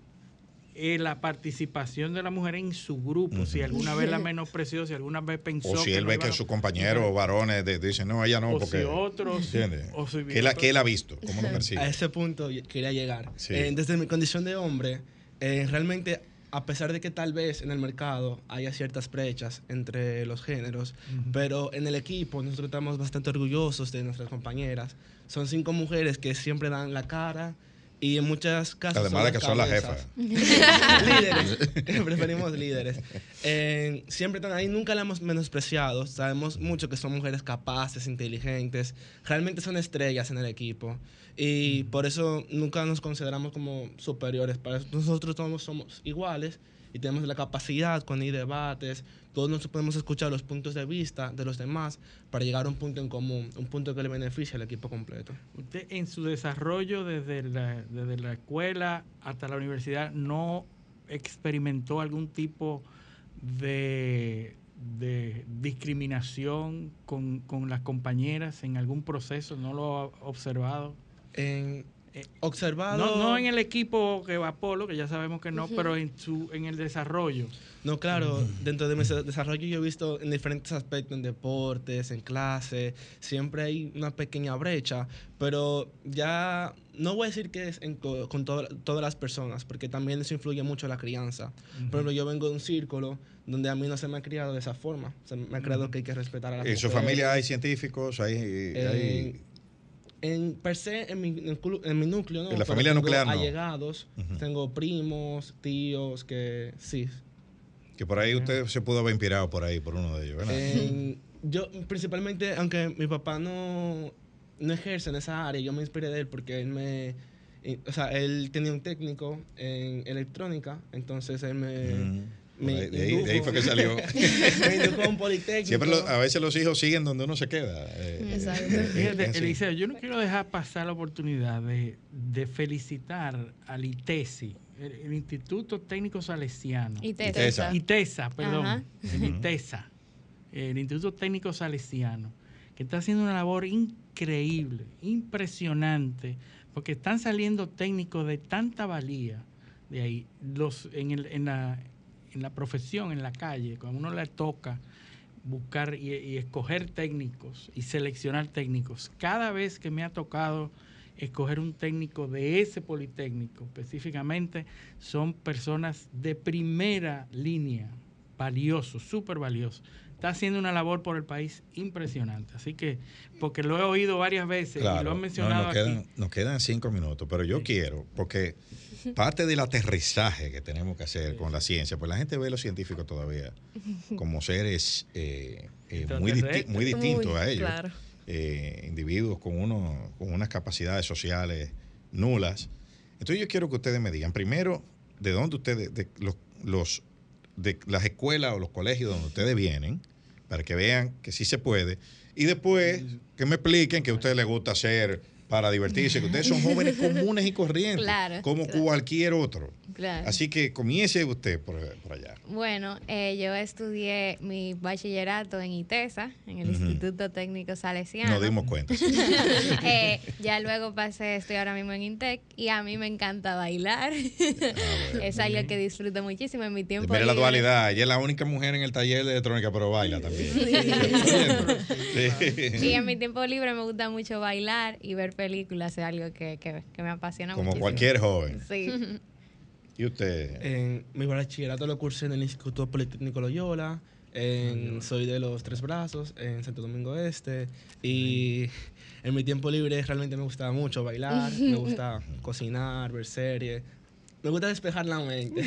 Speaker 2: eh, la participación de la mujer en su grupo, si alguna vez la menospreció, si alguna vez pensó
Speaker 1: O si él
Speaker 2: no
Speaker 1: ve que
Speaker 2: a-
Speaker 1: sus compañeros varones de- dicen, no, ella no,
Speaker 2: O
Speaker 1: porque.
Speaker 2: si otros-
Speaker 1: ¿entiendes?
Speaker 2: o si
Speaker 1: que, él, que él ha visto, cómo lo percibe.
Speaker 15: A ese punto quería llegar.
Speaker 1: Sí.
Speaker 15: Eh, desde mi condición de hombre, eh, realmente, a pesar de que tal vez en el mercado haya ciertas brechas entre los géneros,
Speaker 2: Ujú.
Speaker 15: pero en el equipo nosotros estamos bastante orgullosos de nuestras compañeras. Son cinco mujeres que siempre dan la cara y en muchos casos...
Speaker 1: Además de que son las
Speaker 15: cabezas. <laughs> líderes. <laughs> <laughs> Preferimos líderes. Eh, siempre están ahí, nunca la hemos menospreciado. Sabemos mucho que son mujeres capaces, inteligentes. Realmente son estrellas en el equipo. Y por eso nunca nos consideramos como superiores. Para nosotros todos somos iguales y tenemos la capacidad cuando hay debates. Todos nos podemos escuchar los puntos de vista de los demás para llegar a un punto en común, un punto que le beneficie al equipo completo.
Speaker 2: Usted en su desarrollo desde la, desde la escuela hasta la universidad no experimentó algún tipo de, de discriminación con, con las compañeras en algún proceso, ¿no lo ha observado?
Speaker 15: En, observado...
Speaker 2: No, no en el equipo que va Polo, que ya sabemos que no,
Speaker 15: Ujú.
Speaker 2: pero en, su, en el desarrollo.
Speaker 15: No, claro, dentro de mi desarrollo yo he visto en diferentes aspectos, en deportes, en clase, siempre hay una pequeña brecha, pero ya no voy a decir que es en co- con to- todas las personas, porque también eso influye mucho en la crianza.
Speaker 1: Ujú.
Speaker 15: Por ejemplo, yo vengo de un círculo donde a mí no se me ha criado de esa forma, se me ha criado que hay que respetar a la
Speaker 1: En su familia hay científicos, hay. hay-
Speaker 15: en per se, en mi, en mi núcleo, ¿no?
Speaker 1: En la
Speaker 15: Pero
Speaker 1: familia
Speaker 15: tengo
Speaker 1: nuclear, no.
Speaker 15: allegados, tengo primos, tíos, que sí,
Speaker 1: que por ahí usted se pudo haber inspirado por ahí, por uno de ellos, ¿verdad? <laughs>
Speaker 15: Yo principalmente, aunque mi papá no, no ejerce en esa área, yo me inspiré de él porque él me... O sea, él tenía un técnico en electrónica, entonces él me... me
Speaker 1: De ahí- de ahí- de ahí fue que salió. <laughs>
Speaker 15: me un politécnico.
Speaker 1: Siempre lo- a veces los hijos siguen donde uno se queda. eh,
Speaker 15: Exacto.
Speaker 1: eh, eh.
Speaker 2: Eliseo, yo no quiero dejar pasar la oportunidad de, de felicitar al ITESI, el, el Instituto Técnico Salesiano.
Speaker 12: ITESA. ITESA.
Speaker 2: ITESA, perdón.
Speaker 12: Ajá.
Speaker 2: El ITESA, el Instituto Técnico Salesiano, que está haciendo una labor increíble, impresionante, porque están saliendo técnicos de tanta valía de ahí. Los, en, el- en la, en la profesión, en la calle, cuando uno le toca buscar y, y escoger técnicos y seleccionar técnicos. Cada vez que me ha tocado escoger un técnico de ese politécnico específicamente, son personas de primera línea, valiosos, súper valiosos. Está haciendo una labor por el país impresionante. Así que, porque lo he oído varias veces y lo han
Speaker 1: no,
Speaker 2: mencionado
Speaker 1: nos, quedan,
Speaker 2: aquí.
Speaker 1: nos quedan cinco minutos, pero yo quiero, porque parte del aterrizaje que tenemos que hacer con la ciencia, pues la gente ve a los científicos todavía como seres eh, eh, muy, disti- muy distintos
Speaker 2: Muy,
Speaker 1: a ellos.
Speaker 2: claro.
Speaker 1: Eh, individuos con, uno, con unas capacidades sociales nulas. Entonces yo quiero que ustedes me digan, primero, de dónde ustedes, de los, los- de las escuelas o los colegios donde ustedes vienen, para que vean que sí se puede, y después que me expliquen que a ustedes les gusta hacer para divertirse, que ustedes son jóvenes <laughs> comunes y corrientes,
Speaker 12: Claro,
Speaker 1: como
Speaker 12: claro.
Speaker 1: cualquier otro.
Speaker 12: Claro.
Speaker 1: Así que comience usted por, por allá.
Speaker 12: Bueno, eh, yo estudié mi bachillerato en ITESA, en el
Speaker 1: Ujú.
Speaker 12: Instituto Técnico Salesiano.
Speaker 1: Nos dimos cuenta. <laughs>
Speaker 12: Eh, ya luego pasé, estoy ahora mismo en Intec y a mí me encanta bailar. es algo que disfruto muchísimo en mi tiempo.
Speaker 1: Mire la dualidad, ella es la única mujer en el taller de electrónica, pero baila también. Sí. <laughs>
Speaker 12: Y en mi tiempo libre me gusta mucho bailar y ver películas, es algo que, que- que me apasiona
Speaker 1: Como
Speaker 12: muchísimo.
Speaker 1: cualquier joven. <laughs>
Speaker 12: Sí.
Speaker 1: ¿Y usted?
Speaker 15: En mi bachillerato lo cursé en el Instituto Politécnico Loyola. en- soy de los Tres Brazos, en Santo Domingo Este. Y <laughs> en mi tiempo libre realmente me gustaba mucho bailar, me <laughs> gusta cocinar, ver series. Me gusta despejar la mente.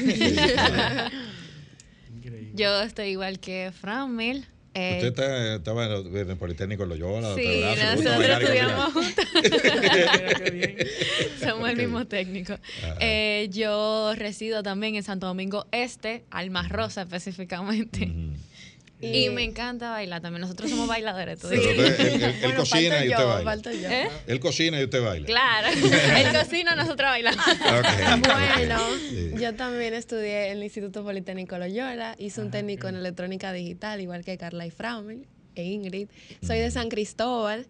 Speaker 14: Yo estoy igual que Fran Mil. Eh,
Speaker 1: Usted está- estaba en el, Politécnico Loyola,
Speaker 14: Sí, nosotros estudiamos juntos. <laughs> Somos el mismo técnico. Eh, yo resido también en Santo Domingo Este, Alma Rosa específicamente. Y me encanta bailar también. Nosotros somos bailadores. dices.
Speaker 1: usted- él, él- él cocina y usted baila.
Speaker 13: falto yo.
Speaker 14: ¿Eh?
Speaker 1: Él cocina y usted baila.
Speaker 14: Claro. <laughs> Él cocina, nosotros bailamos.
Speaker 13: Bueno,
Speaker 1: Sí.
Speaker 13: yo también estudié en el Instituto Politécnico Loyola, hice un técnico en electrónica digital, igual que Carla y Fraumel e Ingrid. Soy de San Cristóbal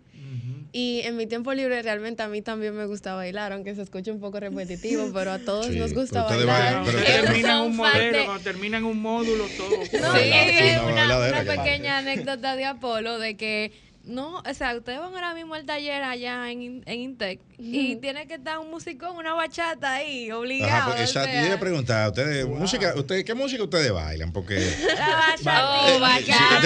Speaker 13: Y en mi tiempo libre realmente a mí también me gusta bailar, aunque se escuche un poco repetitivo, pero a todos
Speaker 1: Sí,
Speaker 13: nos gusta bailar.
Speaker 2: terminan un modelo,
Speaker 13: de-
Speaker 2: cuando terminan un módulo, todo.
Speaker 12: No, y
Speaker 1: bailadera,
Speaker 12: una,
Speaker 1: una
Speaker 12: una
Speaker 1: que
Speaker 12: pequeña anécdota de Apolo de que no, o sea, ustedes van ahora mismo al taller allá en, en Intec y tiene que estar un musicón, una bachata ahí, obligado.
Speaker 1: Ajá, pues, exacto.
Speaker 12: sea,
Speaker 1: Yo iba a preguntar, ¿ustedes, música, ustedes, ¿qué música ustedes bailan? Porque
Speaker 12: la <laughs> bachata,
Speaker 1: Eh,
Speaker 12: bachata,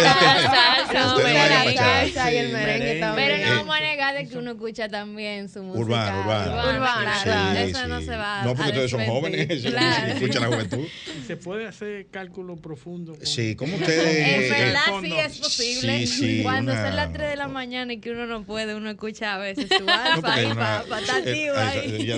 Speaker 12: salsa, salsa y el merengue también. Pero no
Speaker 1: Eh,
Speaker 12: vamos a negar de que uno escucha también su música
Speaker 1: Urbano, urbano.
Speaker 12: urbana,
Speaker 1: Sí,
Speaker 12: claro. Eso
Speaker 1: sí.
Speaker 12: no se va
Speaker 1: No, porque
Speaker 12: a
Speaker 1: ustedes son jóvenes, <laughs> escuchan la juventud.
Speaker 2: Se puede hacer cálculo profundo. con-
Speaker 1: Sí, ¿cómo ustedes?
Speaker 12: En verdad
Speaker 1: eh,
Speaker 12: sí es posible.
Speaker 1: Sí, sí,
Speaker 12: Cuando son las 3 de la mañana y que uno no puede, uno escucha a veces su <laughs> alfa ahí
Speaker 1: una-
Speaker 12: para estar
Speaker 1: eh,
Speaker 12: activo
Speaker 1: ah,
Speaker 12: ahí.
Speaker 1: de- yo,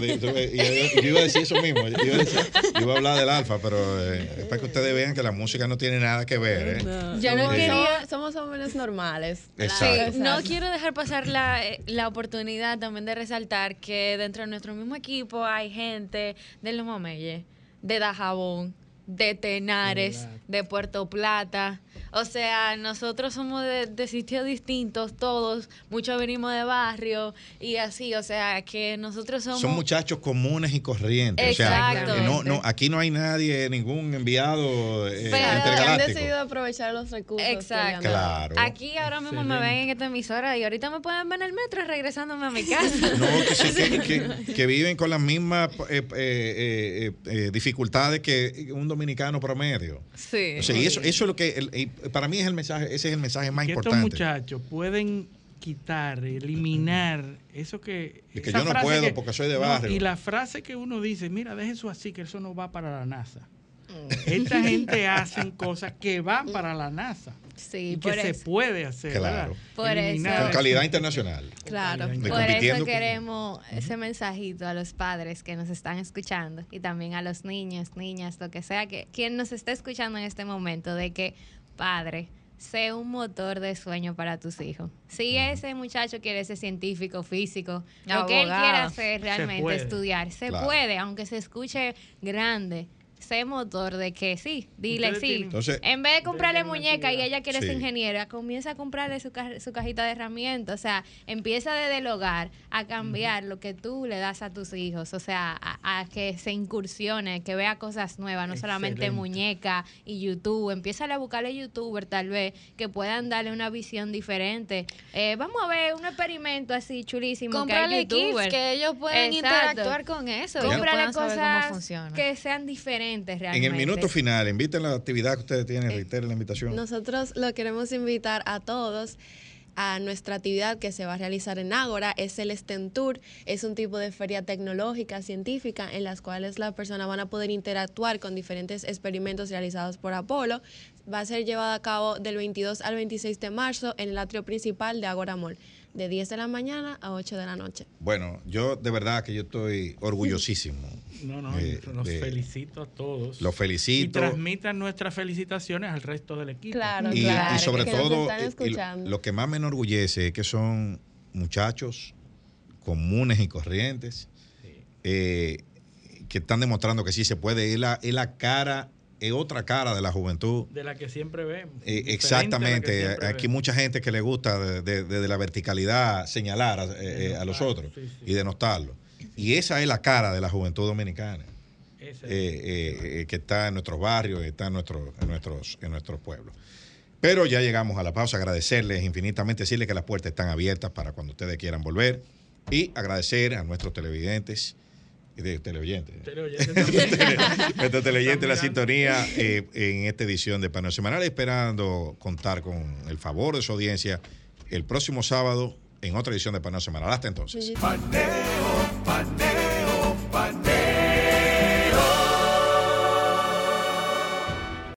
Speaker 1: iba a decir eso mismo. Yo iba a, decir- yo iba a hablar del alfa, pero eh, es para que ustedes vean que la música no tiene nada que ver. ¿eh?
Speaker 14: Yo no
Speaker 1: Eh,
Speaker 14: quería-
Speaker 13: Somos, jóvenes normales. <laughs>
Speaker 1: Exacto.
Speaker 14: Sí, no quiero dejar pasar la, eh, la oportunidad también de resaltar que dentro de nuestro mismo equipo hay gente de Los Mameyes, de Dajabón, de Tenares, de Puerto Plata. O sea, nosotros somos de, de sitios distintos, todos, muchos venimos de barrio y así, o sea, que nosotros somos...
Speaker 1: Son muchachos comunes y corrientes. O sea,
Speaker 14: Exacto.
Speaker 1: no, no, aquí no hay nadie, ningún enviado eh,
Speaker 13: Pero han decidido aprovechar los recursos.
Speaker 14: Exacto.
Speaker 1: Claro.
Speaker 14: Aquí ahora mismo me ven en esta emisora y ahorita me pueden ver en el metro regresándome a mi <laughs> casa.
Speaker 1: No, que, sí, que, que- <laughs> que viven con las mismas eh, eh, eh, eh, dificultades que un dominicano promedio.
Speaker 14: Sí.
Speaker 1: O sea, y eso, eso es lo que el- y para mí es el mensaje, ese es el mensaje más
Speaker 2: que estos
Speaker 1: importante.
Speaker 2: muchachos pueden quitar, eliminar eso que...
Speaker 1: De que
Speaker 2: esa
Speaker 1: yo no
Speaker 2: frase
Speaker 1: puedo porque soy de barrio.
Speaker 2: y la frase que uno dice, mira, deje eso así, que eso no va para la NASA.
Speaker 12: Mm.
Speaker 2: Esta gente hacen cosas que van para la NASA.
Speaker 12: Sí,
Speaker 2: y que
Speaker 12: por
Speaker 2: se
Speaker 12: eso.
Speaker 2: puede hacer.
Speaker 1: Claro.
Speaker 12: Por eso.
Speaker 1: Con calidad internacional.
Speaker 12: Claro,
Speaker 1: De
Speaker 12: por eso
Speaker 1: con-
Speaker 12: queremos ese mensajito a los padres que nos están escuchando y también a los niños, niñas, lo que sea, que quien nos esté escuchando en este momento, de que padre, sé un motor de sueño para tus hijos. Si ese muchacho quiere ser científico, físico, lo que él quiera hacer realmente, estudiar, se
Speaker 1: Claro.
Speaker 12: puede, aunque se escuche grande. Sé motor de que sí, dile
Speaker 1: Ustedes
Speaker 12: sí.
Speaker 1: tienen- Entonces-
Speaker 12: en vez de comprarle muñeca y ella quiere ser ingeniera, comienza a comprarle su, ca- su cajita de herramientas. O sea, empieza desde el hogar a cambiar lo que tú le das a tus hijos. O sea, a, a que se incursione, que vea cosas nuevas, no solamente muñeca y YouTube. Empieza a buscarle youtuber tal vez que puedan darle una visión diferente. Eh, vamos a ver un experimento así chulísimo. que hay
Speaker 14: Comprarle kits
Speaker 12: youtubers.
Speaker 14: que ellos pueden
Speaker 12: Exacto.
Speaker 14: interactuar con eso.
Speaker 12: Cómprale
Speaker 14: Cómprale cosas
Speaker 12: cosas
Speaker 14: cómo funciona.
Speaker 12: que sean diferentes
Speaker 1: En
Speaker 12: realmente.
Speaker 1: el minuto final, inviten la actividad que ustedes tienen, reiteren la invitación.
Speaker 13: Nosotros lo queremos invitar a todos a nuestra actividad que se va a realizar en Ágora. Es el STEM Tour. Es un tipo de feria tecnológica, científica, en las cuales las personas van a poder interactuar con diferentes experimentos realizados por Apolo. Va a ser llevada a cabo del 22 al 26 de marzo en el atrio principal de Ágora Mall, de 10 de la mañana a 8 de la noche.
Speaker 1: Bueno, yo de verdad que yo estoy orgullosísimo.
Speaker 2: No, no,
Speaker 1: Eh,
Speaker 2: los
Speaker 1: de-
Speaker 2: felicito a todos.
Speaker 1: Los felicito.
Speaker 2: Y transmitan nuestras felicitaciones al resto del equipo.
Speaker 13: Claro,
Speaker 1: y,
Speaker 13: claro.
Speaker 1: y sobre
Speaker 13: que
Speaker 1: todo,
Speaker 13: están
Speaker 1: eh, y lo-
Speaker 13: escuchando.
Speaker 1: lo que más me enorgullece es que son muchachos comunes y corrientes eh, que están demostrando que sí se puede. Es la, es la cara, es otra cara de la juventud.
Speaker 2: De la que siempre vemos.
Speaker 1: Eh,
Speaker 2: que
Speaker 1: exactamente.
Speaker 2: siempre
Speaker 1: Aquí
Speaker 2: vemos.
Speaker 1: mucha gente que le gusta de, de- de la verticalidad señalar a, eh, eh, a los otros y denostarlos. Y esa es la cara de la juventud dominicana. eh, que está en nuestros barrios, está en nuestros, en nuestros, en nuestros pueblos. Pero ya llegamos a la pausa, agradecerles infinitamente, decirles que las puertas están abiertas para cuando ustedes quieran volver y agradecer a nuestros televidentes de. Teleoyentes <laughs>
Speaker 2: también.
Speaker 1: Nuestros televidentes la sintonía eh, en esta edición de Paneo Semanal, esperando contar con el favor de su audiencia el próximo sábado en otra edición de Paneo Semanal. Hasta entonces.
Speaker 11: Paneo, paneo.